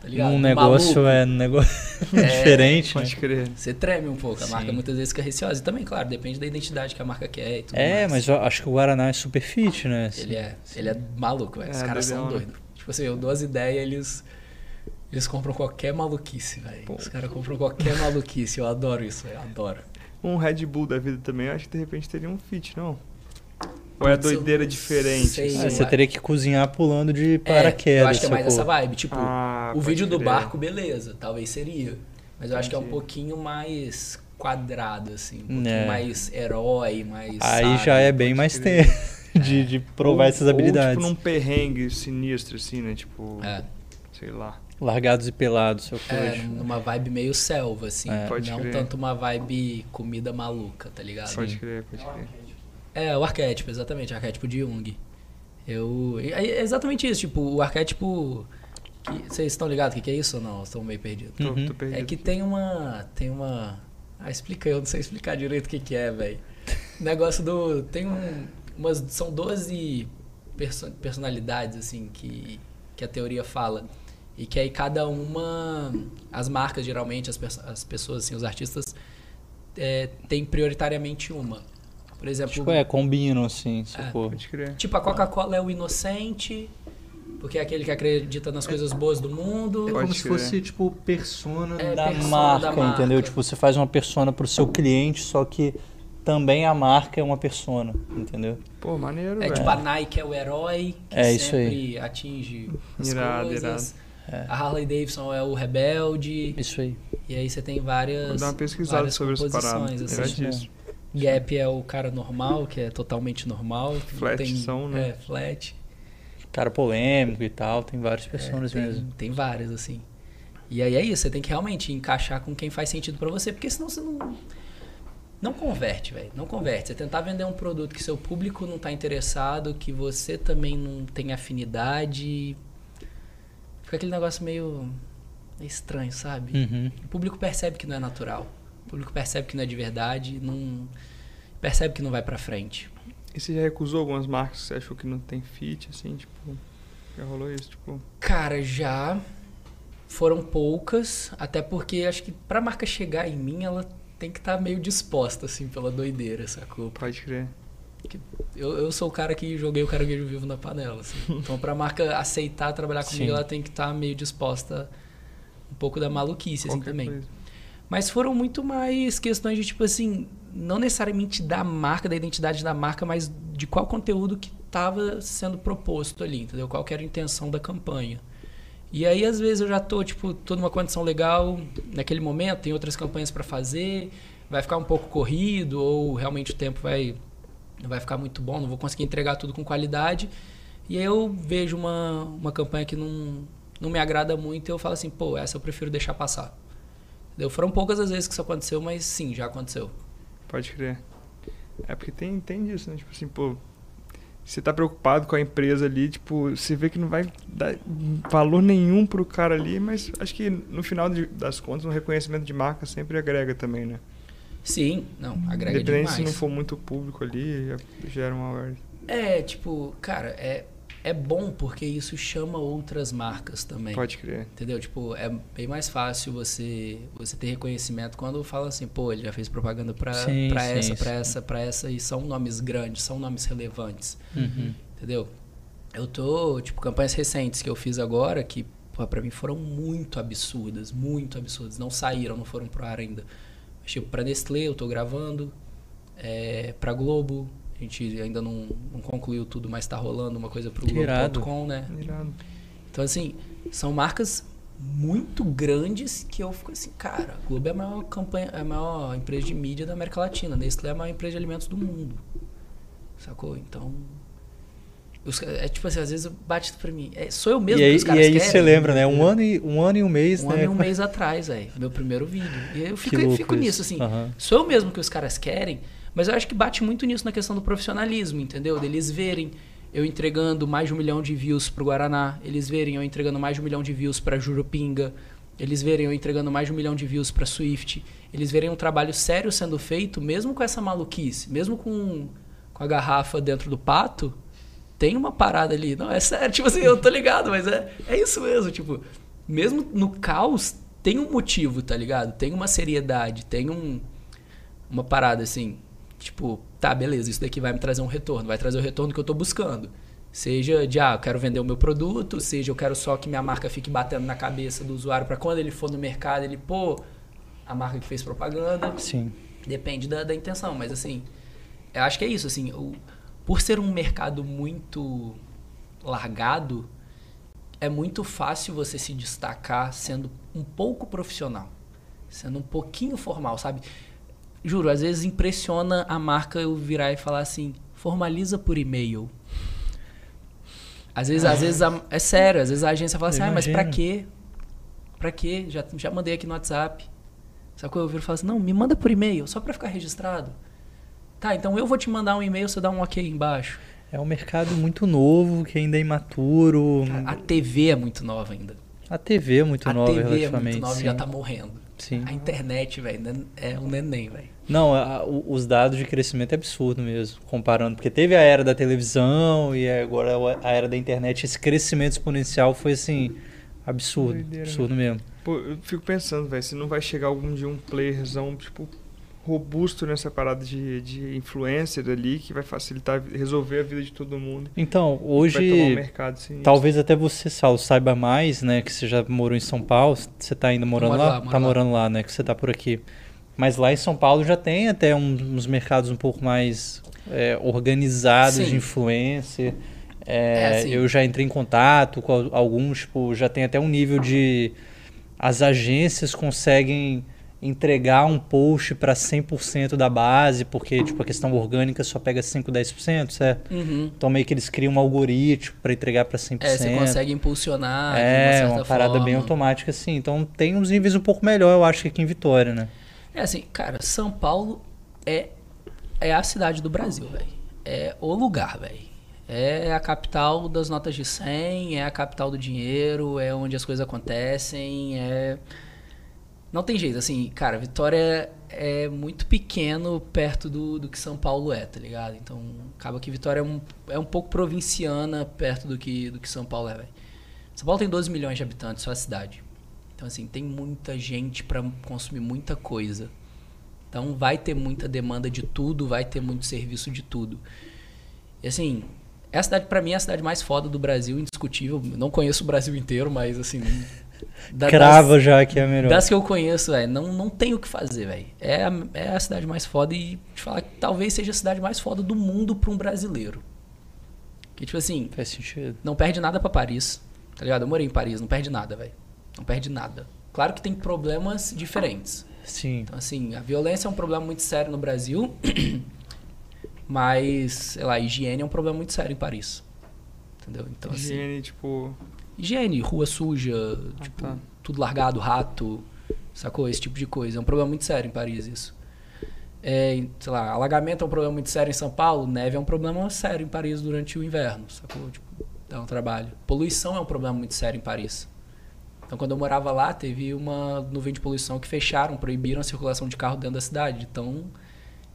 Tá ligado? um negócio maluco, é um negócio [LAUGHS] É, diferente, né? pode crer. Você treme um pouco. A Sim. marca muitas vezes fica receosa. E também, claro, depende da identidade que a marca quer e tudo É, mais. mas eu acho que o Guaraná é super fit, né? Ele é, ele é maluco, velho. Os É, caras são né? doidos. Tipo assim, eu dou as ideias eles. Eles compram qualquer maluquice, velho. Os caras compram qualquer maluquice. Eu adoro isso. Eu adoro. Um Red Bull da vida também, eu acho que de repente teria um fit, não? Ou é doideira diferente? sei. assim? Sim, você teria que cozinhar pulando de É, paraquedas. eu acho que é mais essa sacou? vibe. Tipo, Ah, o vídeo do crer. barco, beleza. Talvez seria. Mas eu acho que é um Entendi. pouquinho mais quadrado, assim. Um pouquinho É. mais herói, mais. Aí sábio, já é bem mais tempo de, de provar Ou- essas habilidades. Ou tipo num perrengue sinistro, assim, né? Tipo, É. sei lá. Largados e pelados, seu É, coach. numa vibe meio selva, assim. É. Pode não crer. tanto uma vibe comida maluca, tá ligado? Pode crer, pode crer. É, o arquétipo, exatamente, o arquétipo de Jung. Eu. É exatamente isso, tipo, o arquétipo. que- vocês estão ligados o que, que é isso ou não? Estão meio perdidos. Tô, Uhum. tô perdido. É que tem uma. Tem uma. Ah, explica aí, eu não sei explicar direito o que, que é, velho. [LAUGHS] O negócio do. Tem um. Umas, são 12 perso- personalidades, assim, que, que a teoria fala. E que aí cada uma. As marcas, geralmente, as, as pessoas, assim, os artistas, é, tem prioritariamente uma. Por exemplo. Tipo, é, combinam, assim, sacou? Pode crer. Tipo, a Coca-Cola é o inocente, porque é aquele que acredita nas coisas boas do mundo. É Pode como se crer. fosse, tipo, persona, É, da, persona marca, da marca. entendeu? Tipo, você faz uma persona pro seu cliente, só que também a marca é uma persona, entendeu? Pô, maneiro, É velho. tipo a Nike é o herói que É isso aí. sempre atinge as Irado, coisas. A Harley Davidson é o rebelde. Isso aí. E aí você tem várias. Vou dar uma pesquisada várias sobre essa parada. composições, Era assim. disso. Gap é o cara normal, que é totalmente normal. Flat tem, são, né? É, flat. Cara polêmico e tal, tem várias pessoas tem, mesmo. Tem várias, assim. E aí é isso, você tem que realmente encaixar com quem faz sentido pra você, porque senão você não. Não converte, velho. Não converte. Você tentar vender um produto que seu público não tá interessado, que você também não tem afinidade. Fica aquele negócio meio estranho, sabe? Uhum. O público percebe que não é natural. O público percebe que não é de verdade, não percebe que não vai pra frente. E você já recusou algumas marcas que você achou que não tem fit, assim, tipo. Já rolou isso, tipo. Cara, já foram poucas, até porque acho que pra marca chegar em mim, ela tem que estar meio disposta, assim, pela doideira, sacou? Pode crer. Eu, eu sou o cara que joguei o caranguejo vivo na panela, assim. [LAUGHS] Então, pra marca aceitar trabalhar comigo, Sim. ela tem que estar meio disposta um pouco da maluquice, assim, Qualquer também. coisa. Mas foram muito mais questões de, tipo assim, não necessariamente da marca, da identidade da marca, mas de qual conteúdo que estava sendo proposto ali, entendeu? Qual que era a intenção da campanha. E aí, às vezes, eu já tô, tipo, tô numa condição legal naquele momento, tem outras campanhas para fazer, vai ficar um pouco corrido, ou realmente o tempo vai, vai ficar muito bom, não vou conseguir entregar tudo com qualidade. E aí eu vejo uma, uma campanha que não, não me agrada muito e eu falo assim, pô, essa eu prefiro deixar passar. Entendeu? Foram poucas as vezes que isso aconteceu, mas sim, já aconteceu. Pode crer. É porque tem, tem disso, né? Tipo assim, pô. Você tá preocupado com a empresa ali, tipo, você vê que não vai dar valor nenhum pro cara ali, mas acho que no final de- das contas, um reconhecimento de marca sempre agrega também, né? Sim, não, agrega Independente demais. se não for muito público ali, já gera uma awareness. É, tipo, cara, é, é bom porque isso chama outras marcas também. Pode crer. Entendeu? Tipo, é bem mais fácil você você ter reconhecimento quando fala assim, pô, ele já fez propaganda pra, Sim, pra sim, essa, pra sim. essa, pra essa, e são nomes grandes, são nomes relevantes. Uhum. Entendeu? Eu tô, tipo, campanhas recentes que eu fiz agora que, pô, pra mim foram muito absurdas, muito absurdas. Não saíram, não foram pro ar ainda. Mas, tipo, pra Nestlé eu tô gravando, é, pra Globo, a gente ainda não, não concluiu tudo, mas tá rolando uma coisa pro. Globo.com, né? Irado. Então, assim, são marcas muito grandes que eu fico assim, cara, a Globo é a maior campanha, é a maior empresa de mídia da América Latina, Nestlé é a maior empresa de alimentos do mundo. Sacou? Então. Os é tipo assim, às vezes bate pra mim. é, sou eu mesmo E aí, que os e caras aí querem. você lembra, né? Um ano, e, um ano e um mês, Um né? ano e um mês atrás, velho. Meu primeiro vídeo. E aí eu fico, louco fico nisso, isso. assim. Aham. Sou eu mesmo que os caras querem, mas eu acho que bate muito nisso na questão do profissionalismo, entendeu? Deles verem eu entregando mais de um milhão de views pro Guaraná, eles verem eu entregando mais de um milhão de views pra Jurupinga, eles verem eu entregando mais de um milhão de views pra Swift, eles verem um trabalho sério sendo feito, mesmo com essa maluquice, mesmo com, com a garrafa dentro do pato, tem uma parada ali. Não, é sério, tipo assim, eu tô ligado, mas é, é isso mesmo, tipo, mesmo no caos, tem um motivo, tá ligado? Tem uma seriedade, tem um, uma parada assim, tipo, tá, beleza, isso daqui vai me trazer um retorno, vai trazer o retorno que eu tô buscando. Seja de, ah, eu quero vender o meu produto, seja eu quero só que minha marca fique batendo na cabeça do usuário para quando ele for no mercado, ele, pô, a marca que fez propaganda. Sim. Depende da, da intenção, mas assim, eu acho que é isso, assim, o, por ser um mercado muito largado, é muito fácil você se destacar sendo um pouco profissional, sendo um pouquinho formal, sabe? Juro, às vezes impressiona a marca eu virar e falar assim, formaliza por e-mail. Às vezes, às vezes a- é sério, às vezes a agência fala assim, Eu ah, mas pra quê? Pra quê? Já, já mandei aqui no WhatsApp. Sacou? Eu viro e falo assim, não, me manda por e-mail, só pra ficar registrado. Tá, então eu vou te mandar um e-mail, você dá um ok embaixo. É um mercado muito novo, que ainda é imaturo. A TV é muito nova ainda. A TV é muito a nova, TV é relativamente. muito nova e sim. já tá morrendo. Sim. A internet, velho, é um neném, velho. Não, a- os dados de crescimento é absurdo mesmo, comparando. Porque teve a era da televisão e agora a era da internet. Esse crescimento exponencial foi assim, absurdo. Doideira, absurdo mesmo. Pô, eu fico pensando, velho, se não vai chegar algum dia um playerzão, tipo, robusto nessa parada de, de influencer ali, que vai facilitar, resolver a vida de todo mundo. Então, Vai tomar um hoje, mercado assim. talvez até você, Saulo, saiba mais, né? Que você já morou em São Paulo. Você tá ainda morando lá? lá, moro tá lá. morando lá, né? Que você tá por aqui. Mas lá em São Paulo já tem até um- uns mercados um pouco mais é, organizados Sim. de influencer. É, É, assim. eu já entrei em contato com al- alguns, tipo, já tem até um nível de. As agências conseguem entregar um post para 100% da base, porque tipo a questão orgânica só pega 5, 10%, certo? Uhum. Então meio que eles criam um algoritmo para entregar para 100%. É, você consegue impulsionar. uma É, certa uma parada bem forma. automática assim. Então tem uns níveis um pouco melhor, eu acho que aqui em Vitória, né? É assim, cara, São Paulo é, é a cidade do Brasil, velho. É o lugar, velho. É a capital das notas de 100, é a capital do dinheiro, é onde as coisas acontecem, é... Não tem jeito, assim, cara, Vitória é muito pequeno perto do, do que São Paulo é, tá ligado? Então, acaba que Vitória é um, é um pouco provinciana perto do que, do que São Paulo é, velho. São Paulo tem 12 milhões de habitantes, só a cidade. Então, assim, tem muita gente pra consumir muita coisa. Então, vai ter muita demanda de tudo, vai ter muito serviço de tudo. E, assim, é a cidade, pra mim, é a cidade mais foda do Brasil, indiscutível. Não conheço o Brasil inteiro, mas, assim... da- Crava já que é a melhor. das que eu conheço, velho, não, não tem o que fazer, velho. É, a- é a cidade mais foda e te falar que talvez seja a cidade mais foda do mundo pra um brasileiro. Que, tipo assim, Faz sentido. não perde nada pra Paris, tá ligado? Eu morei em Paris, não perde nada, velho. Não perde nada. Claro que tem problemas diferentes. Sim. Então, assim, a violência é um problema muito sério no Brasil, [COUGHS] mas, sei lá, a higiene é um problema muito sério em Paris. Entendeu? Então, assim, Higiene, tipo. Higiene, rua suja, tipo, tá. tudo largado, rato, sacou? Esse tipo de coisa. É um problema muito sério em Paris, isso. É, sei lá, alagamento é um problema muito sério em São Paulo, neve é um problema sério em Paris durante o inverno, sacou? Tipo, dá um trabalho. Poluição é um problema muito sério em Paris. Então, quando eu morava lá, teve uma nuvem de poluição que fecharam, proibiram a circulação de carro dentro da cidade. Então,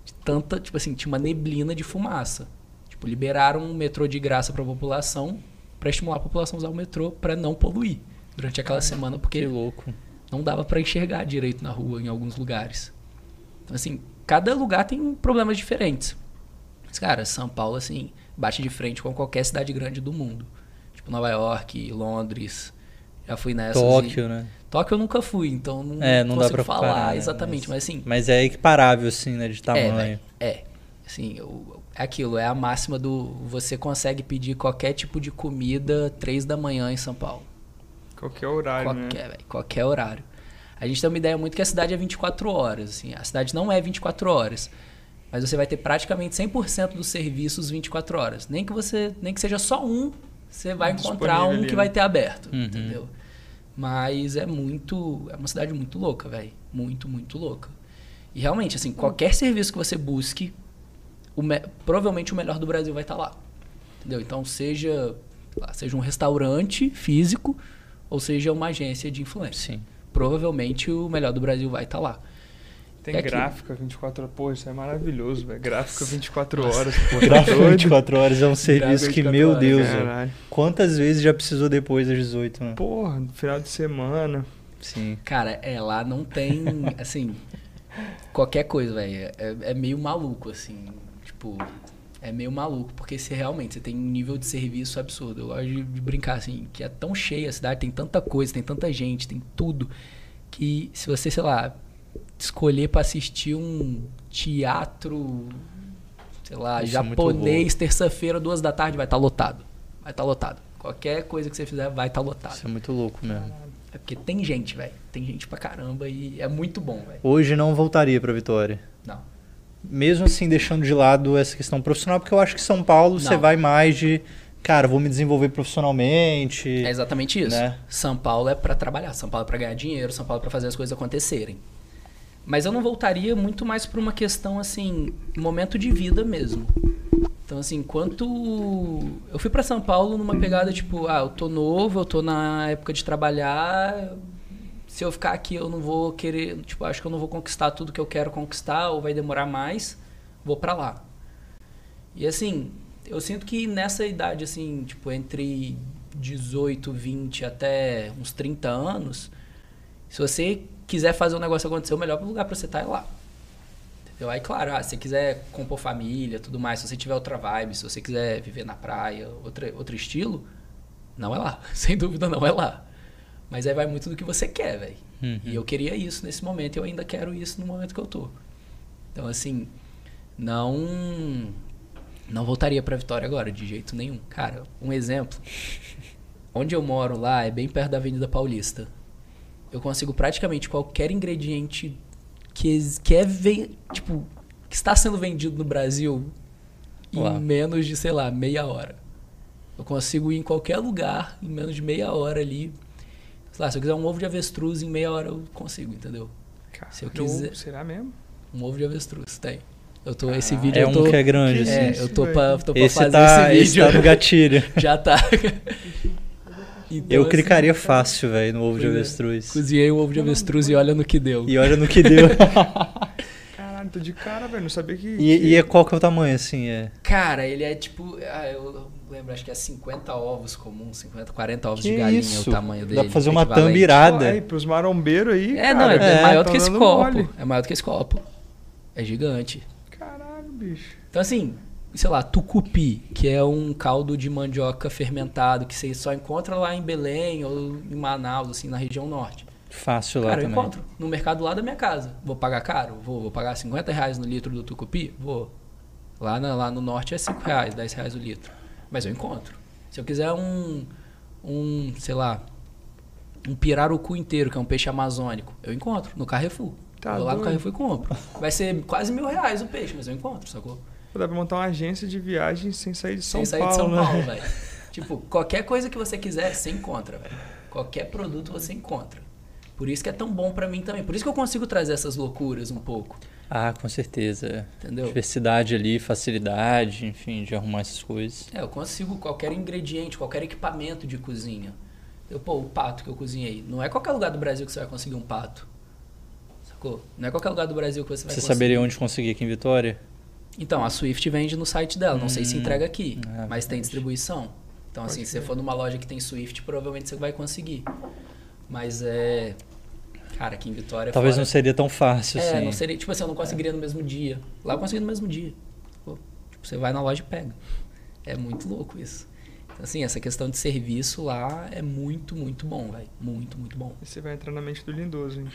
de tanta, tipo assim, tinha uma neblina de fumaça. Tipo, liberaram um metrô de graça para a população, para estimular a população a usar o metrô para não poluir durante aquela semana, Que porque louco. não dava para enxergar direito na rua em alguns lugares. Então, assim, cada lugar tem problemas diferentes. Mas, cara, São Paulo, assim, bate de frente com qualquer cidade grande do mundo. Tipo, Nova York, Londres. Já fui nessas. Tóquio, e... né? Tóquio eu nunca fui, então não, É, não dá consigo pra falar comparar, né? exatamente, mas, assim, Mas é equiparável, assim, né? De é, tamanho. velho, é. Assim, o- é aquilo, é a máxima do você consegue pedir qualquer tipo de comida três da manhã em São Paulo. Qualquer horário, né? Qualquer, velho, qualquer horário. A gente tem uma ideia muito que a cidade é 24 horas, assim. A cidade não é 24 horas. Mas você vai ter praticamente 100% dos serviços 24 horas. Nem que você, nem que seja só um, você vai encontrar um ali, que né? vai ter aberto, Uhum. entendeu? Mas é muito, é uma cidade muito louca, velho. Muito, muito louca. E realmente, assim, qualquer serviço que você busque, o me- provavelmente o melhor do Brasil vai estar lá. Entendeu? Então, seja, lá, seja um restaurante físico ou seja uma agência de influência. Sim. Provavelmente o melhor do Brasil vai estar lá. Tem É gráfica 24 horas. Pô, isso é maravilhoso, velho. Gráfica 24 Nossa. horas. Pô, [LAUGHS] tá doido? 24 horas é um serviço que, 24 meu horas, Deus, quantas vezes já precisou depois das 18, né? Porra, no final de semana. Sim. Cara, é, lá não tem, assim, qualquer coisa, velho. É, é meio maluco, assim. Tipo, é meio maluco, porque se realmente você tem um nível de serviço absurdo. Eu gosto de, brincar, assim, que é tão cheia a cidade, tem tanta coisa, tem tanta gente, tem tudo, que se você, sei lá, escolher pra assistir um teatro, sei lá, Isso é japonês, terça-feira, duas da tarde, vai estar lotado. Vai estar lotado. Qualquer coisa que você fizer vai estar lotado. Isso é muito louco mesmo. É porque tem gente, velho. Tem gente pra caramba e é muito bom, velho. Hoje não voltaria pra Vitória. Mesmo assim, deixando de lado essa questão profissional, porque eu acho que São Paulo você vai mais de, cara, vou me desenvolver profissionalmente. É exatamente isso. Né? São Paulo é pra trabalhar, São Paulo é pra ganhar dinheiro, São Paulo é pra fazer as coisas acontecerem. Mas eu não voltaria muito mais pra uma questão assim, momento de vida mesmo. Então assim, enquanto eu fui pra São Paulo numa pegada tipo, ah, eu tô novo, eu tô na época de trabalhar, se eu ficar aqui eu não vou querer, tipo, acho que eu não vou conquistar tudo que eu quero conquistar ou vai demorar mais, vou pra lá. E assim, eu sinto que nessa idade assim, tipo, entre 18, 20 até uns 30 anos, se você quiser fazer um negócio acontecer, o melhor lugar pra você estar é lá. Entendeu? Aí, claro, ah, se você quiser compor família, tudo mais, se você tiver outra vibe, se você quiser viver na praia, outra, outro estilo, não é lá. [LAUGHS] Sem dúvida não é lá. Mas aí vai muito do que você quer, velho. Uhum. E eu queria isso nesse momento e eu ainda quero isso no momento que eu tô. Então, assim, não não voltaria pra Vitória agora, de jeito nenhum. Cara, um exemplo. Onde eu moro lá é bem perto da Avenida Paulista. Eu consigo praticamente qualquer ingrediente que, que é tipo que está sendo vendido no Brasil Uau. em menos de, sei lá, meia hora. Eu consigo ir em qualquer lugar em menos de meia hora ali. Sei lá, se eu quiser um ovo de avestruz em meia hora eu consigo, entendeu? Cara, Se eu eu- quiser- Será mesmo? Um ovo de avestruz, tem. Eu tô esse Caralho. vídeo É eu um tô que é grande, Que assim. é, eu tô pra, tô pra Esse fazer tá, esse esse vídeo. tá no gatilho. [LAUGHS] Já tá. Então, [LAUGHS] Eu assim, clicaria fácil, velho, no ovo de é. avestruz. Cozinhei o ovo de avestruz e olha no que deu. E olha no que deu. [LAUGHS] Caralho, tô de cara, velho. Não sabia que. e, que- e é qual que é o tamanho, assim? É... Cara, ele é tipo. Ah, eu lembro, acho que é 50 ovos comuns, 50, 40 ovos Que de galinha isso? o tamanho dele. Dá pra fazer uma equivalente. thumb Pô, irada. aí, pros marombeiros aí. É, não, cara, é, é, maior do que esse copo. mole. É maior do que esse copo. É gigante. Caralho, bicho. Então, assim, sei lá, tucupi, que é um caldo de mandioca fermentado que você só encontra lá em Belém ou em Manaus, assim, na região norte. Fácil lá Cara, eu também. encontro no mercado lá da minha casa. Vou pagar caro? Vou. Vou pagar 50 reais no litro do tucupi? Vou. Lá, na- lá no norte é 5 reais, 10 reais o litro. Mas eu encontro. Se eu quiser um, um, sei lá, um pirarucu inteiro, que é um peixe amazônico, eu encontro no Carrefour. Tá Vou lá no. Carrefour e compro. Vai ser quase mil reais o peixe, mas eu encontro, sacou? Dá pra montar uma agência de viagem sem sair de São Sem sair Paulo, de São né? Paulo, velho. [LAUGHS] Tipo, qualquer coisa que você quiser, você encontra, velho. Qualquer produto você encontra. Por isso que é tão bom pra mim também. Por isso que eu consigo trazer essas loucuras um pouco. Ah, com certeza. Entendeu? Diversidade ali, facilidade, enfim, de arrumar essas coisas. É, eu consigo qualquer ingrediente, qualquer equipamento de cozinha. Eu, pô, o pato que eu cozinhei. Não é qualquer lugar do Brasil que você vai conseguir um pato. Sacou? Não é qualquer lugar do Brasil que você vai Você conseguir. saberia onde conseguir aqui em Vitória? Então, a Swift vende no site dela. Não sei se Hum, entrega aqui, é mas tem distribuição. Então, Pode assim, se crer. você for numa loja que tem Swift, provavelmente você vai conseguir. Mas é. Cara, aqui em Vitória. Talvez fora- não seria tão fácil, É, assim. não seria. Tipo assim, eu não conseguiria no mesmo dia. Lá eu consegui no mesmo dia. Pô, Tipo, você vai na loja e pega. É muito louco isso. Então, assim, essa questão de serviço lá é muito, muito bom, velho. Muito, muito bom. E você vai entrar na mente do lindoso, hein?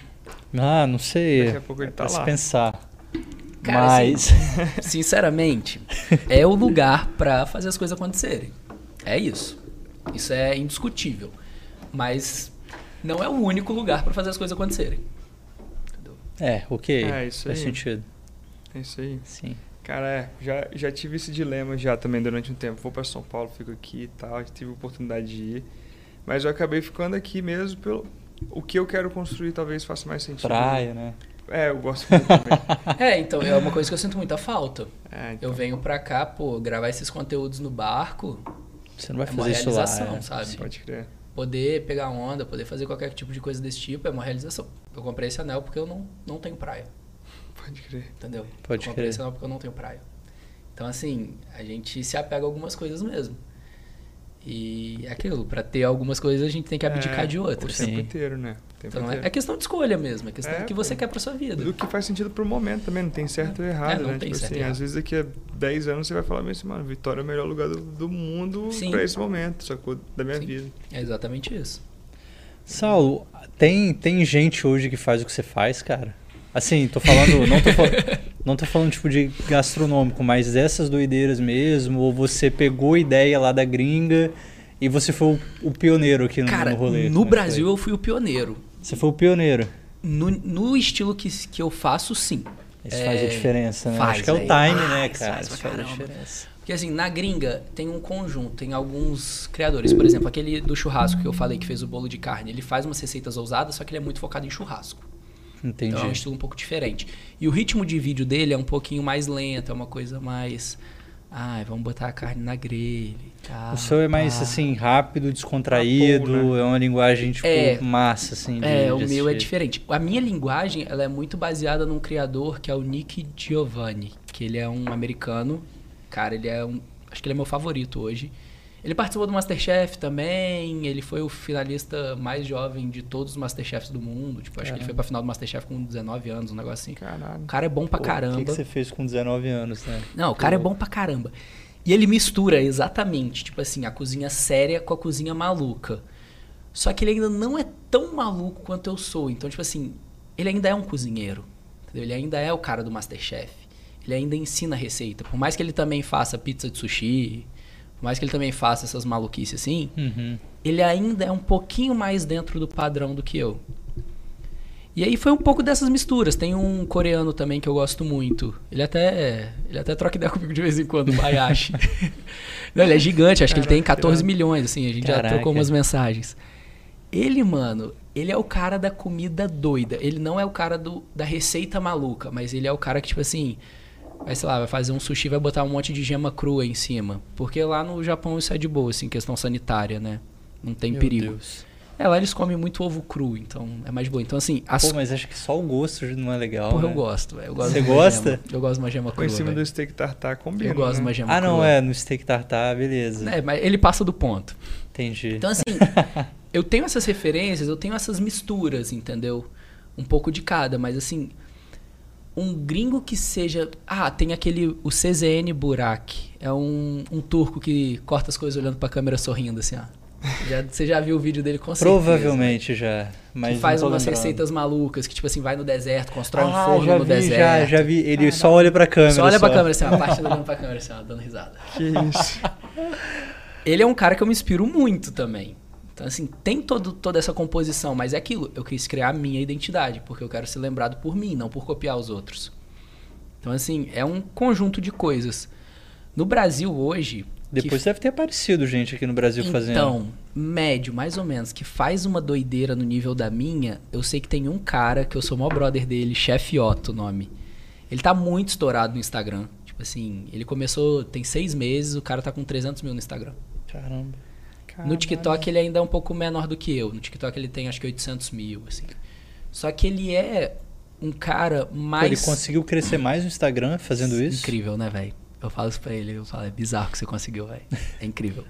Ah, não sei. Daqui a pouco ele tá pra se lá. pensar. Cara, Mas. [LAUGHS] Sinceramente, é o lugar pra fazer as coisas acontecerem. É isso. Isso é indiscutível. Mas não é o único lugar pra fazer as coisas acontecerem. Entendeu? É, ok. É, isso Faz aí. sentido. É isso aí. Sim. Cara, é, já, já tive esse dilema já também durante um tempo. Vou pra São Paulo, fico aqui e tal. Já tive a oportunidade de ir. Mas eu acabei ficando aqui mesmo pelo. O que eu quero construir talvez faça mais sentido. Praia, né? É, eu gosto muito também. [LAUGHS] É, então, é uma coisa que eu sinto muita falta. É, então. Eu venho pra cá, pô, gravar esses conteúdos no barco, Você não vai É uma fazer isso lá. realização, é. sabe? Sim. Pode crer. Poder pegar onda, poder fazer qualquer tipo de coisa desse tipo, é uma realização. Eu comprei esse anel porque eu não, não tenho praia, Pode crer. entendeu? Pode eu comprei crer. esse anel porque eu não tenho praia. Então, assim, a gente se apega a algumas coisas mesmo. E é aquilo, pra ter algumas coisas a gente tem que abdicar É, de O outras. tempo Sim. inteiro, né? O Então, é, é questão de escolha mesmo, é questão É, do que você pô. quer pra sua vida. Do que faz sentido pro momento também, não tem certo ou errado, É, não né? tem tipo certo assim, errado. às vezes daqui a 10 anos você vai falar assim, mano, Vitória é o melhor lugar do, do mundo pra esse momento, sacou? Da minha Sim. vida. É exatamente isso. Saulo, tem, tem gente hoje que faz o que você faz, cara? Assim, tô falando, não tô, fal- [LAUGHS] não tô falando tipo de gastronômico, mas dessas doideiras mesmo, ou você pegou a ideia lá da gringa e você foi o, o pioneiro aqui no, Cara, no rolê. no é Brasil foi? eu fui o pioneiro. Você foi o pioneiro. No, no estilo que, que eu faço, sim. Isso É, faz a diferença, né? faz, Acho que é o time, né, cara? faz Isso faz a diferença. Porque assim, na gringa tem um conjunto, tem alguns criadores. Por exemplo, aquele do churrasco que eu falei que fez o bolo de carne. Ele faz umas receitas ousadas, só que ele é muito focado em churrasco. Entendi. Então é um estilo um pouco diferente. E o ritmo de vídeo dele é um pouquinho mais lento, é uma coisa mais. Ai, vamos botar a carne na grelha e tal. O seu é mais pá. assim, rápido, descontraído, né? é uma linguagem tipo É. massa, assim. De, É, o meu é diferente. A minha linguagem, ela é muito baseada num criador que é o Nick Giovanni, que ele é um americano. Cara, ele é um, acho que ele é meu favorito hoje. Ele participou do MasterChef também, ele foi o finalista mais jovem de todos os MasterChefs do mundo. Tipo, acho que ele foi pra final do MasterChef com 19 anos, um negócio assim. Caralho. O cara é bom pra Pô, caramba. O que, que você fez com 19 anos, né? Não, o cara é bom pra caramba. E ele mistura exatamente, tipo assim, a cozinha séria com a cozinha maluca. Só que ele ainda não é tão maluco quanto eu sou. Então, tipo assim, ele ainda é um cozinheiro. entendeu? Ele ainda é o cara do Masterchef. Ele ainda ensina receita. Por mais que ele também faça pizza de sushi, mais que ele também faça essas maluquices assim, Uhum. ele ainda é um pouquinho mais dentro do padrão do que eu. E aí foi um pouco dessas misturas. Tem um coreano também que eu gosto muito. Ele até, ele até troca ideia [LAUGHS] comigo de vez em quando, o Bayashi. [LAUGHS] Não, ele é gigante, acho que ele tem Caraca, 14 irado. milhões, assim, a gente já Caraca. trocou umas mensagens. Ele, mano, ele é o cara da comida doida. Ele não é o cara do, da receita maluca, mas ele é o cara que, tipo assim, vai, sei lá, vai fazer um sushi e vai botar um monte de gema crua em cima. Porque lá no Japão isso é de boa, assim, questão sanitária, né? Não tem Meu perigo. Deus. É, lá eles comem muito ovo cru, então é mais de boa. Então, assim, as Pô, mas acho que só o gosto não é legal. Porra, né? eu gosto, velho. Eu gosto Você de uma gosta? gema. Eu gosto de uma gema crua. em cima velho. do steak tartar combina. Eu gosto de né? uma gema Ah, não, crua. é, no steak tartar, beleza. É, mas ele passa do ponto. Entendi. Então, assim, [LAUGHS] eu tenho essas referências, eu tenho essas misturas, entendeu? Um pouco de cada, mas assim, um gringo que seja. Ah, tem aquele. O CZN Burak. É um, um turco que corta as coisas olhando pra câmera sorrindo, assim, ó. Já, você já viu o vídeo dele com certeza. Provavelmente já. Mas que faz não umas lembrando. receitas malucas, que tipo assim, vai no deserto, constrói um ah, forno já no vi, deserto. Já, já vi. Ele só olha pra câmera. Só olha pra câmera assim, ó, a parte olhando pra câmera assim, ó, dando risada. [LAUGHS] Que isso. Ele é um cara que eu me inspiro muito também. Então, assim, tem todo, toda essa composição, mas é aquilo. Eu quis criar a minha identidade, porque eu quero ser lembrado por mim, não por copiar os outros. Então, assim, é um conjunto de coisas. No Brasil hoje. Depois que, deve ter aparecido gente aqui no Brasil fazendo. Então, médio, mais ou menos, que faz uma doideira no nível da minha, eu sei que tem um cara que eu sou o maior brother dele, Chef Otto, o nome. Ele tá muito estourado no Instagram. Tipo assim, ele começou, tem seis meses, o cara tá com 300 mil no Instagram. Caramba. No TikTok ele ainda é um pouco menor do que eu. No TikTok ele tem acho que 800 mil, assim. Só que ele é um cara Pô, mais... ele conseguiu crescer mais no Instagram fazendo isso? Incrível, né, velho? Eu falo isso pra ele, eu falo, é bizarro que você conseguiu, velho. É incrível.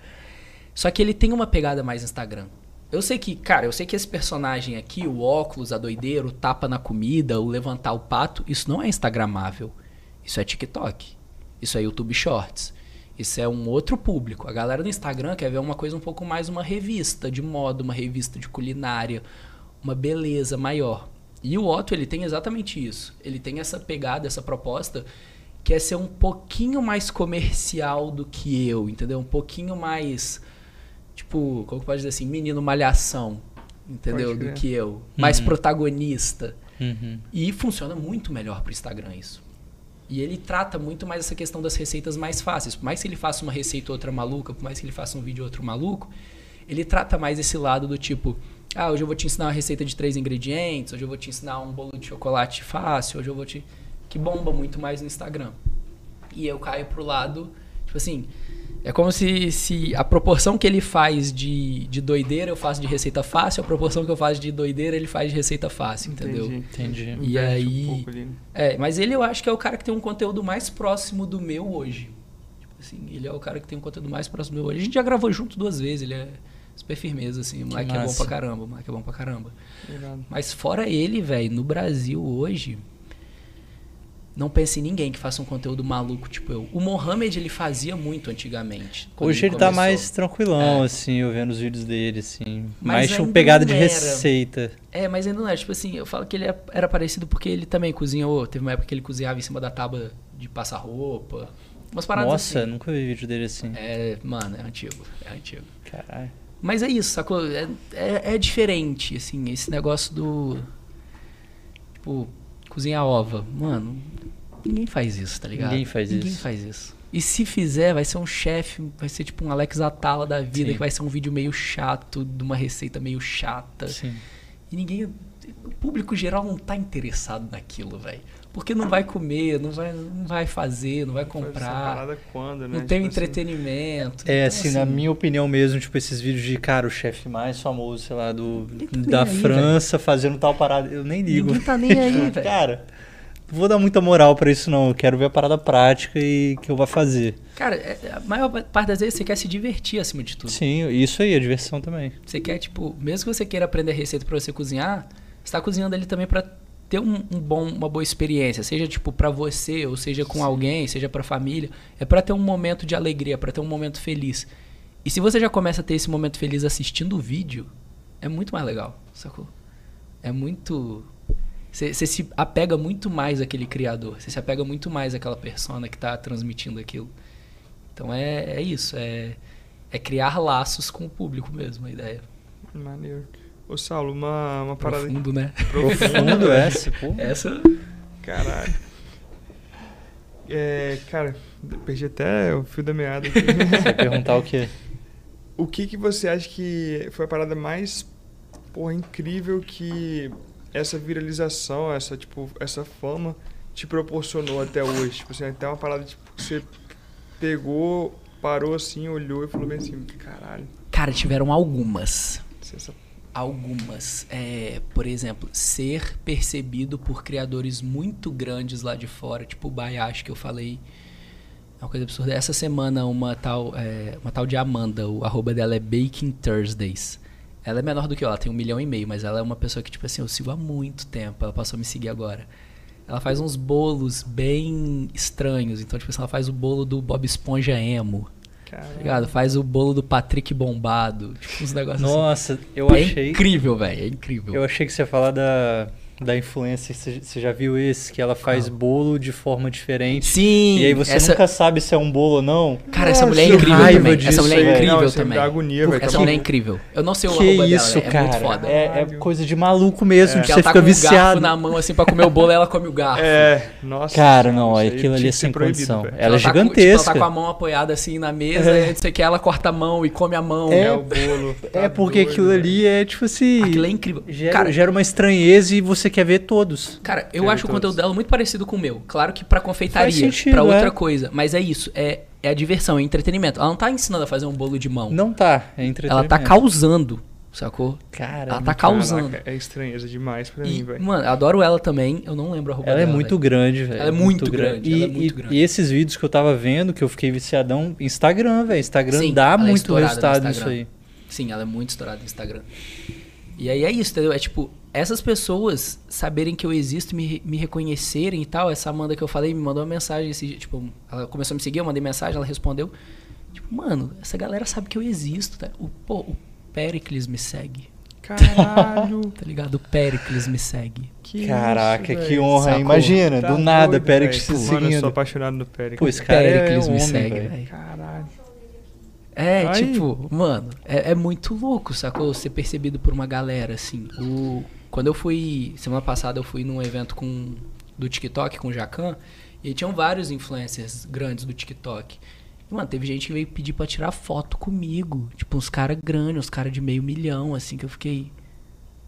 Só que ele tem uma pegada mais Instagram. Eu sei que, cara, eu sei que esse personagem aqui, o óculos, a doideira, o tapa na comida, o levantar o pato, isso não é instagramável. Isso é TikTok. Isso é YouTube Shorts. Isso é um outro público. A galera do Instagram quer ver uma coisa um pouco mais uma revista de moda, uma revista de culinária, uma beleza maior. E o Otto, ele tem exatamente isso. Ele tem essa pegada, essa proposta que é ser um pouquinho mais comercial do que eu, entendeu? Um pouquinho mais tipo, como que pode dizer assim, menino malhação, entendeu? Do que eu, mais Uhum. protagonista. Uhum. E funciona muito melhor pro Instagram isso. E ele trata muito mais essa questão das receitas mais fáceis. Por mais que ele faça uma receita ou outra maluca, por mais que ele faça um vídeo ou outro maluco, ele trata mais esse lado do tipo, ah, hoje eu vou te ensinar uma receita de três ingredientes, hoje eu vou te ensinar um bolo de chocolate fácil, hoje eu vou te. que bomba muito mais no Instagram. E eu caio pro lado, tipo assim, é como se, se a proporção que ele faz de, de doideira eu faço de receita fácil, a proporção que eu faço de doideira ele faz de receita fácil, entendeu? Entendi. Entendi. E aí- Um pouco ali, né? É, mas ele eu acho que é o cara que tem um conteúdo mais próximo do meu hoje. Tipo assim, ele é o cara que tem um conteúdo mais próximo do meu hoje. A gente já gravou junto duas vezes, ele é super firmeza, assim. O moleque é bom pra caramba, o moleque é bom pra caramba. Irado. Mas fora ele, velho, no Brasil hoje, não pense em ninguém que faça um conteúdo maluco tipo eu. O Mohamed, ele fazia muito antigamente. Hoje ele tá começou. mais tranquilão, É. assim, eu vendo os vídeos dele, assim. Mas mais ainda pegada de era. receita. É, mas ainda não é. Tipo assim, eu falo que ele é- era parecido porque ele também cozinhou. Teve uma época que ele cozinhava em cima da tábua de passar roupa. Umas paradas Nossa, assim. nunca vi vídeo dele assim. É, mano, é antigo. É antigo. Caralho. Mas é isso, sacou? É, é, é diferente, assim, esse negócio do. Tipo, cozinhar ova. Mano, ninguém faz isso, tá ligado? Ninguém faz ninguém isso. faz isso. E se fizer, vai ser um chefe, vai ser tipo um Alex Atala da vida, Sim. que vai ser um vídeo meio chato, de uma receita meio chata. Sim. E ninguém. O público geral não tá interessado naquilo, velho. Porque não vai comer, não vai, não vai fazer, não vai comprar. quando, né? Não tem Tipo assim, entretenimento. É, Então, assim, na minha opinião mesmo, tipo, esses vídeos de, cara, o chefe mais famoso, sei lá, do, tá da aí, França fazendo tal parada, eu nem ligo. Ninguém tá nem aí, [LAUGHS] velho. Cara, não vou dar muita moral pra isso não, eu quero ver a parada prática e que eu vou fazer. Cara, é- a maior parte das vezes você quer se divertir acima de tudo. Sim, isso aí, a diversão também. Você quer, tipo, mesmo que você queira aprender receita pra você cozinhar, você tá cozinhando ali também pra ter um, um bom, uma boa experiência, seja tipo pra você, ou seja com alguém, seja pra família, é pra ter um momento de alegria, pra ter um momento feliz. E se você já começa a ter esse momento feliz assistindo o vídeo, é muito mais legal, sacou? É muito você se apega muito mais àquele criador, você se apega muito mais àquela persona que tá transmitindo aquilo. Então é, é isso, é, é criar laços com o público mesmo, a ideia. Maneiro. Ô, Saulo, uma, uma parada Profundo, né? Profundo [LAUGHS] essa, pô. Essa. Caralho. É, cara, perdi até o fio da meada aqui. [LAUGHS] Você vai perguntar o quê? o que que você acha que foi a parada mais, porra, incrível que essa viralização, essa, tipo, essa fama te proporcionou até hoje? Tipo assim, até uma parada, tipo, que você pegou, parou assim, olhou e falou bem assim, caralho, Cara, tiveram algumas. essa Algumas. É, por exemplo, ser percebido por criadores muito grandes lá de fora, tipo o Bayashi que eu falei. É uma coisa absurda. Essa semana, uma tal, é, uma tal de Amanda, o arroba dela é Baking Thursdays. Ela é menor do que eu, ela tem um milhão e meio, mas ela é uma pessoa que, tipo assim, eu sigo há muito tempo. Ela passou a me seguir agora. Ela faz uns bolos bem estranhos. Então, tipo assim, ela faz o bolo do Bob Esponja emo. Tá ligado? Faz o bolo do Patrick bombado. Tipo, uns negócios assim. Nossa, eu é achei. incrível, velho. É incrível. Eu achei que você ia falar da, da influência. Você você já viu esse? Que ela faz bolo de forma diferente. Sim. E aí você essa... nunca sabe se é um bolo ou não. Cara, essa mulher é incrível também. disso, essa mulher é incrível Não, me também. agonia, velho. Essa Tá mulher é incrível. Eu não sei o Que arroba isso, dela, é cara. muito foda. É, é coisa de maluco mesmo, É. que Que ela você tá fica com o garfo viciado. na mão, assim, pra comer o bolo, ela come o garfo. É, nossa. Cara, não, aí aquilo ali é sem proibido, condição. velho. Ela é tá com- tipo, gigantesca. ela tá com a mão apoiada assim na mesa, É. e antes que ela corta a mão e come a mão. É, É o bolo. É tá porque doido, aquilo ali é tipo assim. Aquilo é incrível. Cara, gera uma estranheza e você quer ver todos. Cara, eu Quero acho o todos. conteúdo dela muito parecido com o meu. Claro que pra confeitaria, Faz sentido, pra outra é. coisa. Mas é isso, é, é a diversão, é entretenimento. Ela não tá ensinando a fazer um bolo de mão. Não tá, é ela entretenimento. tá causando, sacou? Cara, ela tá causando. Caraca, é estranheza demais pra E, mim, velho. mano, eu adoro ela também. Eu não lembro a roupa Ela é dela, muito velho. grande, velho. Ela é muito grande, E, ela é muito e- grande. e esses vídeos que eu tava vendo, que eu fiquei viciadão, Instagram, velho. Instagram Sim, dá ela é muito no resultado nisso aí. Sim, ela é muito estourada no Instagram. E aí é isso, entendeu? É tipo, essas pessoas saberem que eu existo, me, me reconhecerem e tal. Essa Amanda que eu falei me mandou uma mensagem esse dia, tipo, ela começou a me seguir, eu mandei mensagem, ela respondeu. Tipo, mano, essa galera sabe que eu existo, tá? O, pô, o Pericles me segue, Caralho. [LAUGHS] tá ligado? O Pericles me segue. Que Caraca, isso, que honra, Sacou? imagina, Tá do nada, doido, Périx velho. se Mano, eu sou seguindo. apaixonado no Périx. Pô, esse cara é Pericles um me homem, segue, velho. velho. Caralho. É, Aí. tipo, mano, é, é muito louco, sacou? Ser percebido por uma galera, assim. O, quando eu fui, semana passada, eu fui num evento com do TikTok com o Jacan, e aí tinham vários influencers grandes do TikTok. E, mano, teve gente que veio pedir pra tirar foto comigo. Tipo, uns caras grandes, uns caras de meio milhão, assim, que eu fiquei.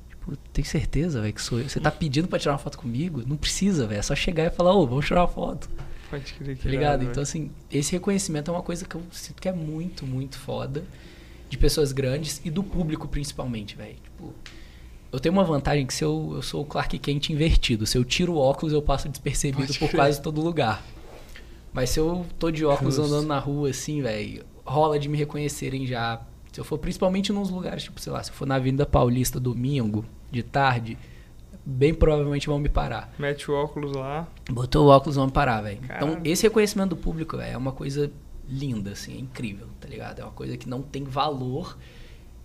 Tipo, tem certeza, velho, que sou eu? Você tá pedindo pra tirar uma foto comigo? Não precisa, velho. É só chegar e falar, ô, vamos tirar uma foto. Pode crer que Tá ligado? Então, assim, esse reconhecimento é uma coisa que eu sinto que é muito, muito foda. De pessoas grandes e do público, principalmente, velho. Tipo, eu tenho uma vantagem que se eu, eu sou o Clark Kent invertido. Se eu tiro o óculos, eu passo despercebido Pode por crer. quase todo lugar. Mas se eu tô de óculos andando na rua, assim, velho, rola de me reconhecerem já. Se eu for principalmente nos lugares, tipo, sei lá, se eu for na Avenida Paulista domingo, de tarde, bem provavelmente vão me parar. Mete o óculos lá. Botou o óculos, vamos parar, velho. Então, esse reconhecimento do público, velho, é uma coisa linda, assim, é incrível, tá ligado? É uma coisa que não tem valor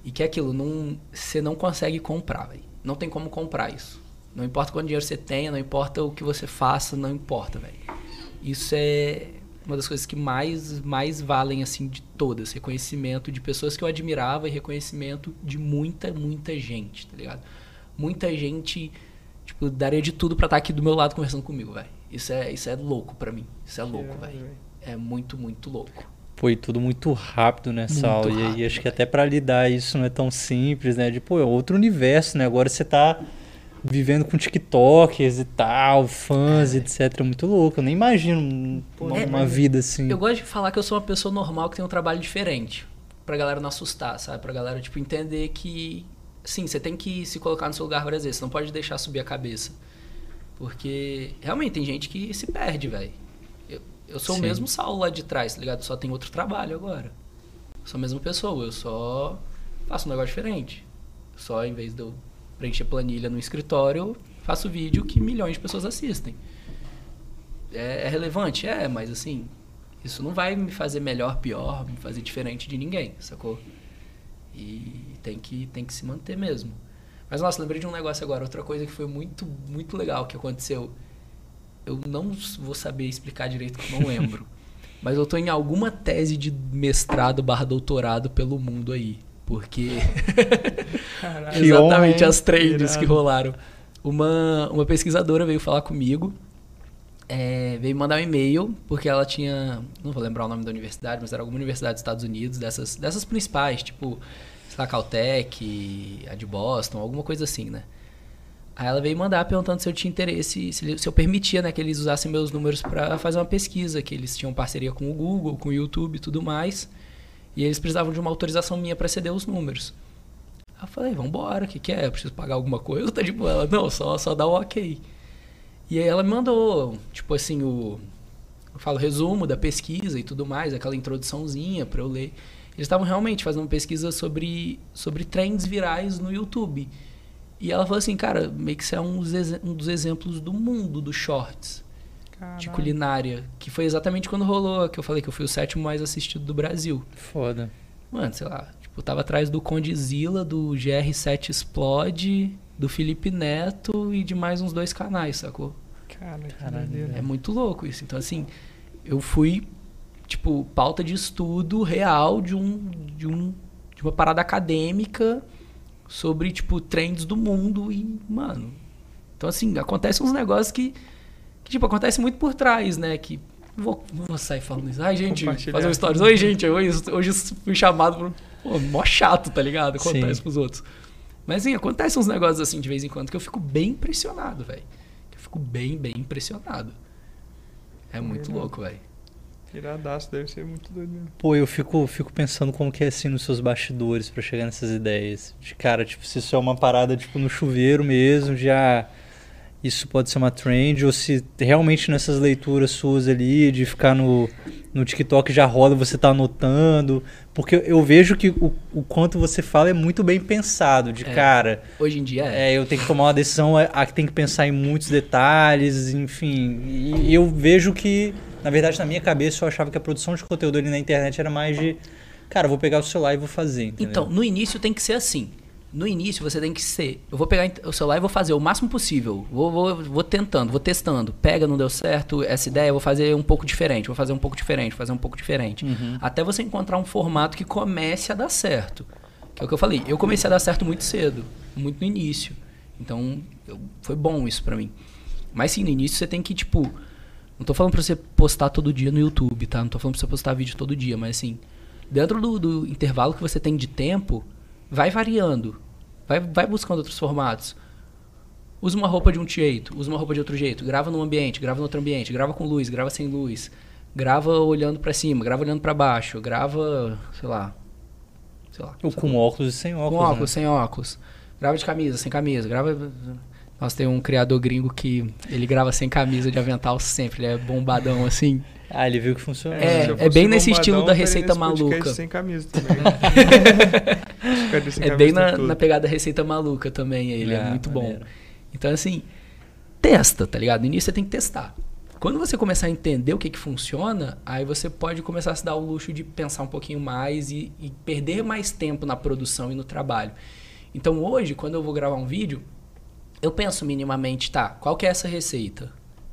e que é aquilo, não, você não consegue comprar, velho. Não tem como comprar isso. Não importa quanto dinheiro você tenha, não importa o que você faça, não importa, velho. Isso é uma das coisas que mais, mais valem, assim, de todas. Reconhecimento de pessoas que eu admirava e reconhecimento de muita, muita gente, tá ligado? Muita gente, tipo, daria de tudo pra estar aqui do meu lado conversando comigo, velho. Isso é, isso é louco pra mim. Isso é louco, Irado, velho. É muito, muito louco. Foi tudo muito rápido nessa Muito aula. E rápido, acho que até pra lidar isso não é tão simples, né? De, pô, é outro universo, né? Agora você tá vivendo com TikTokers e tal, fãs, etc. É muito louco. Eu nem imagino um- uma, É, uma vida assim. Eu gosto de falar que eu sou uma pessoa normal que tem um trabalho diferente. Pra galera não assustar, sabe? Pra galera, tipo, entender que. Sim, você tem que se colocar no seu lugar várias vezes. Você não pode deixar subir a cabeça. Porque realmente tem gente que se perde, velho. Eu, eu sou Sim. o mesmo Saulo lá de trás, tá ligado? Só tem outro trabalho agora. Sou a mesma pessoa, eu só faço um negócio diferente. Só em vez de eu preencher planilha no escritório, eu faço vídeo que milhões de pessoas assistem. É, é relevante? É, mas assim, isso não vai me fazer melhor, pior, me fazer diferente de ninguém, sacou? E tem que, tem que se manter mesmo. Mas, nossa, lembrei de um negócio agora, outra coisa que foi muito, muito legal que aconteceu. Eu não vou saber explicar direito, que eu não lembro. [LAUGHS] mas eu tô em alguma tese de mestrado barra doutorado pelo mundo aí. Porque. [LAUGHS] Exatamente, as trends que rolaram. Uma, uma pesquisadora veio falar comigo, é, veio mandar um e-mail, porque ela tinha. Não vou lembrar o nome da universidade, mas era alguma universidade dos Estados Unidos, dessas, dessas principais, tipo, sei lá, Caltech, a de Boston, alguma coisa assim, né? Aí ela veio mandar perguntando se eu tinha interesse, se, eu permitia né, que eles usassem meus números para fazer uma pesquisa, que eles tinham parceria com o Google, com o YouTube e tudo mais. E eles precisavam de uma autorização minha para ceder os números. Aí eu falei, vambora, o que, que é? Eu preciso pagar alguma coisa? [LAUGHS] Tá tipo, ela, não, só, só dá o ok. E aí ela me mandou, tipo assim, o. Eu falo resumo da pesquisa e tudo mais, aquela introduçãozinha pra eu ler. Eles estavam realmente fazendo pesquisa sobre, sobre trends virais no YouTube. E ela falou assim, cara, meio que isso é um dos, um dos exemplos do mundo dos shorts de Caralho. culinária. Que foi exatamente quando rolou, que eu falei que eu fui o sétimo mais assistido do Brasil. Foda. Mano, sei lá, tipo, eu tava atrás do Condizila, do GR7 Explode, do Felipe Neto e de mais uns dois canais, sacou? Cara, que Caralho. É muito louco isso. Então, assim, eu fui, tipo, pauta de estudo real de um, de um de uma parada acadêmica sobre, tipo, trends do mundo e, mano. Então, assim, acontecem uns negócios que, que tipo, acontece muito por trás, né? Que. Vou, não vou sair falando isso. Ai, gente, fazer um stories. Oi, gente, hoje, hoje fui chamado por. Pô, mó chato, tá ligado? Acontece Sim. pros outros. Mas, assim, acontecem uns negócios assim de vez em quando que eu fico bem impressionado, velho. Eu fico bem, bem impressionado. É muito Legal. louco, velho. Iradaço, deve ser muito doido mesmo. Pô, eu fico, fico pensando como que é assim nos seus bastidores pra chegar nessas ideias. De cara, tipo, se isso é uma parada tipo no chuveiro mesmo, já isso pode ser uma trend, ou se realmente nessas leituras suas ali, de ficar no, no TikTok já rola, você tá anotando. Porque eu- vejo que o, o quanto você fala é muito bem pensado, de É. cara. Hoje em dia é. É, eu tenho que tomar uma decisão, a a que tem que pensar em muitos detalhes, enfim. E eu vejo que, na verdade, na minha cabeça, eu achava que a produção de conteúdo ali na internet era mais de, cara, vou pegar o celular e vou fazer. Entendeu? Então, no início tem que ser assim. No início você tem que ser. Eu vou pegar o celular e vou fazer o máximo possível. Vou, vou, vou tentando, vou testando. Pega, não deu certo, essa ideia, eu vou fazer um pouco diferente, vou fazer um pouco diferente, vou fazer um pouco diferente. Uhum. Até você encontrar um formato que comece a dar certo. Que é o que eu falei. Eu comecei a dar certo muito cedo, muito no início. Então, eu- foi bom isso pra mim. Mas sim, no início você tem que, tipo. Não tô falando pra você postar todo dia no YouTube, tá? Não tô falando pra você postar vídeo todo dia, mas assim, dentro do, do intervalo que você tem de tempo, vai variando. Vai, vai buscando outros formatos. Usa uma roupa de um jeito, usa uma roupa de outro jeito. Grava num ambiente, grava no outro ambiente, grava com luz, grava sem luz. Grava olhando pra cima, grava olhando pra baixo, grava, sei lá. Sei lá. Ou com óculos e sem óculos. Com né? óculos, sem óculos. Grava de camisa, sem camisa. Grava. Nossa, tem um criador gringo que ele grava sem camisa de avental sempre. Ele é bombadão assim. Ah, ele viu que funciona. É, é bem nesse estilo da receita maluca. Sem camisa também. [LAUGHS] Sem É bem na, na pegada receita maluca também. Ele é, Ah, muito bom. maneiro. Então, assim, testa, tá ligado? No início você tem que testar. Quando você começar a entender o que, que funciona, aí você pode começar a se dar o luxo de pensar um pouquinho mais e, e perder mais tempo na produção e no trabalho. Então hoje, quando eu vou gravar um vídeo, eu penso minimamente, tá, qual que é essa receita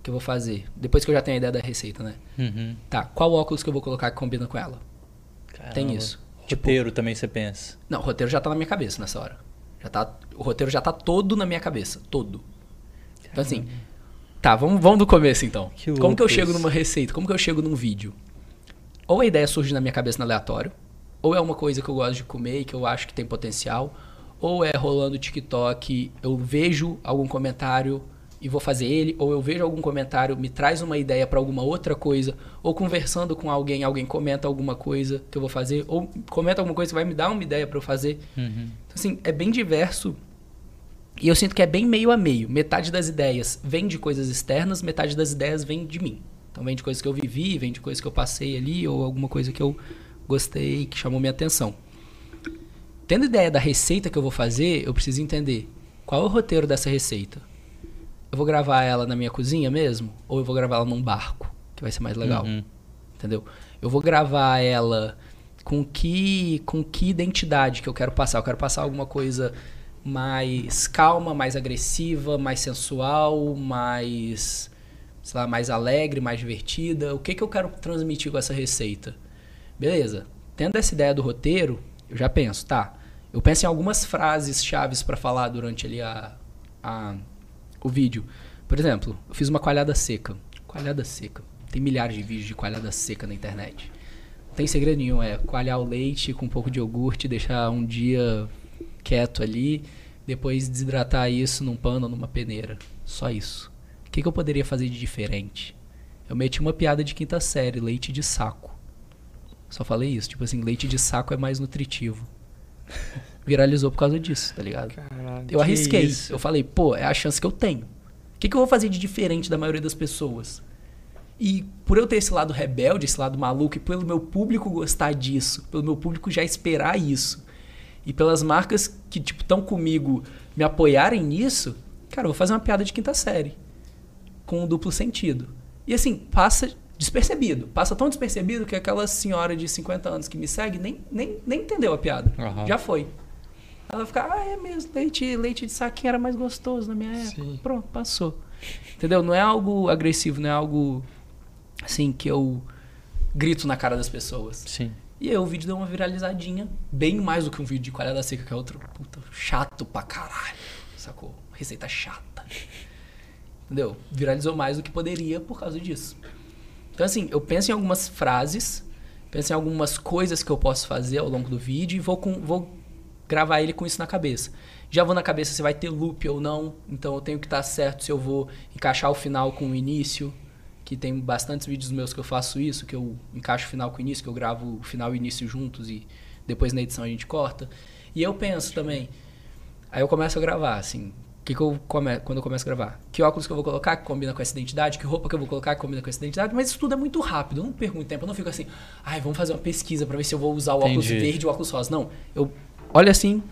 que eu vou fazer? Depois que eu já tenho a ideia da receita, né? Uhum. Tá, qual óculos que eu vou colocar que combina com ela? Tem Caramba. isso. Tipo, Roteiro também você pensa. Não, o roteiro já tá na minha cabeça nessa hora. Já tá, o roteiro já tá todo na minha cabeça. Todo. Então, assim. Tá, vamos, vamos do começo então. Que Como que eu chego numa receita? Como que eu chego num vídeo? Ou a ideia surge na minha cabeça no aleatório, ou é uma coisa que eu gosto de comer e que eu acho que tem potencial, ou é rolando TikTok, eu vejo algum comentário e vou fazer ele, ou eu vejo algum comentário, me traz uma ideia pra alguma outra coisa, ou conversando com alguém, alguém comenta alguma coisa que eu vou fazer, ou comenta alguma coisa que vai me dar uma ideia pra eu fazer. Uhum. Então, assim, é bem diverso. E eu sinto que é bem meio a meio. Metade das ideias vem de coisas externas, metade das ideias vem de mim. Então vem de coisas que eu vivi, vem de coisas que eu passei ali, ou alguma coisa que eu gostei, que chamou minha atenção. Tendo ideia da receita que eu vou fazer, eu preciso entender qual é o roteiro dessa receita. Eu vou gravar ela na minha cozinha mesmo? Ou eu vou gravar ela num barco, que vai ser mais legal? Uhum. entendeu? Eu vou gravar ela com que com que identidade que eu quero passar? Eu quero passar alguma coisa mais calma, mais agressiva, mais sensual, mais sei lá, mais alegre, mais divertida. O que que eu quero transmitir com essa receita? Beleza. Tendo essa ideia do roteiro, eu já penso, tá? eu penso em algumas frases chaves para falar durante ali a, a, o vídeo. Por exemplo, eu fiz uma coalhada seca. Coalhada seca. Tem milhares de vídeos de coalhada seca na internet. Não tem segredo nenhum, é coalhar o leite com um pouco de iogurte, deixar um dia quieto ali, depois desidratar isso num pano ou numa peneira. Só isso. O que, que eu poderia fazer de diferente? Eu meti uma piada de quinta série, leite de saco. Só falei isso, tipo assim, leite de saco é mais nutritivo. [LAUGHS] Viralizou por causa disso, tá ligado? Caralho. Eu Que arrisquei. isso? Eu falei, pô, é a chance que eu tenho. O que, que eu vou fazer de diferente da maioria das pessoas? E por eu ter esse lado rebelde, esse lado maluco, e pelo meu público gostar disso, pelo meu público já esperar isso, e pelas marcas que, tipo, estão comigo me apoiarem nisso, cara, eu vou fazer uma piada de quinta série. Com um duplo sentido. E assim, passa despercebido. Passa tão despercebido que aquela senhora de 50 anos que me segue nem, nem, nem entendeu a piada. Aham. Já foi. Ela fica, ah, é mesmo, leite, leite de saquinho era mais gostoso na minha época. Sim. Pronto, passou. Entendeu? Não é algo agressivo, não é algo assim que eu grito na cara das pessoas. Sim. E aí o vídeo deu uma viralizadinha, bem mais do que um vídeo de coalhada seca, que é outro puta chato pra caralho. Sacou? Receita chata. Entendeu? Viralizou mais do que poderia por causa disso. Então, assim, eu penso em algumas frases, penso em algumas coisas que eu posso fazer ao longo do vídeo e vou, com, vou gravar ele com isso na cabeça. Já vou na cabeça se vai ter loop ou não, então eu tenho que estar certo se eu vou encaixar o final com o início, que tem bastantes vídeos meus que eu faço isso, que eu encaixo o final com o início, que eu gravo o final e o início juntos e depois na edição a gente corta. E eu penso também, aí eu começo a gravar, assim, que, que eu come... quando eu começo a gravar? Que óculos que eu vou colocar que combina com essa identidade? Que roupa que eu vou colocar que combina com essa identidade? Mas isso tudo é muito rápido, eu não perco muito tempo, eu não fico assim, ai, vamos fazer uma pesquisa pra ver se eu vou usar o óculos Entendi. verde ou o óculos rosa. Não, eu olho assim,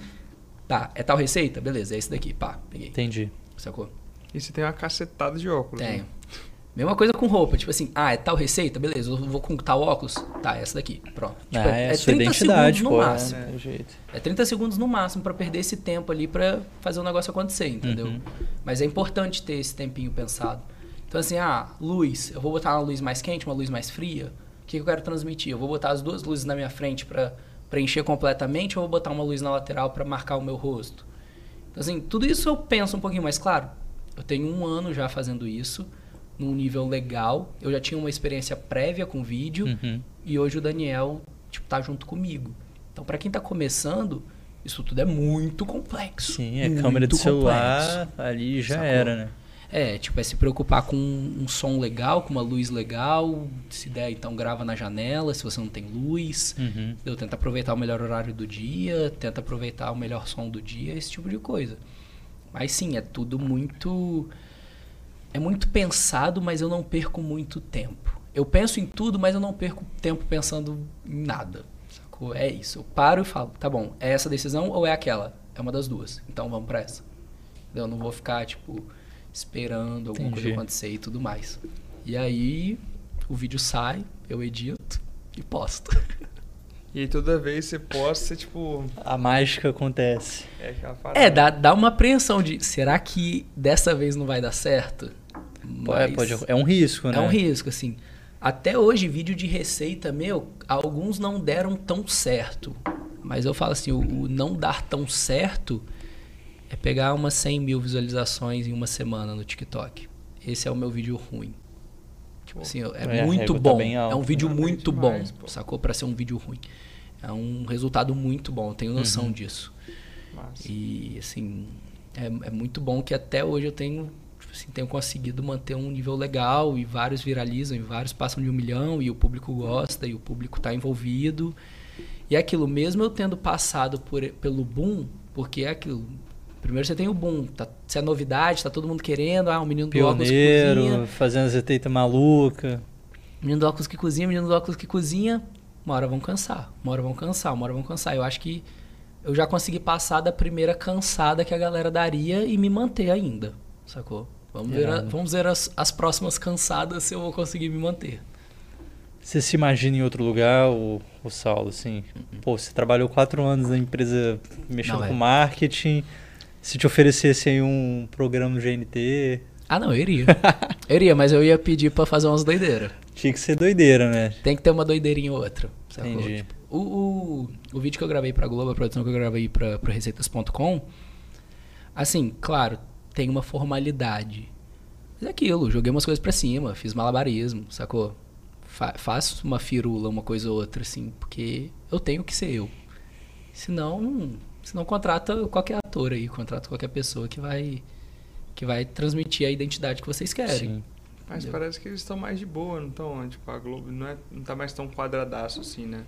tá, é tal receita? Beleza, é esse daqui, pá, peguei. Entendi. Sacou? E você tem uma cacetada de óculos. né? Tenho. Mesma coisa com roupa, tipo assim, ah, é tal receita? Beleza, eu vou com tal óculos? Tá, essa daqui, pronto. Tipo, ah, é, a sua identidade, segundos no pô. máximo. É, jeito. É 30 segundos no máximo pra perder esse tempo ali pra fazer o negócio acontecer, entendeu? Uhum. Mas é importante ter esse tempinho pensado. Então assim, ah, luz, eu vou botar uma luz mais quente, uma luz mais fria. O que que eu quero transmitir? Eu vou botar as duas luzes na minha frente pra preencher completamente ou eu vou botar uma luz na lateral pra marcar o meu rosto? Então assim, tudo isso eu penso um pouquinho mais claro. Eu tenho um ano já fazendo isso, num nível legal. Eu já tinha uma experiência prévia com vídeo. Uhum. E hoje o Daniel, tipo, tá junto comigo. Então, pra quem tá começando, isso tudo é muito complexo. Sim, é Muito câmera de celular, complexo. ali já Sacou? era, né? É, tipo, é se preocupar com um som legal, com uma luz legal. Se der, então grava na janela, se você não tem luz. Uhum. Eu tento aproveitar o melhor horário do dia, tenta aproveitar o melhor som do dia, esse tipo de coisa. Mas sim, é tudo muito. É muito pensado, mas eu não perco muito tempo. Eu penso em tudo, mas eu não perco tempo pensando em nada. Sacou? É isso. Eu paro e falo, tá bom, é essa decisão ou é aquela? É uma das duas. Então vamos pra essa. Eu não vou ficar, tipo, esperando alguma coisa Entendi. acontecer e tudo mais. E aí o vídeo sai, eu edito e posto. [LAUGHS] E toda vez você posta, você tipo. A mágica acontece. É. É, dá, dá uma apreensão de será que dessa vez não vai dar certo? Pô, é, Mas pode- é um risco, né? é um risco, assim. Até hoje, vídeo de receita meu, alguns não deram tão certo. Mas eu falo assim, o, o não dar tão certo é pegar umas 100 mil visualizações em uma semana no TikTok. Esse é o meu vídeo ruim. Tipo assim, é, É, a muito tá bom. bem alta. é um vídeo Tá bem muito demais, bom, pô. sacou? Pra ser um vídeo ruim. É um resultado muito bom, eu tenho noção Uhum. disso. Massa. E assim, é, é muito bom que até hoje eu tenho, tipo assim, tenho conseguido manter um nível legal e vários viralizam e vários passam de um milhão e o público gosta e o público está envolvido. E é aquilo, mesmo eu tendo passado por, pelo boom, porque é aquilo. Primeiro você tem o boom, tá, se é novidade, tá todo mundo querendo, ah, o menino do óculos que cozinha, fazendo as receitas maluca. menino do óculos que cozinha, menino do óculos que cozinha, uma hora vão cansar, uma hora vão cansar, uma hora vão cansar. Eu acho que eu já consegui passar da primeira cansada que a galera daria e me manter ainda, sacou? Vamos ver, a- vamos ver as, as próximas cansadas se eu vou conseguir me manter. Você se imagina em outro lugar, o, o Saulo, assim? Pô, você trabalhou quatro anos na empresa mexendo Uhum. Não, é. com marketing. Se te oferecesse aí um programa no GNT, Ah, não, eu iria. [LAUGHS] eu iria, mas eu ia pedir pra fazer umas doideiras. Tinha que ser doideira, né? Tem que ter uma doideirinha ou outra. Sacou? Entendi. Tipo, o, o, o vídeo que eu gravei pra Globo, a produção que eu gravei pra, pra Receitas.com, assim, claro, tem uma formalidade. Mas é aquilo, joguei umas coisas pra cima, fiz malabarismo, sacou? Fa faço uma firula, uma coisa ou outra, assim, porque eu tenho que ser eu. Senão, senão contrata qualquer ator aí, contrata qualquer pessoa que vai que vai transmitir a identidade que vocês querem. Sim. Mas Entendeu? parece que eles estão mais de boa, não estão? Tipo, a Globo não, é, não tá mais tão quadradaço assim, né?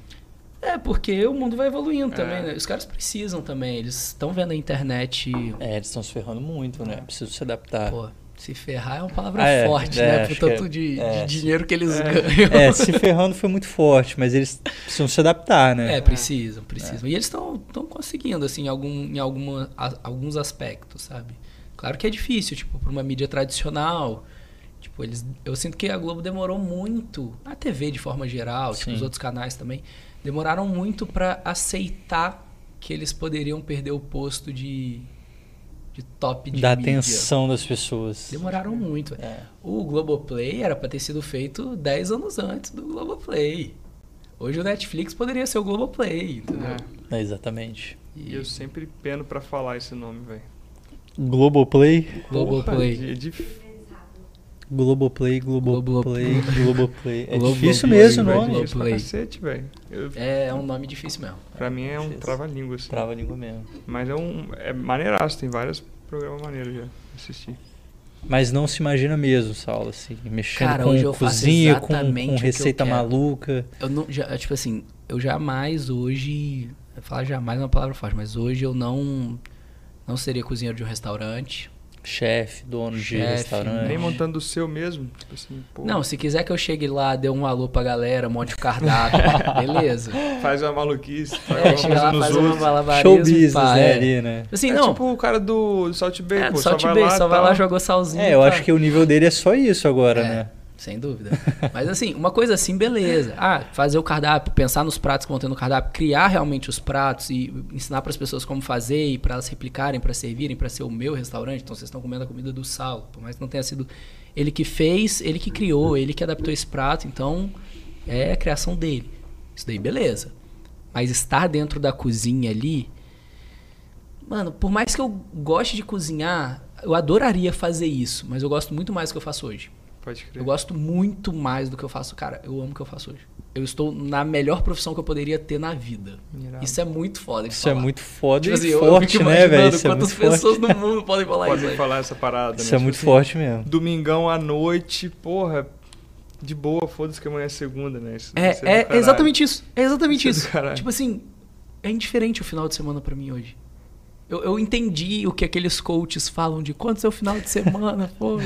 É, porque o mundo vai evoluindo É. também, né? Os caras precisam também, eles estão vendo a internet É, eles estão se ferrando muito, né? Precisam se adaptar. Pô, se ferrar é uma palavra Ah, é, forte, é, né? Por que é- tanto de, é. de dinheiro que eles É. ganham. É, se ferrando foi muito forte, mas eles precisam se adaptar, né? É, precisam, precisam. E eles estão conseguindo, assim, em, algum, em alguma, a- alguns aspectos, sabe? Claro que é difícil, tipo, para uma mídia tradicional. Tipo, eles, eu sinto que a Globo demorou muito, a TV de forma geral, tipo, os outros canais também, demoraram muito para aceitar que eles poderiam perder o posto de, de top de Da mídia. atenção das pessoas. Demoraram muito. É. O Globoplay era pra ter sido feito 10 anos antes do Globoplay. Hoje o Netflix poderia ser o Globoplay, entendeu? É. É, exatamente. E eu sempre peno pra falar esse nome, velho. Globoplay, Globoplay. Porra, É dif- Globoplay, Globoplay, Globoplay. É Globoplay, difícil mesmo o nome. difícil pra Play. cacete, velho. Eu- É, é um nome difícil mesmo. Pra mim é um trava-língua, assim. Trava a língua mesmo. Mas é um. É maneiraço, tem vários programas maneiros já. Assisti. Mas não se imagina mesmo, Saulo, assim, mexendo Cara, com hoje eu faço cozinha, com, exatamente com eu receita quero. maluca. Eu não, já, tipo assim, eu jamais hoje, falar jamais é uma palavra forte, mas hoje eu não não seria cozinheiro de um restaurante. Chefe, dono de Chefe, restaurante. Nem montando o seu mesmo. Tipo assim, pô. Não, se quiser que eu chegue lá, dê um alô pra galera, monte o cardápio, [LAUGHS] beleza. Faz uma maluquice. Faz É, uma chega lá, faz uma outros. malabarismo Show business, pá, né, é. ali, né? Assim, é não, tipo o cara do Salt Bay, é, pô. só Só, te vai lá, só vai lá, jogou salzinho. É, eu pá. acho que o nível dele é só isso agora, É. né? Sem dúvida. Mas assim, uma coisa assim, beleza. Ah, fazer o cardápio, pensar nos pratos que vão ter no cardápio, criar realmente os pratos e ensinar para as pessoas como fazer e para elas replicarem, para servirem, para ser o meu restaurante. Então vocês estão comendo a comida do Sal, por mais que não tenha sido ele que fez, ele que criou, ele que adaptou esse prato, então é a criação dele. Isso daí beleza. Mas estar dentro da cozinha ali, mano, por mais que eu goste de cozinhar, eu adoraria fazer isso, mas eu gosto muito mais do que eu faço hoje. Pode crer. Eu gosto muito mais do que eu faço. Cara, eu amo o que eu faço hoje. Eu estou na melhor profissão que eu poderia ter na vida. Irado. Isso é muito foda. Isso é falar. muito foda Tipo e assim, forte, fico né, velho? Isso é quantas muito pessoas forte. no mundo podem falar isso Podem falar essa parada, né? Isso é Tipo muito assim, forte mesmo. Domingão à noite, porra. De boa, foda-se que amanhã é segunda, né? Isso- É, é caralho. exatamente isso. É exatamente Isso é isso. Tipo assim, é indiferente o final de semana pra mim hoje. Eu, eu entendi o que aqueles coaches falam de quanto é o final de semana, pô.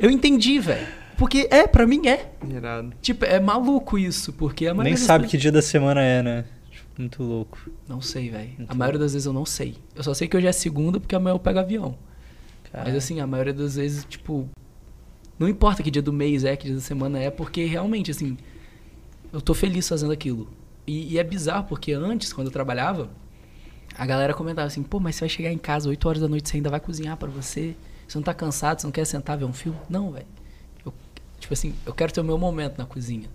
Eu entendi, velho. Porque é, pra mim é. Irado. Tipo, é maluco isso, porque a maioria Nem sabe pessoas- que dia da semana é, né? Tipo, Muito louco. Não sei, velho. A maioria das vezes eu não sei. Eu só sei que hoje é segunda porque amanhã eu pego avião. Cara, Mas assim, a maioria das vezes, tipo. Não importa que dia do mês é, que dia da semana é, porque realmente, assim. Eu tô feliz fazendo aquilo. E, e é bizarro, porque antes, quando eu trabalhava, a galera comentava assim: pô, mas você vai chegar em casa 8 horas da noite, você ainda vai cozinhar pra você? Você não tá cansado, você não quer sentar ver um filme? Não, velho. Tipo assim, eu quero ter o meu momento na cozinha.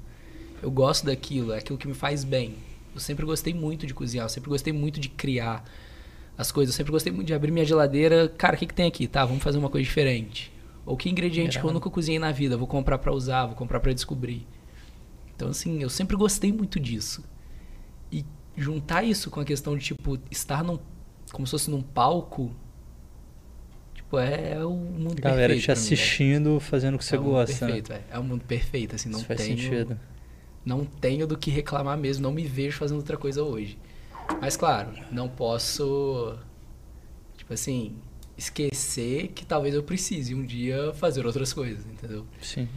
Eu gosto daquilo, é aquilo que me faz bem. Eu sempre gostei muito de cozinhar, eu sempre gostei muito de criar as coisas. Eu sempre gostei muito de abrir minha geladeira. Cara, o que, que tem aqui? Tá, vamos fazer uma coisa diferente. Ou que ingrediente que eu nunca cozinhei na vida, vou comprar pra usar, vou comprar pra descobrir. Então, assim, eu sempre gostei muito disso. Juntar isso com a questão de, tipo, estar num. como se fosse num palco. Tipo, é, é o mundo galera perfeito. te pra mim, assistindo, fazendo o que você é o mundo gosta. né? perfeito, velho. É o mundo perfeito, assim, não Isso faz tenho sentido. não tenho do que reclamar mesmo, não me vejo fazendo outra coisa hoje. Mas claro, não posso, tipo assim, esquecer que talvez eu precise um dia fazer outras coisas, entendeu? Sim.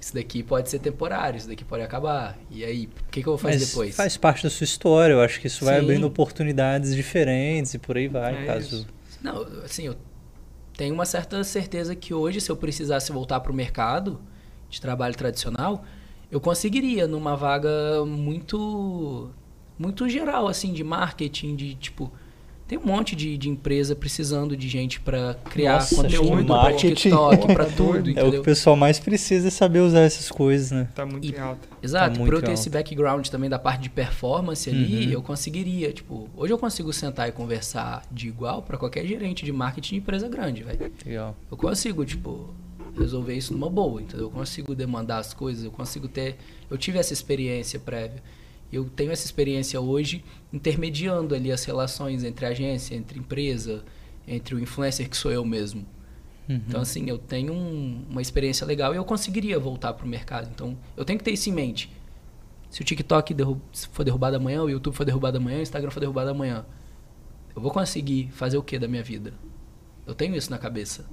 Isso daqui pode ser temporário, isso daqui pode acabar. E aí, o que, que eu vou fazer Mas depois? faz parte da sua história. Eu acho que isso vai Sim. abrindo oportunidades diferentes e por aí vai, É caso. isso. Não, assim, eu tenho uma certa certeza que hoje, se eu precisasse voltar para o mercado de trabalho tradicional, eu conseguiria numa vaga muito muito geral, assim, de marketing, de tipo, Tem um monte de, de empresa precisando de gente pra criar Nossa, conteúdo, marketing- TikTok, pra É tudo, doido. É o que entendeu? o pessoal mais precisa é saber usar essas coisas, né? Tá muito E- em alta. Exato, Tá por eu ter esse background também da parte de performance ali, Uhum. eu conseguiria, tipo, hoje eu consigo sentar e conversar de igual pra qualquer gerente de marketing de empresa grande, velho. Legal. Eu consigo, tipo, resolver isso numa boa, entendeu? Eu consigo demandar as coisas, eu consigo ter. Eu tive essa experiência prévia. Eu tenho essa experiência hoje intermediando ali as relações entre agência, entre empresa, entre o influencer que sou eu mesmo. Uhum. Então, assim, eu tenho um- uma experiência legal e eu conseguiria voltar pro mercado. Então, eu tenho que ter isso em mente. Se o TikTok derru- for derrubado amanhã, o YouTube for derrubado amanhã, o Instagram for derrubado amanhã, eu vou conseguir fazer o que da minha vida? Eu tenho isso na cabeça.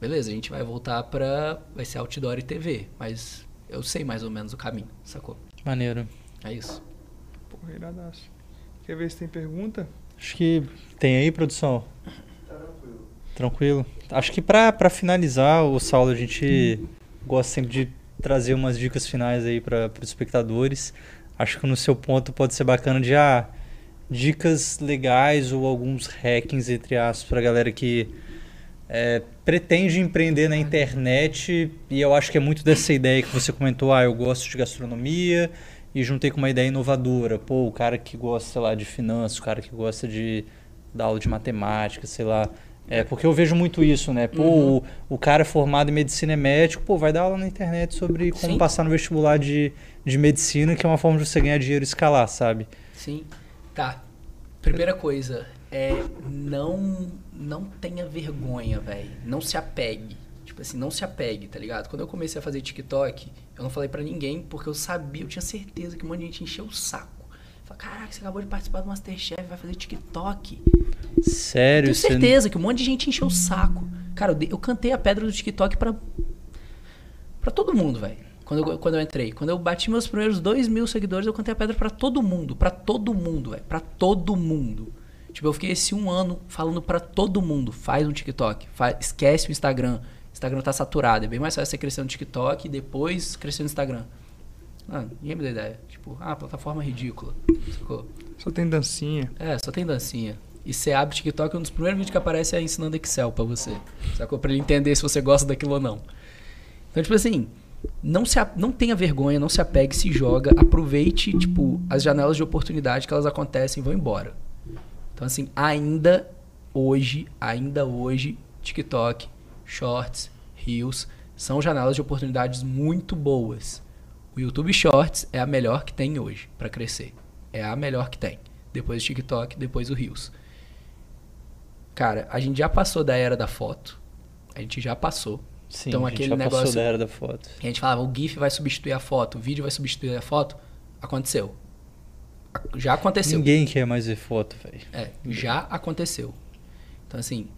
Beleza, a gente vai voltar pra. Vai ser outdoor e TV, mas eu sei mais ou menos o caminho, sacou? Maneiro. É isso. Iradaço. Quer ver se tem pergunta? Acho que tem aí, produção. Tá tranquilo. Tranquilo. Acho que pra finalizar, o Saulo, a gente gosta sempre de trazer umas dicas finais aí para os espectadores. Acho que no seu ponto pode ser bacana de ah, dicas legais ou alguns hackings, entre aspas, pra galera que é, pretende empreender na internet. E eu acho que é muito dessa ideia que você comentou, ah, eu gosto de gastronomia e juntei com uma ideia inovadora. Pô, o cara que gosta, sei lá, de finanças, o cara que gosta de dar aula de matemática, sei lá. É, porque eu vejo muito isso, né? Pô, Uhum. o, o cara formado em medicina é médico, pô, vai dar aula na internet sobre como Sim. passar no vestibular de, de medicina, que é uma forma de você ganhar dinheiro e escalar, sabe? Sim. Tá. Primeira coisa é não não tenha vergonha, velho. Não se apegue. Tipo assim, não se apegue, tá ligado? Quando eu comecei a fazer TikTok, eu não falei pra ninguém porque eu sabia, eu tinha certeza que um monte de gente encheu o saco. Falei, caraca, você acabou de participar do Masterchef, vai fazer TikTok. Sério? Tenho você- certeza que um monte de gente encheu o saco. Cara, eu, eu cantei a pedra do TikTok pra, pra todo mundo, velho. Quando eu, quando eu entrei. Quando eu bati meus primeiros dois mil seguidores, eu cantei a pedra pra todo mundo. Pra todo mundo, velho. Pra todo mundo. Tipo, eu fiquei esse um ano falando pra todo mundo. Faz um TikTok. Faz, esquece o Instagram. Instagram tá saturado. É bem mais fácil você crescer no TikTok e depois crescer no Instagram. Ah, ninguém me dá ideia. Tipo, ah, plataforma ridícula. Sacou? Só tem dancinha. É, só tem dancinha. E você abre o TikTok, um dos primeiros vídeos que aparece é ensinando Excel pra você. Sacou? Pra ele entender se você gosta daquilo ou não. Então, tipo assim, não, se, não tenha vergonha, não se apegue, se joga, aproveite, tipo, as janelas de oportunidade que elas acontecem e vão embora. Então, assim, ainda hoje, ainda hoje, TikTok, Shorts, Reels, são janelas de oportunidades muito boas. O YouTube Shorts é a melhor que tem hoje pra crescer. É a melhor que tem. Depois o TikTok, depois o Reels. Cara, a gente já passou da era da foto. A gente já passou. Sim, Então, a gente aquele já passou negócio- da era da foto. A gente falava, o GIF vai substituir a foto, o vídeo vai substituir a foto. Aconteceu. Já aconteceu. Ninguém quer mais ver foto, velho. É, já aconteceu. Então, assim,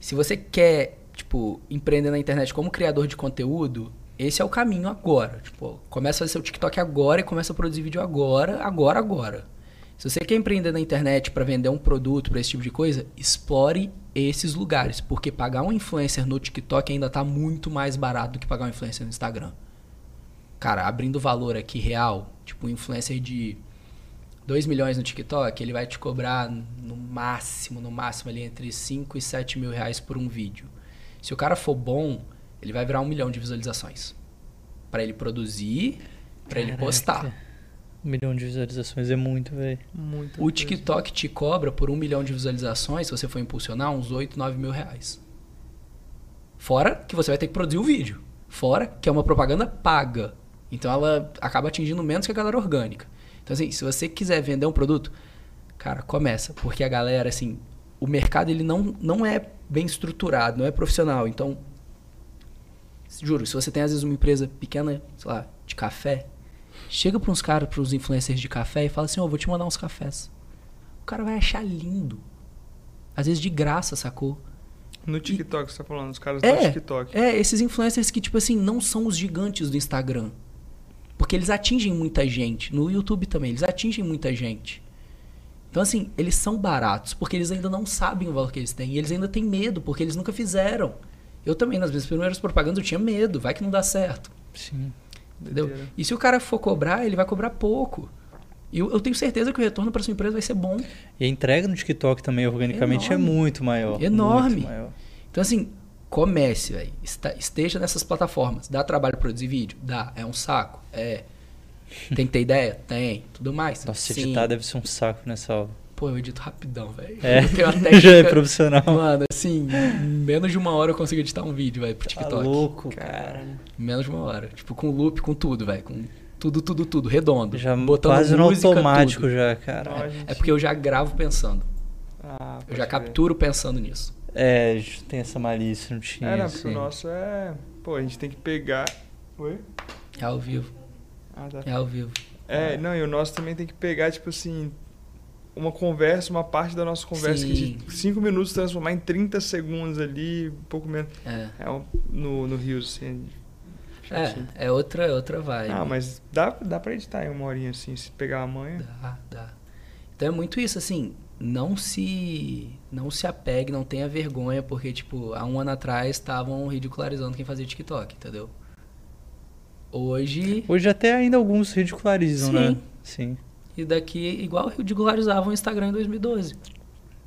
se você quer, tipo, empreender na internet como criador de conteúdo, esse é o caminho agora. Tipo, começa a fazer seu TikTok agora e começa a produzir vídeo agora, agora, agora. Se você quer empreender na internet para vender um produto, para esse tipo de coisa, explore esses lugares, porque pagar um influencer no TikTok ainda tá muito mais barato do que pagar um influencer no Instagram. Cara, abrindo valor aqui real, tipo, um influencer de 2 milhões no TikTok, ele vai te cobrar no máximo, no máximo ali entre 5 e 7 mil reais por um vídeo. Se o cara for bom, ele vai virar um milhão de visualizações. Pra ele produzir, pra ele postar. Um milhão de visualizações é muito, velho. Muita O coisa. TikTok te cobra por um milhão de visualizações, se você for impulsionar, uns 8, 9 mil reais. Fora que você vai ter que produzir o vídeo. Fora que é uma propaganda paga. Então ela acaba atingindo menos que a galera orgânica. Então, assim, se você quiser vender um produto, cara, começa. Porque a galera, assim, o mercado ele não, não é bem estruturado, não é profissional. Então, juro, se você tem às vezes uma empresa pequena, sei lá, de café, chega para uns caras, para os influencers de café e fala assim: Ó, vou te mandar uns cafés. O cara vai achar lindo. Às vezes de graça, sacou? No TikTok, você tá falando, os caras É. do TikTok. É, esses influencers que, tipo assim, não são os gigantes do Instagram. Porque eles atingem muita gente. No YouTube também, eles atingem muita gente. Então, assim, eles são baratos, porque eles ainda não sabem o valor que eles têm. E eles ainda têm medo, porque eles nunca fizeram. Eu também, nas minhas primeiras propagandas, eu tinha medo. Vai que não dá certo. Sim. Entendeu? E se o cara for cobrar, ele vai cobrar pouco. E eu, eu tenho certeza que o retorno para sua empresa vai ser bom. E a entrega no TikTok também, organicamente, é muito maior. Enorme. muito maior. Então, assim, comece, velho. Esteja nessas plataformas. Dá trabalho produzir vídeo? Dá. É um saco? É. [LAUGHS] Tem que ter ideia? Tem. Tudo mais? Nossa, Sim. editar deve ser um saco nessa aula. Pô, eu edito rapidão, velho. É, Eu tenho uma [LAUGHS] já é técnica- profissional. Mano, assim, menos de uma hora eu consigo editar um vídeo, velho, pro Tá TikTok. louco, cara. Menos de uma hora. Tipo, com loop, com tudo, velho. Com tudo, tudo, tudo. Redondo. Já Botando quase no música, automático tudo. já, cara. Gente. É porque eu já gravo pensando. Ah, Eu já capturo pensando nisso. É, tem essa malícia, não tinha. É, não, porque o nosso é. Pô, a gente tem que pegar. Oi? É ao vivo. Ah, tá. É ao vivo. É, não, e o nosso também tem que pegar, tipo assim, uma conversa, uma parte da nossa conversa que Sim. de 5 minutos transformar em 30 segundos ali, um pouco menos. É. É um- no, no Rios, assim. chatinho. É, é outra, é outra vibe. Ah, mas dá, dá pra editar em uma horinha assim, se pegar a manha. Dá, dá. Então é muito isso, assim, não se não se apegue, não tenha vergonha, porque, tipo, há um ano atrás estavam ridicularizando quem fazia TikTok, entendeu? Hoje, Hoje até ainda alguns ridicularizam, né? Sim. Sim. e daqui, igual ridicularizavam o Instagram em 2012.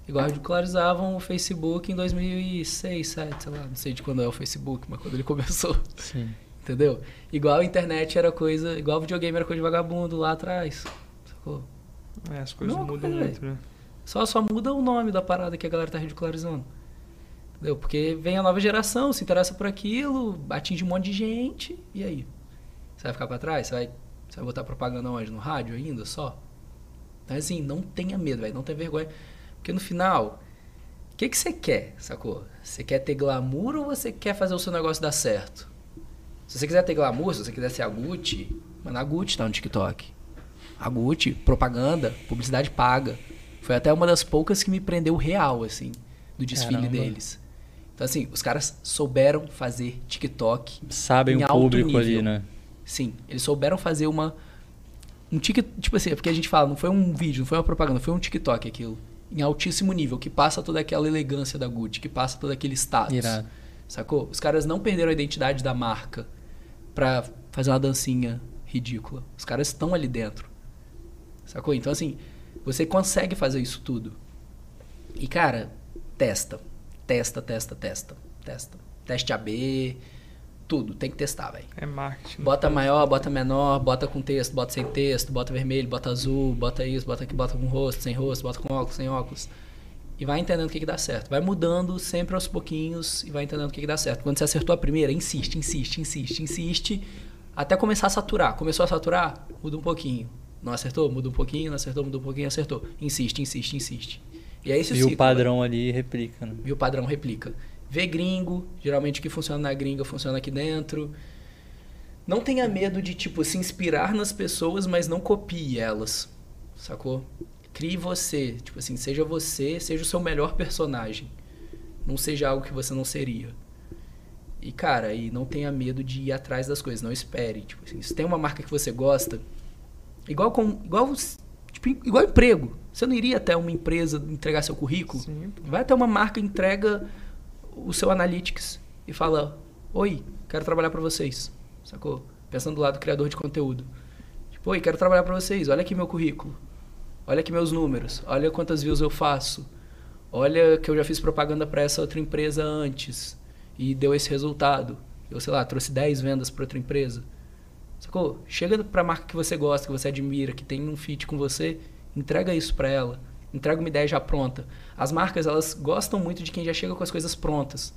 Igual ridicularizavam o Facebook em 2006, 2007, sei lá, não sei de quando é o Facebook, mas quando ele [LAUGHS] começou, Sim. entendeu? Igual a internet era coisa, igual o videogame era coisa de vagabundo lá atrás, sacou? É, as coisas Não, mudam muito, né? Só, só muda o nome da parada que a galera tá ridicularizando. Entendeu? Porque vem a nova geração, se interessa por aquilo, atinge um monte de gente, e aí? Você vai ficar pra trás? Você vai, você vai botar propaganda onde? No rádio ainda só? Então, assim, não tenha medo, velho, não tenha vergonha. Porque no final, o que, que você quer, sacou? Você quer ter glamour ou você quer fazer o seu negócio dar certo? Se você quiser ter glamour, se você quiser ser a Gucci, mano, a Gucci tá no TikTok. A Gucci, propaganda, publicidade paga. Foi até uma das poucas que me prendeu real, assim, do desfile Caramba. deles. Então, assim, os caras souberam fazer TikTok. Sabem Em o público ali, nível. né? Sim, eles souberam fazer uma. Um TikTok. Tipo assim, é porque a gente fala, não foi um vídeo, não foi uma propaganda, foi um TikTok aquilo. Em altíssimo nível, que passa toda aquela elegância da Gucci, que passa todo aquele status. Irado. Sacou? Os caras não perderam a identidade da marca pra fazer uma dancinha ridícula. Os caras estão ali dentro. Sacou? Então, assim, você consegue fazer isso tudo. E, cara, testa. Testa, testa, testa. Testa. Teste AB, tudo. Tem que testar, velho. É marketing. Bota maior, bota menor, bota com texto, bota sem texto, bota vermelho, bota azul, bota isso, bota aqui, bota com rosto, sem rosto, bota com óculos, sem óculos. E vai entendendo o que, que dá certo. Vai mudando sempre aos pouquinhos e vai entendendo o que, que dá certo. Quando você acertou a primeira, insiste, insiste, insiste, insiste, até começar a saturar. Começou a saturar? Muda um pouquinho. Não acertou? Muda um pouquinho, não acertou, muda um pouquinho, acertou. Insiste, insiste, insiste. E é esse o Viu o ciclo, padrão ali e replica, né? Viu o padrão, replica. Vê gringo, geralmente o que funciona na gringa funciona aqui dentro. Não tenha medo de, tipo, se inspirar nas pessoas, mas não copie elas. Sacou? Crie você. Tipo assim, seja você, seja o seu melhor personagem. Não seja algo que você não seria. E, cara, e não tenha medo de ir atrás das coisas. Não espere. Tipo assim, se tem uma marca que você gosta, igual com. Igual, tipo, igual emprego. Você não iria até uma empresa entregar seu currículo? Sim. Vai até uma marca, entrega o seu Analytics e fala: Oi, quero trabalhar para vocês. Sacou? Pensando do lado do criador de conteúdo. Tipo, oi, quero trabalhar para vocês. Olha aqui meu currículo. Olha aqui meus números. Olha quantas views eu faço. Olha que eu já fiz propaganda para essa outra empresa antes e deu esse resultado. Eu, sei lá, trouxe 10 vendas para outra empresa. Sacou? Chega pra marca que você gosta, que você admira, que tem um fit com você, entrega isso para ela. Entrega uma ideia já pronta. As marcas, elas gostam muito de quem já chega com as coisas prontas.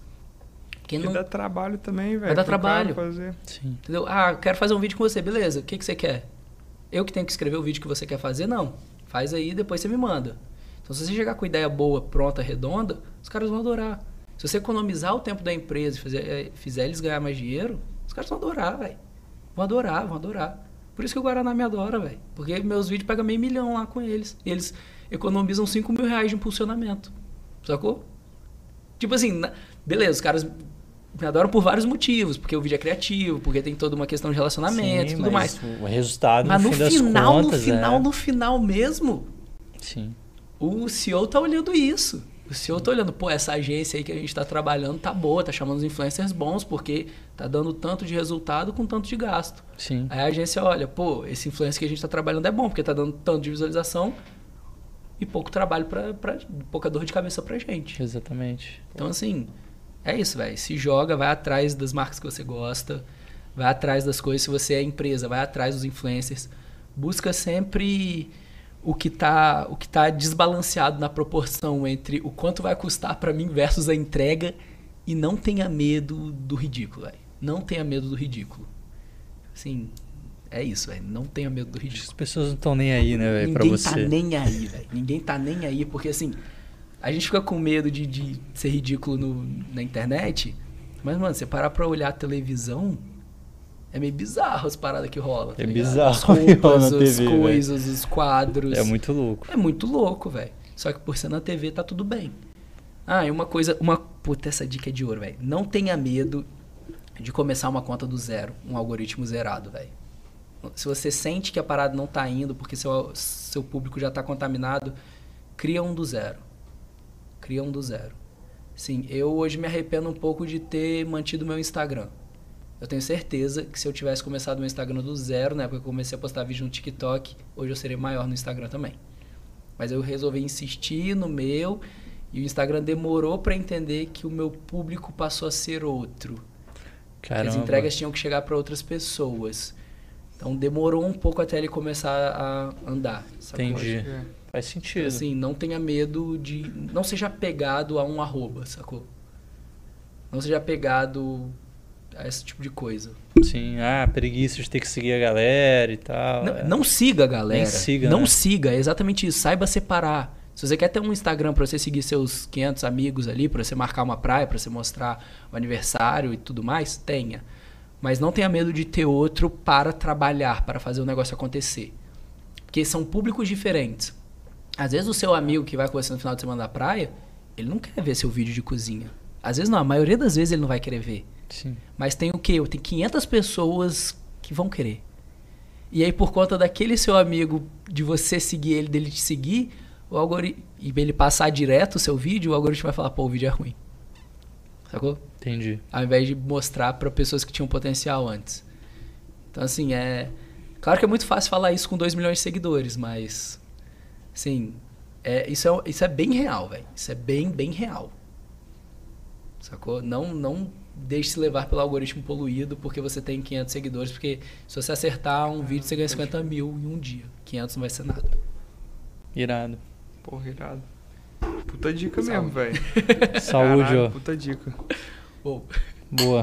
Quem Que não, dá trabalho também, velho. dar pro cara trabalho. Fazer. Sim. Entendeu? Ah, quero fazer um vídeo com você, beleza. O que, que você quer? Eu que tenho que escrever o vídeo que você quer fazer? Não. Faz aí depois você me manda. Então, se você chegar com ideia boa, pronta, redonda, os caras vão adorar. Se você economizar o tempo da empresa e fizer, eh, fizer eles ganhar mais dinheiro, os caras vão adorar, velho. Vão adorar, vão adorar. Por isso que o Guaraná me adora, velho. Porque meus vídeos pegam meio milhão lá com eles. E eles economizam 5 mil reais de impulsionamento. Sacou? Tipo assim, beleza, os caras me adoram por vários motivos. Porque o vídeo é criativo, porque tem toda uma questão de relacionamento e tudo mas mais. O resultado, Mas no no final, contas, no final, é... no final mesmo, Sim. o CEO tá olhando isso. Se eu tô olhando, pô, essa agência aí que a gente tá trabalhando tá boa, tá chamando os influencers bons, porque tá dando tanto de resultado com tanto de gasto. Sim. Aí a agência olha, pô, esse influencer que a gente tá trabalhando é bom, porque tá dando tanto de visualização e pouco trabalho pra pouca dor de cabeça pra gente. Exatamente. Então, assim, é isso, velho. Se joga, vai atrás das marcas que você gosta, vai atrás das coisas. Se você é empresa, vai atrás dos influencers. Busca sempre o que tá, o que tá desbalanceado na proporção entre o quanto vai custar pra mim versus a entrega e não tenha medo do ridículo, velho. Não tenha medo do ridículo. Assim, é isso, velho. Não tenha medo do ridículo. as pessoas não estão nem aí, né, velho, pra Ninguém você. tá nem aí, velho. Ninguém tá nem aí, porque assim, a gente fica com medo de, de ser ridículo no- na internet, mas, mano, você parar pra olhar a televisão, é meio bizarro as paradas que rolam. tá É ligado? bizarro As roupas, [LAUGHS] as TV, coisas, os quadros. É muito louco. É muito louco, velho. Só que por ser na TV tá tudo bem. Ah, e uma coisa, uma puta, essa dica é de ouro, velho. Não tenha medo de começar uma conta do zero, um algoritmo zerado, velho. Se você sente que a parada não tá indo porque seu, seu público já tá contaminado, cria um do zero. Cria um do zero. Sim, eu hoje me arrependo um pouco de ter mantido meu Instagram. Eu tenho certeza que se eu tivesse começado meu Instagram do zero, na época que eu comecei a postar vídeo no TikTok, hoje eu seria maior no Instagram também. Mas eu resolvi insistir no meu e o Instagram demorou pra entender que o meu público passou a ser outro. Que Caramba. as entregas tinham que chegar para outras pessoas. Então demorou um pouco até ele começar a andar. sacou? Entendi. É. Faz sentido. Assim, não tenha medo de. Não seja apegado a um arroba, sacou? Não seja apegado a esse tipo de coisa. Sim, ah, preguiça de ter que seguir a galera e tal. Não, é. não siga, galera. Nem siga, não né? siga, é exatamente isso. Saiba separar. Se você quer ter um Instagram pra você seguir seus 500 amigos ali, pra você marcar uma praia, pra você mostrar o aniversário e tudo mais, tenha. Mas não tenha medo de ter outro para trabalhar, para fazer o negócio acontecer. Porque são públicos diferentes. Às vezes o seu amigo que vai com você no final de semana da praia, ele não quer ver seu vídeo de cozinha. Às vezes não, a maioria das vezes ele não vai querer ver. Sim. Mas tem o quê? Tem 500 pessoas que vão querer. E aí, por conta daquele seu amigo, de você seguir ele, dele te seguir, o algoritmo, e ele passar direto o seu vídeo, o algoritmo vai falar, pô, o vídeo é ruim. Sacou? Entendi. Ao invés de mostrar para pessoas que tinham potencial antes. Então, assim, é. Claro que é muito fácil falar isso com 2 milhões de seguidores, mas. Assim, é, isso, é, isso é bem real, velho. Isso é bem, bem real. Sacou? Não, não deixe se levar pelo algoritmo poluído porque você tem 500 seguidores, porque se você acertar um vídeo, você ganha 50 mil em um dia. 500 não vai ser nada. Irado. Porra, irado. Puta dica Saúde. mesmo, velho. [LAUGHS] Saúde, ó. Puta dica. Pô, Boa.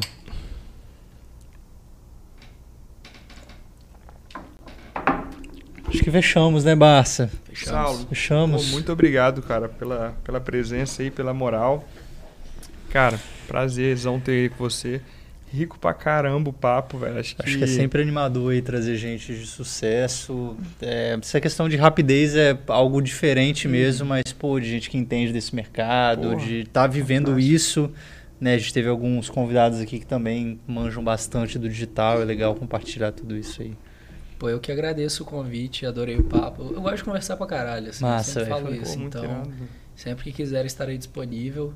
Acho que fechamos, né, Barça? fechamos. Saulo, pô, Fechamos. muito obrigado, cara, pela, pela presença aí, pela moral. Cara, prazerzão ter aí com você. Rico pra caramba o papo, velho. Acho que, Acho que é sempre animador aí trazer gente de sucesso. É, essa questão de rapidez é algo diferente mesmo, mas, pô, de gente que entende desse mercado, Porra, de estar vivendo fantástico. isso. Né, a gente teve alguns convidados aqui que também manjam bastante do digital, é legal compartilhar tudo isso aí. Pô, eu que agradeço o convite, adorei o papo. Eu gosto de conversar pra caralho, assim. Massa, eu sempre falo isso. Então, irado, sempre que quiser estarei disponível.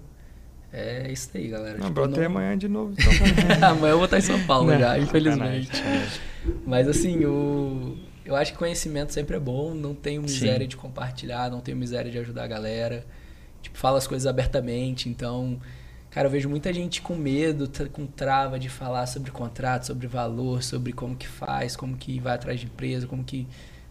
É isso aí, galera. Não, Tipo, até não- amanhã de novo. Então, [LAUGHS] Amanhã eu vou estar em São Paulo Não, já, infelizmente. sacanagem. Mas assim, o... eu acho que conhecimento sempre é bom, não tenho miséria Sim. de compartilhar, não tenho miséria de ajudar a galera. Tipo, fala as coisas abertamente, então, cara, eu vejo muita gente com medo, com trava de falar sobre contrato, sobre valor, sobre como que faz, como que vai atrás de empresa, como que. Não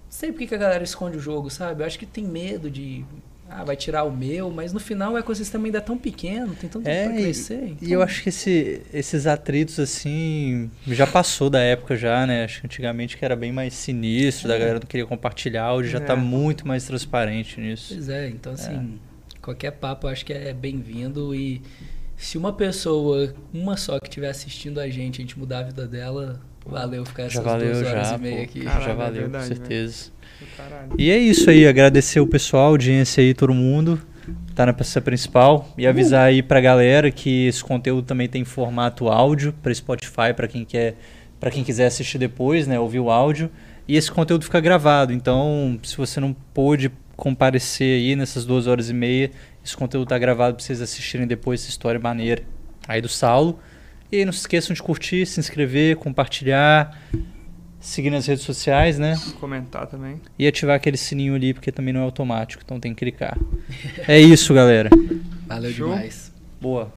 sei por que a galera esconde o jogo, sabe? Eu acho que tem medo de. Ah, vai tirar o meu, mas no final o ecossistema ainda é tão pequeno, tem tanto tempo É, pra e- crescer. E eu então- acho que esse- esses atritos, assim, já passou da época já, né? Acho que antigamente que era bem mais sinistro, da galera não queria compartilhar, hoje já tá É. muito mais transparente nisso. Pois é, então assim, qualquer papo eu acho que é bem-vindo e se uma pessoa, uma só que estiver assistindo a gente, a gente mudar a vida dela, valeu ficar Já essas valeu, duas horas já, e meia pô. aqui. Caralho, já é valeu, verdade, com certeza. Caralho. E é isso aí, agradecer o pessoal, a audiência aí, todo mundo. Tá na peça principal. E avisar aí pra galera que esse conteúdo também tem formato áudio para Spotify, para quem quer, para quem quiser assistir depois, né, ouvir o áudio. E esse conteúdo fica gravado. Então, se você não pôde comparecer aí nessas duas horas e meia, Esse conteúdo tá gravado pra vocês assistirem depois essa história maneira aí do Saulo. E aí não se esqueçam de curtir, se inscrever, compartilhar, seguir nas redes sociais, né? Comentar também. E ativar aquele sininho ali, porque também não é automático, então tem que clicar. É isso, galera. Valeu Show. demais. Boa.